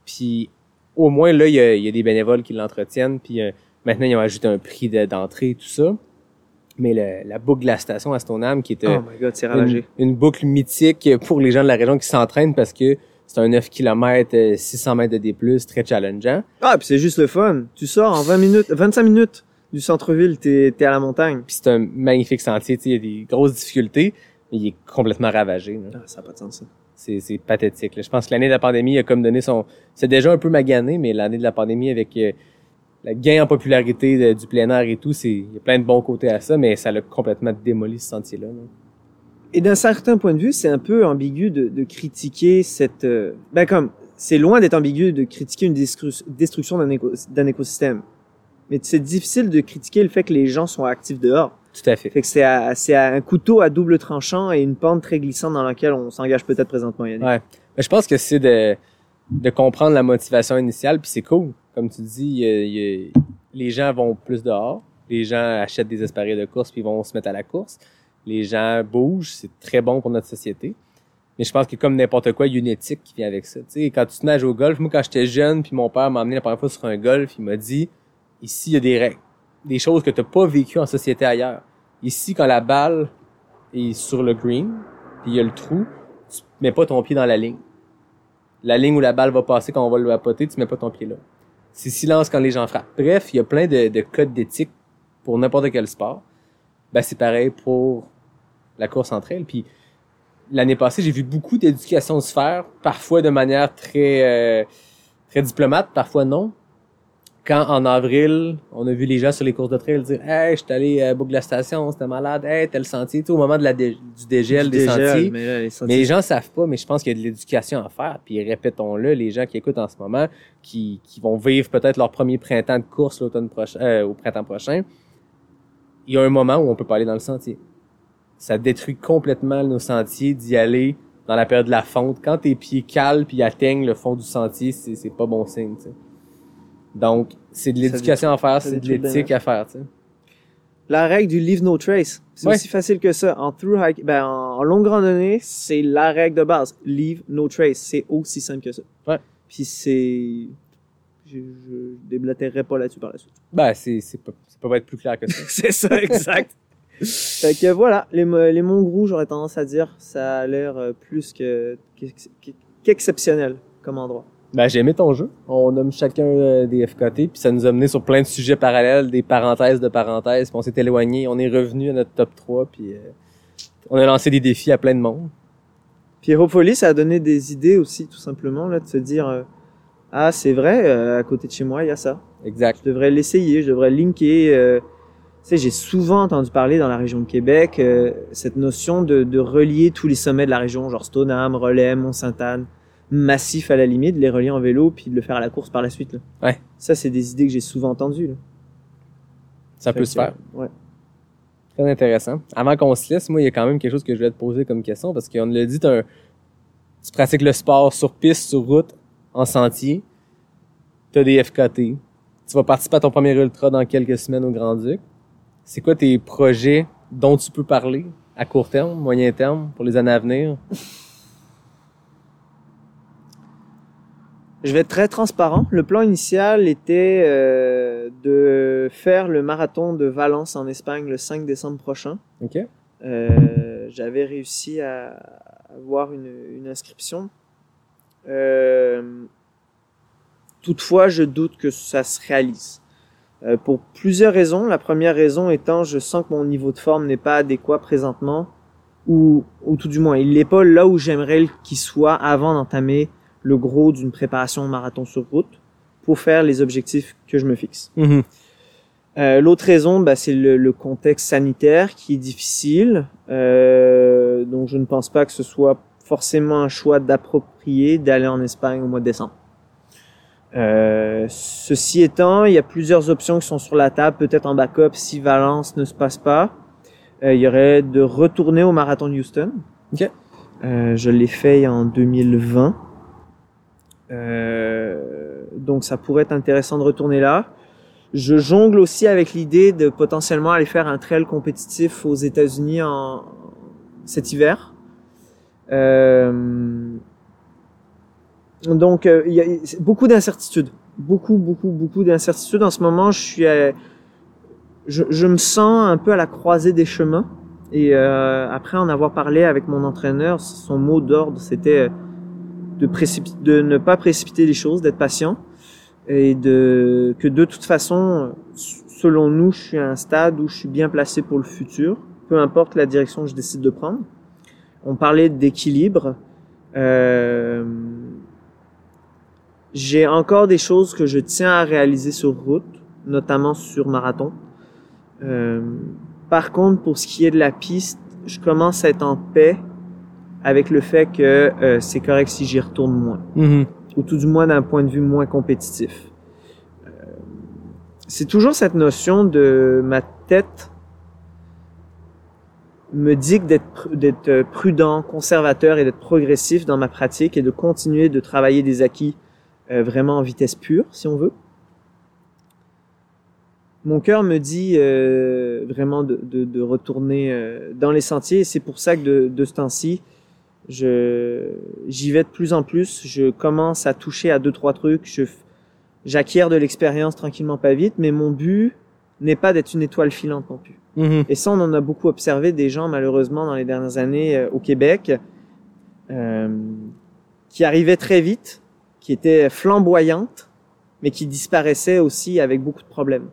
Puis au moins là, il y a, il y a des bénévoles qui l'entretiennent, puis euh, Maintenant, ils ont ajouté un prix de- d'entrée, tout ça. Mais le- la boucle de la station à Stoneham, qui était Oh my god, une, une boucle mythique pour les gens de la région qui s'entraînent parce que c'est un 9 km, 600 mètres de D+, très challengeant. Ah, puis c'est juste le fun. Tu sors en 20 minutes, 25 minutes du centre-ville, t'es, t'es à la montagne. Puis c'est un magnifique sentier, il y a des grosses difficultés, mais il est complètement ravagé. là. Ah, ça n'a pas de sens, ça. C'est, c'est pathétique. là. Je pense que l'année de la pandémie a comme donné son... C'est déjà un peu magané, mais l'année de la pandémie avec euh, le gain en popularité de- du plein air et tout, c'est il y a plein de bons côtés à ça, mais ça l'a complètement démoli ce sentier-là. là. Et d'un certain point de vue, c'est un peu ambigu de, de critiquer cette... euh, Ben comme, c'est loin d'être ambigu de critiquer une destru- destruction d'un, éco- d'un écosystème. Mais c'est difficile de critiquer le fait que les gens sont actifs dehors. Tout à fait. Fait que c'est, à- c'est à un couteau à double tranchant et une pente très glissante dans laquelle on s'engage peut-être présentement, Yannick. Ouais. Mais je pense que c'est de, de comprendre la motivation initiale, puis c'est cool. Comme tu dis, les gens vont plus dehors. Les gens achètent des espadrilles de course puis vont se mettre à la course. Les gens bougent, c'est très bon pour notre société. Mais je pense que comme n'importe quoi, il y a une éthique qui vient avec ça. Tu sais, quand tu te jouer au golf, moi quand j'étais jeune, puis mon père m'a emmené la première fois sur un golf, il m'a dit ici il y a des règles, des choses que tu n'as pas vécues en société ailleurs. Ici, quand la balle est sur le green, puis il y a le trou, tu mets pas ton pied dans la ligne. La ligne où la balle va passer quand on va le vapoter, tu mets pas ton pied là. C'est silence quand les gens frappent. Bref, il y a plein de, de codes d'éthique pour n'importe quel sport. Ben, c'est pareil pour la course entre elles. Puis l'année passée, j'ai vu beaucoup d'éducation se faire, parfois de manière très euh, très diplomate, parfois non. Quand en avril, on a vu les gens sur les courses de trail dire Hey, je suis allé à Boucle de la Station, c'était malade, hey, tel sentier, tout au moment de la dé- du dégel Du des dégel, sentiers. Mais, là, les Mais sentiers- les gens savent pas, mais je pense qu'il y a de l'éducation à faire. Puis répétons-le, les gens qui écoutent en ce moment, qui, qui vont vivre peut-être leur premier printemps de course l'automne prochain, euh, au printemps prochain, il y a un moment où on peut pas aller dans le sentier. Ça détruit complètement nos sentiers d'y aller dans la période de la fonte. Quand tes pieds calent puis atteignent le fond du sentier, c'est, c'est pas bon signe. Donc, c'est de l'éducation à faire, c'est de l'éthique à faire, tu sais. La règle du leave no trace. C'est Ouais. aussi facile que ça. En through hike, ben, en, longue randonnée, c'est la règle de base. Leave no trace. C'est aussi simple que ça. Ouais. Puis c'est, je, je déblatérerai pas là-dessus par la suite. Ben, c'est, c'est pas, ça peut pas être plus clair que ça. <laughs> c'est ça, exact. <laughs> fait que voilà, les, les Montgrou, j'aurais tendance à dire, ça a l'air euh, plus que, qu'ex- qu'exceptionnel comme endroit. Ben, j'ai aimé ton jeu. On nomme chacun euh, des FKT, puis ça nous a mené sur plein de sujets parallèles, des parenthèses de parenthèses, puis on s'est éloigné, on est revenu à notre top 3, puis euh, on a lancé des défis à plein de monde. Puis hopefully, ça a donné des idées aussi, tout simplement, là, de se dire, euh, ah, c'est vrai, euh, à côté de chez moi, il y a ça. Exact. Je devrais l'essayer, je devrais linker. euh, tu sais, j'ai souvent entendu parler dans la région de Québec euh, cette notion de, de relier tous les sommets de la région, genre Stoneham, Relais, Mont-Sainte-Anne, massif à la limite, de les relier en vélo puis de le faire à la course par la suite. Là. Ouais. Ça, c'est des idées que j'ai souvent entendues. là. Ça peut que, se faire. Ouais. Très intéressant. Avant qu'on se laisse, moi, il y a quand même quelque chose que je voulais te poser comme question, parce qu'on l'a dit, un- tu pratiques le sport sur piste, sur route, en sentier, tu as des FKT, tu vas participer à ton premier ultra dans quelques semaines au Grand-Duc. C'est quoi tes projets dont tu peux parler à court terme, moyen terme, pour les années à venir? Je vais être très transparent. Le plan initial était euh, de faire le marathon de Valence en Espagne le 5 décembre prochain. OK? Euh, j'avais réussi à avoir une, une inscription. Euh, toutefois, je doute que ça se réalise. Euh, pour plusieurs raisons. La première raison étant, je sens que mon niveau de forme n'est pas adéquat présentement, ou, ou tout du moins, il n'est pas là où j'aimerais qu'il soit avant d'entamer le gros d'une préparation marathon sur route pour faire les objectifs que je me fixe. Mhm. Euh, L'autre raison, bah, c'est le, le contexte sanitaire qui est difficile. Euh, donc, je ne pense pas que ce soit forcément un choix d'approprié d'aller en Espagne au mois de décembre. Euh, ceci étant, il y a plusieurs options qui sont sur la table, peut-être en backup si Valence ne se passe pas. Il y aurait de retourner au marathon de Houston. Je l'ai fait en 2020. Euh, donc ça pourrait être intéressant de retourner là. Je jongle aussi avec l'idée de potentiellement aller faire un trail compétitif aux États-Unis en cet hiver. Euh, donc euh, il y a beaucoup d'incertitudes beaucoup, beaucoup, beaucoup d'incertitudes. En ce moment, je suis, à- je, je me sens un peu à la croisée des chemins. Et euh, après en avoir parlé avec mon entraîneur, son mot d'ordre, c'était de, de ne pas précipiter les choses, d'être patient et de que de toute façon, selon nous, je suis à un stade où je suis bien placé pour le futur, peu importe la direction que je décide de prendre. On parlait d'équilibre. Euh, j'ai encore des choses que je tiens à réaliser sur route, notamment sur marathon. Euh, par contre, pour ce qui est de la piste, je commence à être en paix avec le fait que euh, c'est correct si j'y retourne moins, Mhm. ou tout du moins d'un point de vue moins compétitif. Euh, c'est toujours cette notion de ma tête me dit que d'être euh, prudent, conservateur et d'être progressif dans ma pratique et de continuer de travailler des acquis euh, vraiment en vitesse pure, si on veut. Mon cœur me dit euh, vraiment de, de, de retourner euh, dans les sentiers et c'est pour ça que de, de ce temps-ci, je j'y vais de plus en plus. Je commence à toucher à deux trois trucs. Je j'acquiers de l'expérience tranquillement pas vite, mais mon but n'est pas d'être une étoile filante non plus. Mhm. Et ça, on en a beaucoup observé des gens, malheureusement, dans les dernières années euh, au Québec, euh, qui arrivaient très vite, qui étaient flamboyantes, mais qui disparaissaient aussi avec beaucoup de problèmes.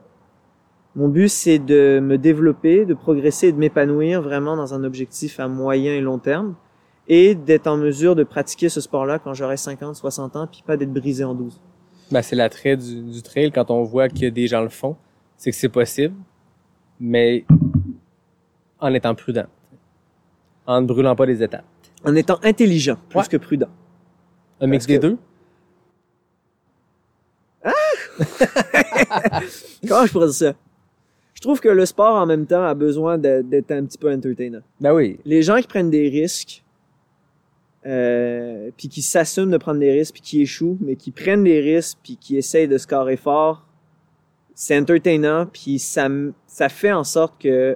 Mon but, c'est de me développer, de progresser et de m'épanouir vraiment dans un objectif à moyen et long terme, et d'être en mesure de pratiquer ce sport-là quand j'aurai 50, 60 ans, puis pas d'être brisé en 12. Ben, c'est l'attrait du, du trail quand on voit que des gens le font. C'est que c'est possible, mais en étant prudent. En ne brûlant pas les étapes. En étant intelligent, plus Ouais. que prudent. Un mix des que- deux? <laughs> Comment je pourrais dire ça? Je trouve que le sport, en même temps, a besoin d'être un petit peu entertainant. Ben oui. Les gens qui prennent des risques, euh, puis qui s'assument de prendre des risques, puis qui échouent, mais qui prennent des risques, puis qui essayent de scorer fort, c'est entertainant, puis ça, ça fait en sorte que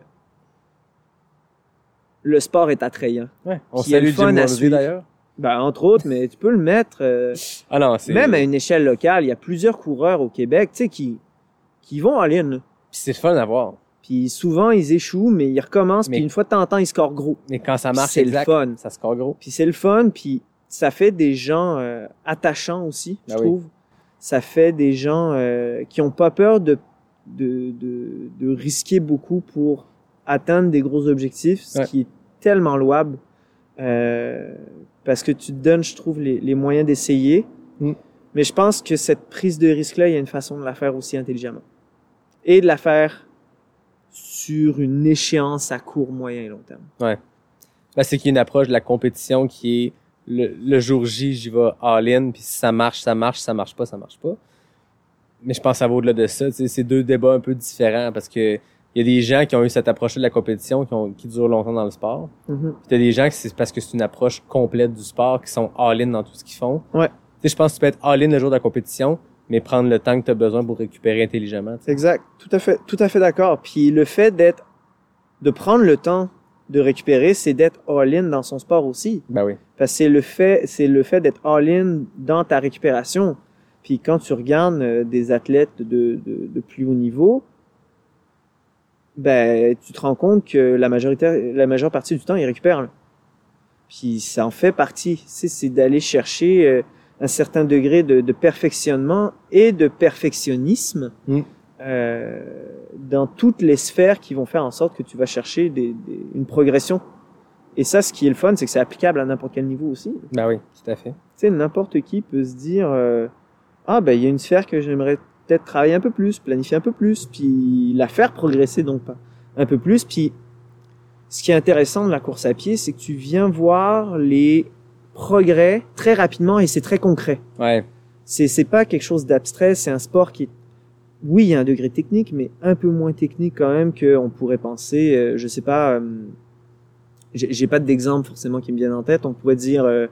le sport est attrayant. Ouais. On a salue fun Jim d'ailleurs. Ben, entre autres, mais tu peux le mettre... euh, <laughs> Ah non, même à une échelle locale, il y a plusieurs coureurs au Québec, tu sais, qui, qui vont en ligne. Puis c'est fun à voir. Puis souvent, ils échouent, mais ils recommencent, Mais- puis une fois de temps en temps, ils scorent gros. Mais quand ça marche C'est le fun. ça score gros. Puis c'est le fun, puis ça fait des gens euh, attachants aussi, je Ben oui. trouve. Ça fait des gens euh, qui ont pas peur de, de, de, de risquer beaucoup pour atteindre des gros objectifs, ce Ouais. qui est tellement louable. Euh, parce que tu te donnes, je trouve, les, les moyens d'essayer. Mm. Mais je pense que cette prise de risque-là, il y a une façon de la faire aussi intelligemment. Et de la faire sur une échéance à court, moyen et long terme. Ben, c'est qu'il y a une approche de la compétition qui est le, le jour J, j'y vais all-in, puis si ça marche, ça marche, si ça marche pas, ça marche pas. Mais je pense que ça va au-delà de ça. C'est deux débats un peu différents parce que il y a des gens qui ont eu cette approche de la compétition qui, ont, qui dure longtemps dans le sport. Puis t'as des gens qui c'est parce que c'est une approche complète du sport, qui sont all-in dans tout ce qu'ils font. Ouais. Tu sais, je pense que tu peux être all-in le jour de la compétition, mais prendre le temps que tu as besoin pour récupérer intelligemment. tu sais. Exact, tout à fait, tout à fait d'accord. Puis le fait d'être, de prendre le temps de récupérer, c'est d'être all-in dans son sport aussi. Ben oui. Parce que c'est le fait, c'est le fait d'être all-in dans ta récupération. Puis quand tu regardes euh, des athlètes de, de, de plus haut niveau, ben tu te rends compte que la majorité, la majeure partie du temps ils récupèrent. Puis ça en fait partie. C'est, c'est d'aller chercher euh, un certain degré de, de perfectionnement et de perfectionnisme Mm. euh, dans toutes les sphères qui vont faire en sorte que tu vas chercher des, des- une progression. Et ça, ce qui est le fun, c'est que c'est applicable à n'importe quel niveau aussi. Tu Ben oui, tout à fait. sais, n'importe qui peut se dire euh, ah ben il y a une sphère que j'aimerais peut-être travailler un peu plus, planifier un peu plus, puis la faire progresser donc pas un peu plus. Puis ce qui est intéressant de la course à pied, c'est que tu viens voir les progrès très rapidement et c'est très concret. Ouais. C'est c'est pas quelque chose d'abstrait, c'est un sport qui est oui, il y a un degré technique, mais un peu moins technique quand même qu'on pourrait penser. euh, je sais pas, euh, j'ai j'ai pas d'exemple forcément qui me viennent en tête. On pourrait dire euh,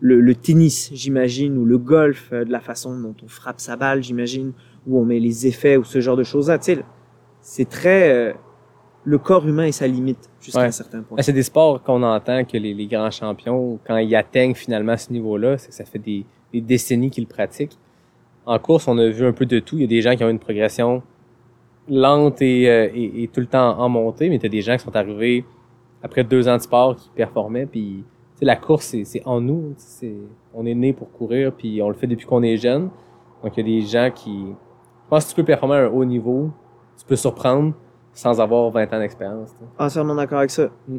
le, le tennis, j'imagine, ou le golf, euh, de la façon dont on frappe sa balle, j'imagine, où on met les effets ou ce genre de choses-là. Tu sais, c'est très euh, le corps humain et sa limite jusqu'à Ouais. un certain point. Ben, c'est des sports qu'on entend que les, les grands champions, quand ils atteignent finalement ce niveau-là, c'est que ça fait des, des décennies qu'ils pratiquent. en course, on a vu un peu de tout. Il y a des gens qui ont une progression lente et, euh, et, et tout le temps en montée, mais tu as des gens qui sont arrivés après deux ans de sport qui performaient. Puis la course, c'est, c'est en nous. C'est, on est né pour courir, puis on le fait depuis qu'on est jeune. Donc il y a des gens qui... Je pense que tu peux performer à un haut niveau, tu peux surprendre sans avoir 20 ans d'expérience. sais. Entièrement d'accord avec ça. Mm.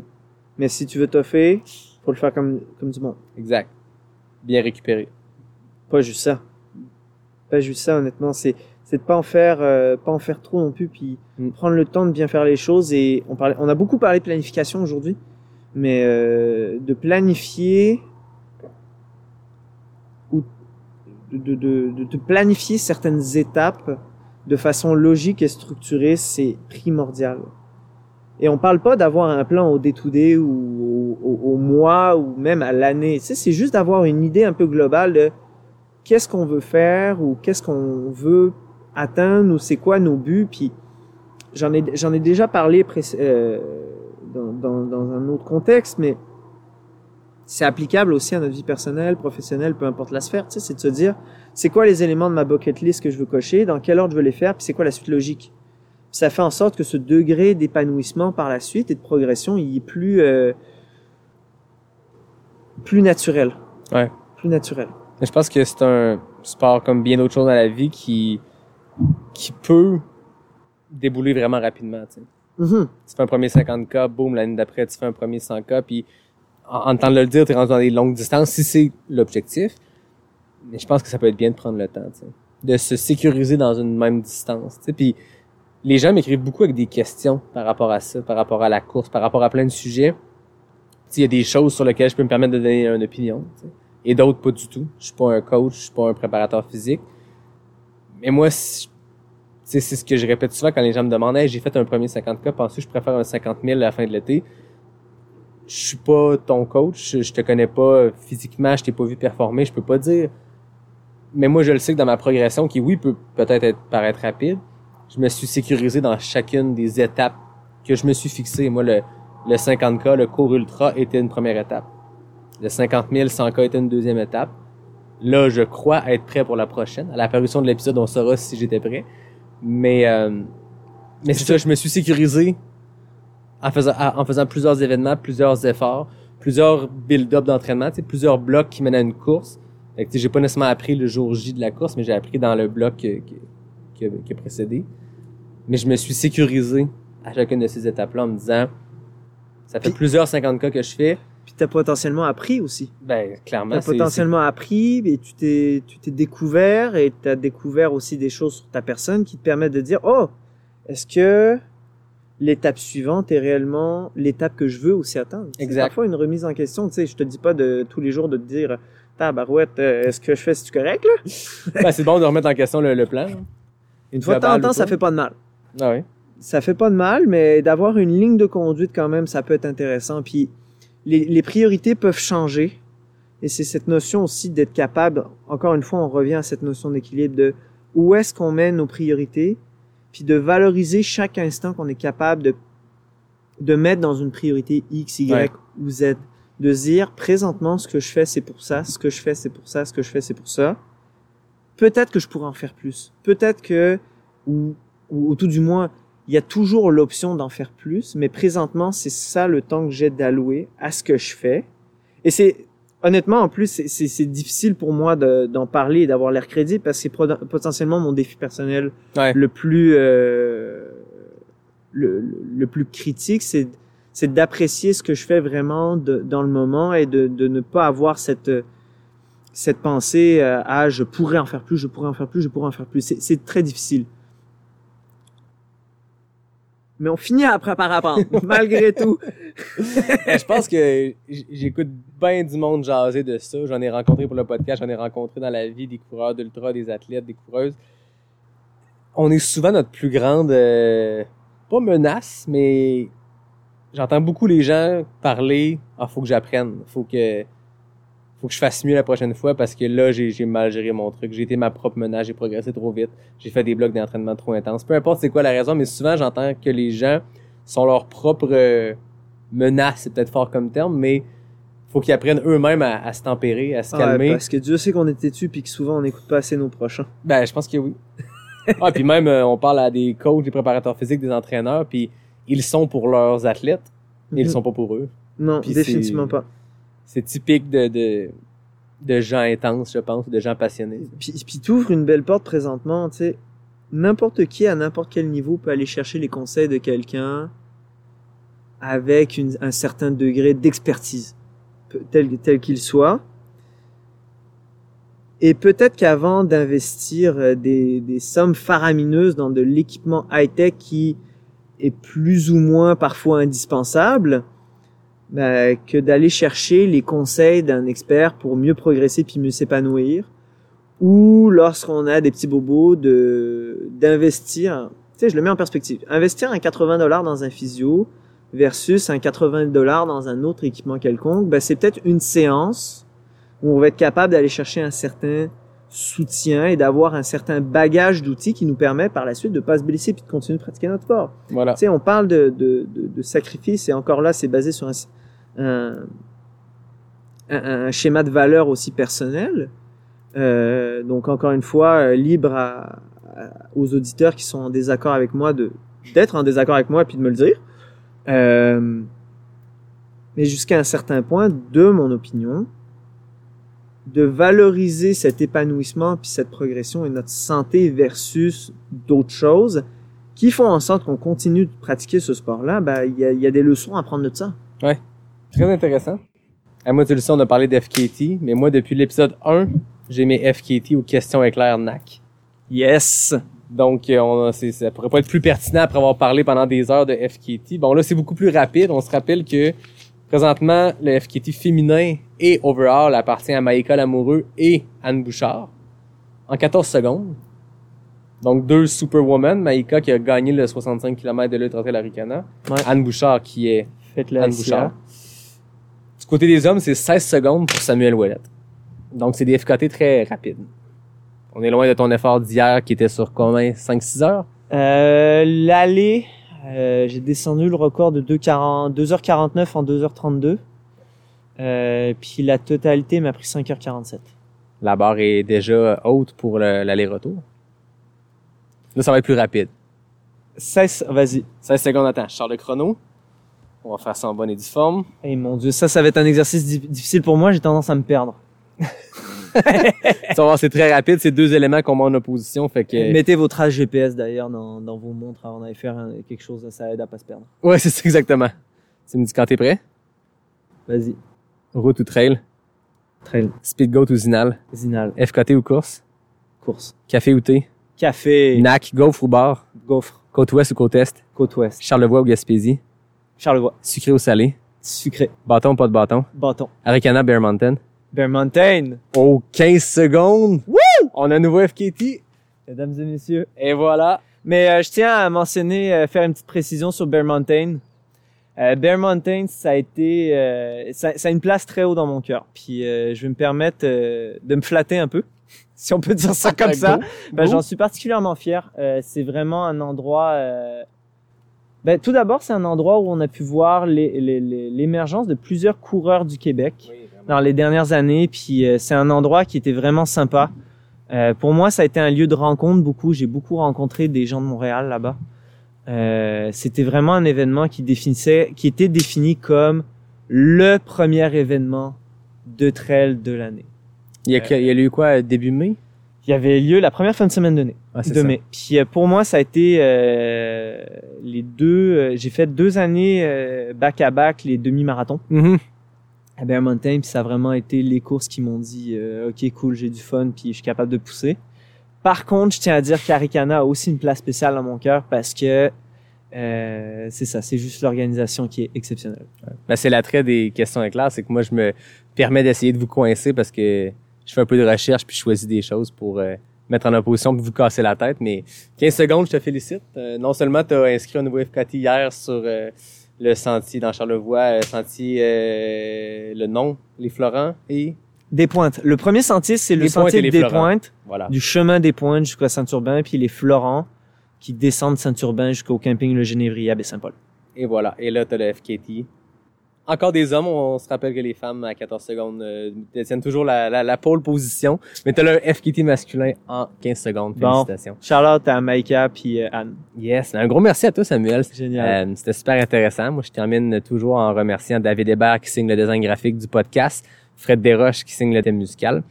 Mais si tu veux toffer, faut le faire comme, comme du monde. Exact. Bien récupéré. Pas juste ça. Pas juste ça, honnêtement. C'est, c'est de pas en faire, euh, pas en faire trop non plus, puis Mm. prendre le temps de bien faire les choses. Et on parlait, on a beaucoup parlé de planification aujourd'hui, mais euh, de planifier ou de, de, de, de planifier certaines étapes de façon logique et structurée, c'est primordial. Et on parle pas d'avoir un plan au day-to-day ou au, mois ou même à l'année. Tu sais, c'est juste d'avoir une idée un peu globale de qu'est-ce qu'on veut faire ou qu'est-ce qu'on veut atteindre ou c'est quoi nos buts. Puis j'en ai j'en ai déjà parlé euh, dans, dans, dans un autre contexte, mais c'est applicable aussi à notre vie personnelle, professionnelle, peu importe la sphère. Tu sais, c'est de se dire c'est quoi les éléments de ma bucket list que je veux cocher, dans quel ordre je veux les faire, puis c'est quoi la suite logique? Puis ça fait en sorte que ce degré d'épanouissement par la suite et de progression, il est plus euh, plus naturel. Ouais. Plus naturel. Mais je pense que c'est un sport comme bien d'autres choses dans la vie qui, qui peut débouler vraiment rapidement. Tu, sais. Mhm. tu fais un premier 50K, boum, l'année d'après, tu fais un premier 100K, puis en, en temps de le dire, tu es rendu dans des longues distances, si c'est l'objectif. Mais je pense que ça peut être bien de prendre le temps, tu sais, de se sécuriser dans une même distance. Tu sais. Puis les gens m'écrivent beaucoup avec des questions par rapport à ça, par rapport à la course, par rapport à plein de sujets. Il y a des choses sur lesquelles je peux me permettre de donner une opinion. tu sais et d'autres pas du tout. Je suis pas un coach, je suis pas un préparateur physique. Mais moi, si- c'est ce que je répète souvent quand les gens me demandent Hey, j'ai fait un premier 50K, penses-tu que je préfère un 50 000 à la fin de l'été? Je suis pas ton coach, je, te connais pas physiquement, je t'ai pas vu performer, je peux pas dire. Mais moi, je le sais que dans ma progression, qui oui, peut peut-être être, paraître rapide, je me suis sécurisé dans chacune des étapes que je me suis fixé. Moi, le, le 50K, le cours ultra était une première étape. Le 50 000, 100K était une deuxième étape. Là, je crois être prêt pour la prochaine. À l'apparition de l'épisode, on saura si j'étais prêt. Mais, euh, mais c'est ça, je me suis sécurisé en faisant, en faisant plusieurs événements, plusieurs efforts, plusieurs build-up d'entraînement, tu sais, plusieurs blocs qui mènent à une course. Fait que, tu sais, j'ai pas nécessairement appris le jour J de la course, mais j'ai appris dans le bloc qui, qui, qui, a- qui a précédé. Mais je me suis sécurisé à chacune de ces étapes-là en me disant, ça fait Puis- plusieurs 50K que je fais. Puis t'as potentiellement appris aussi. Ben, clairement, T'as potentiellement appris et tu t'es tu t'es découvert et t'as découvert aussi des choses sur ta personne qui te permettent de dire oh est-ce que l'étape suivante est réellement l'étape que je veux aussi atteindre. Exact. parfois une remise en question. Tu sais, je te dis pas de tous les jours de te dire tabarouette euh, est-ce que je fais c'est correct là? <laughs> Ben, c'est bon de remettre en question le, le plan. Une fois de temps en temps ça fait pas de mal. Ah oui. ça fait pas de mal, mais d'avoir une ligne de conduite quand même, ça peut être intéressant. Puis les, les priorités peuvent changer. Et c'est cette notion aussi d'être capable, encore une fois, on revient à cette notion d'équilibre de où est-ce qu'on met nos priorités, puis de valoriser chaque instant qu'on est capable de, de mettre dans une priorité X, Y Ouais. ou Z. De se dire, présentement, ce que je fais, c'est pour ça, ce que je fais, c'est pour ça, ce que je fais, c'est pour ça. Peut-être que je pourrais en faire plus. Peut-être que, ou, ou, ou tout du moins, il y a toujours l'option d'en faire plus, mais présentement, c'est ça le temps que j'ai d'allouer à ce que je fais. Et c'est, honnêtement, en plus, c'est- difficile pour moi de- d'en parler et d'avoir l'air crédible parce que c'est potentiellement mon défi personnel Ouais. le plus, euh, le, le- plus critique, c'est c'est d'apprécier ce que je fais vraiment de- dans le moment et de, de ne pas avoir cette cette pensée euh, à je pourrais en faire plus, je pourrais en faire plus, je pourrais en faire plus. C'est- très difficile. Mais on finit après par apprendre, <laughs> malgré tout. <laughs> Je pense que j'écoute bien du monde jaser de ça. J'en ai rencontré pour le podcast, j'en ai rencontré dans la vie des coureurs d'ultra, des athlètes, des coureuses. On est souvent notre plus grande, euh, pas menace, mais j'entends beaucoup les gens parler. Ah, faut que j'apprenne, faut que, faut que je fasse mieux la prochaine fois parce que là j'ai mal géré mon truc. J'ai été ma propre menace, j'ai progressé trop vite, j'ai fait des blocs d'entraînement trop intenses. Peu importe c'est quoi la raison, mais souvent j'entends que les gens sont leur propre euh, menace, c'est peut-être fort comme terme, mais faut qu'ils apprennent eux-mêmes à, à se tempérer, à se Ouais, calmer. parce que Dieu sait qu'on est têtu puis que souvent on n'écoute pas assez nos prochains. Ben, je pense que oui. <laughs> ah, puis même, euh, on parle à des coachs, des préparateurs physiques, des entraîneurs, puis ils sont pour leurs athlètes, mais ils Mhm. sont pas pour eux. Non, définitivement pas. C'est typique de, de, de gens intenses, je pense, de gens passionnés. Puis, puis t'ouvres une belle porte présentement, tu sais. N'importe qui à n'importe quel niveau peut aller chercher les conseils de quelqu'un avec une- un certain degré d'expertise, tel, tel qu'il soit. Et peut-être qu'avant d'investir euh, des, des sommes faramineuses dans de l'équipement high-tech qui est plus ou moins parfois indispensable, ben, que d'aller chercher les conseils d'un expert pour mieux progresser puis mieux s'épanouir, ou lorsqu'on a des petits bobos de d'investir, tu sais, je le mets en perspective, investir un 80 dollars dans un physio versus un 80 dollars dans un autre équipement quelconque, ben, c'est peut-être une séance où on va être capable d'aller chercher un certain soutien et d'avoir un certain bagage d'outils qui nous permet par la suite de pas se blesser puis de continuer de pratiquer notre sport. Voilà. Tu sais, on parle de, de, de, de sacrifice et encore là, c'est basé sur un, un, un- un schéma de valeur aussi personnel. Euh, donc encore une fois, euh, libre à, à- aux auditeurs qui sont en désaccord avec moi de d'être en désaccord avec moi et puis de me le dire. Euh, mais jusqu'à un certain point, de mon opinion, de valoriser cet épanouissement puis cette progression et notre santé versus d'autres choses qui font en sorte qu'on continue de pratiquer ce sport-là, ben, il y, a, il y a des leçons à prendre de ça. Très intéressant. À moi, tu le sais, on a parlé d'FKT, mais moi, depuis l'épisode 1, j'ai mis FKT aux questions éclairs NAC. Yes! Donc, euh, on a, c'est, ça pourrait pas être plus pertinent après avoir parlé pendant des heures de FKT. Bon, là, c'est beaucoup plus rapide. On se rappelle que présentement, le FKT féminin et overall appartient à Maïka Lamoureux et Anne Bouchard en 14 secondes. Donc, deux superwomen. Maïka qui a gagné le 65 km de l'Ultra Trail Aricana. Ouais. Anne Bouchard qui est Faites-le Anne Bouchard. là. Du côté des hommes, c'est 16 secondes pour Samuel Ouellet. Donc, c'est des FKT très rapides. On est loin de ton effort d'hier qui était sur combien? 5-6 heures? Euh, L'aller, euh, j'ai descendu le record de 2,40 2h49 en 2h32. Euh, puis la totalité m'a pris 5h47. La barre est déjà haute pour le- l'aller-retour. Là, ça va être plus rapide. 16, vas-y. 16 secondes, attends, je sors le chrono. On va faire ça en bonne et due forme. Eh mon dieu, ça, ça va être un exercice di- difficile pour moi, j'ai tendance à me perdre. <laughs> <laughs> c'est très rapide. C'est deux éléments qu'on met en opposition. Fait que... Mettez vos traces GPS d'ailleurs dans, dans vos montres avant d'aller faire quelque chose, ça aide à pas se perdre. Ouais, c'est ça, exactement. Tu me dis quand t'es prêt? Vas-y. Route ou trail? Trail, Speed goat ou zinal? Zinal, FKT ou course? course. Café ou thé? Café, NAC, gaufre ou bar? gaufre, Côte ouest ou côte est? côte ouest. Charlevoix ou Gaspésie? Charlevoix, Sucré ou salé? sucré, Bâton ou pas de bâton? bâton. Aricana, Bear Mountain? Bear Mountain. Oh, 15 secondes! Woo! On a un nouveau FKT. Mesdames et messieurs. Et voilà. Mais euh, je tiens à mentionner, euh, faire une petite précision sur Bear Mountain. Euh, Bear Mountain, ça a été, euh, ça, ça a une place très haut dans mon cœur. Puis euh, je vais me permettre euh, de me flatter un peu, <laughs> si on peut dire ça comme ça. Ben. J'en suis particulièrement fier. Euh, c'est vraiment un endroit. euh, Ben, tout d'abord, c'est un endroit où on a pu voir les- les- les- l'émergence de plusieurs coureurs du Québec dans les dernières années. Puis euh, c'est un endroit qui était vraiment sympa. Euh, pour moi, ça a été un lieu de rencontre. Beaucoup, j'ai beaucoup rencontré des gens de Montréal là-bas. Euh, C'était vraiment un événement qui définissait, qui était défini comme le premier événement de trail de l'année. Il y a, il y a eu quoi, début mai? Il y avait lieu la première fin de semaine de mai. Ah, de ça. mai. Puis pour moi, ça a été euh, les deux. euh, j'ai fait deux années euh, back à back les demi-marathons Mhm. À Bear Mountain. Puis ça a vraiment été les courses qui m'ont dit euh, ok cool, j'ai du fun, puis je suis capable de pousser. Par contre, je tiens à dire qu'Aricana a aussi une place spéciale dans mon cœur parce que euh, c'est ça, c'est juste l'organisation qui est exceptionnelle. Ben, c'est l'attrait des questions éclairs, c'est que moi, je me permets d'essayer de vous coincer parce que je fais un peu de recherche puis je choisis des choses pour euh, mettre en opposition pour vous casser la tête. Mais 15 secondes, je te félicite. Euh, non seulement tu as inscrit un nouveau FKT hier sur le sentier dans Charlevoix, euh, sentier, euh, le nom, les Florents et Des pointes. Le premier sentier, c'est le sentier des Florents. pointes. voilà. du chemin des Pointes jusqu'à Saint-Urbain, puis les Florents qui descendent de Saint-Urbain jusqu'au camping Le Génévrier à Baie-Saint-Paul. Et voilà. Et là, tu as le FKT encore des hommes, on se rappelle que les femmes à 14 secondes euh, détiennent toujours la, la, la pole position. Mais t'as le FKT masculin en 15 secondes. Bon. Félicitations. Charlotte à Maïka puis euh, Anne. Yes. Un gros merci à toi, Samuel. Génial. Euh, C'était super intéressant. Moi, je termine toujours en remerciant David Hébert qui signe le design graphique du podcast, Fred Desroches qui signe le thème musical.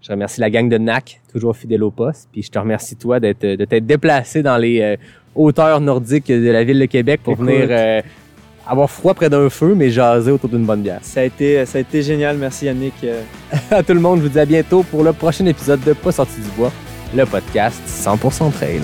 Je remercie la gang de NAC, toujours fidèle au poste. Puis je te remercie toi d'être de t'être déplacé dans les euh, hauteurs nordiques de la ville de Québec pour Écoute. venir euh, avoir froid près d'un feu, mais jaser autour d'une bonne bière. Ça a été, ça a été génial. Merci Yannick. <laughs> À tout le monde, je vous dis à bientôt pour le prochain épisode de Pas sorti du bois, le podcast 100% trail.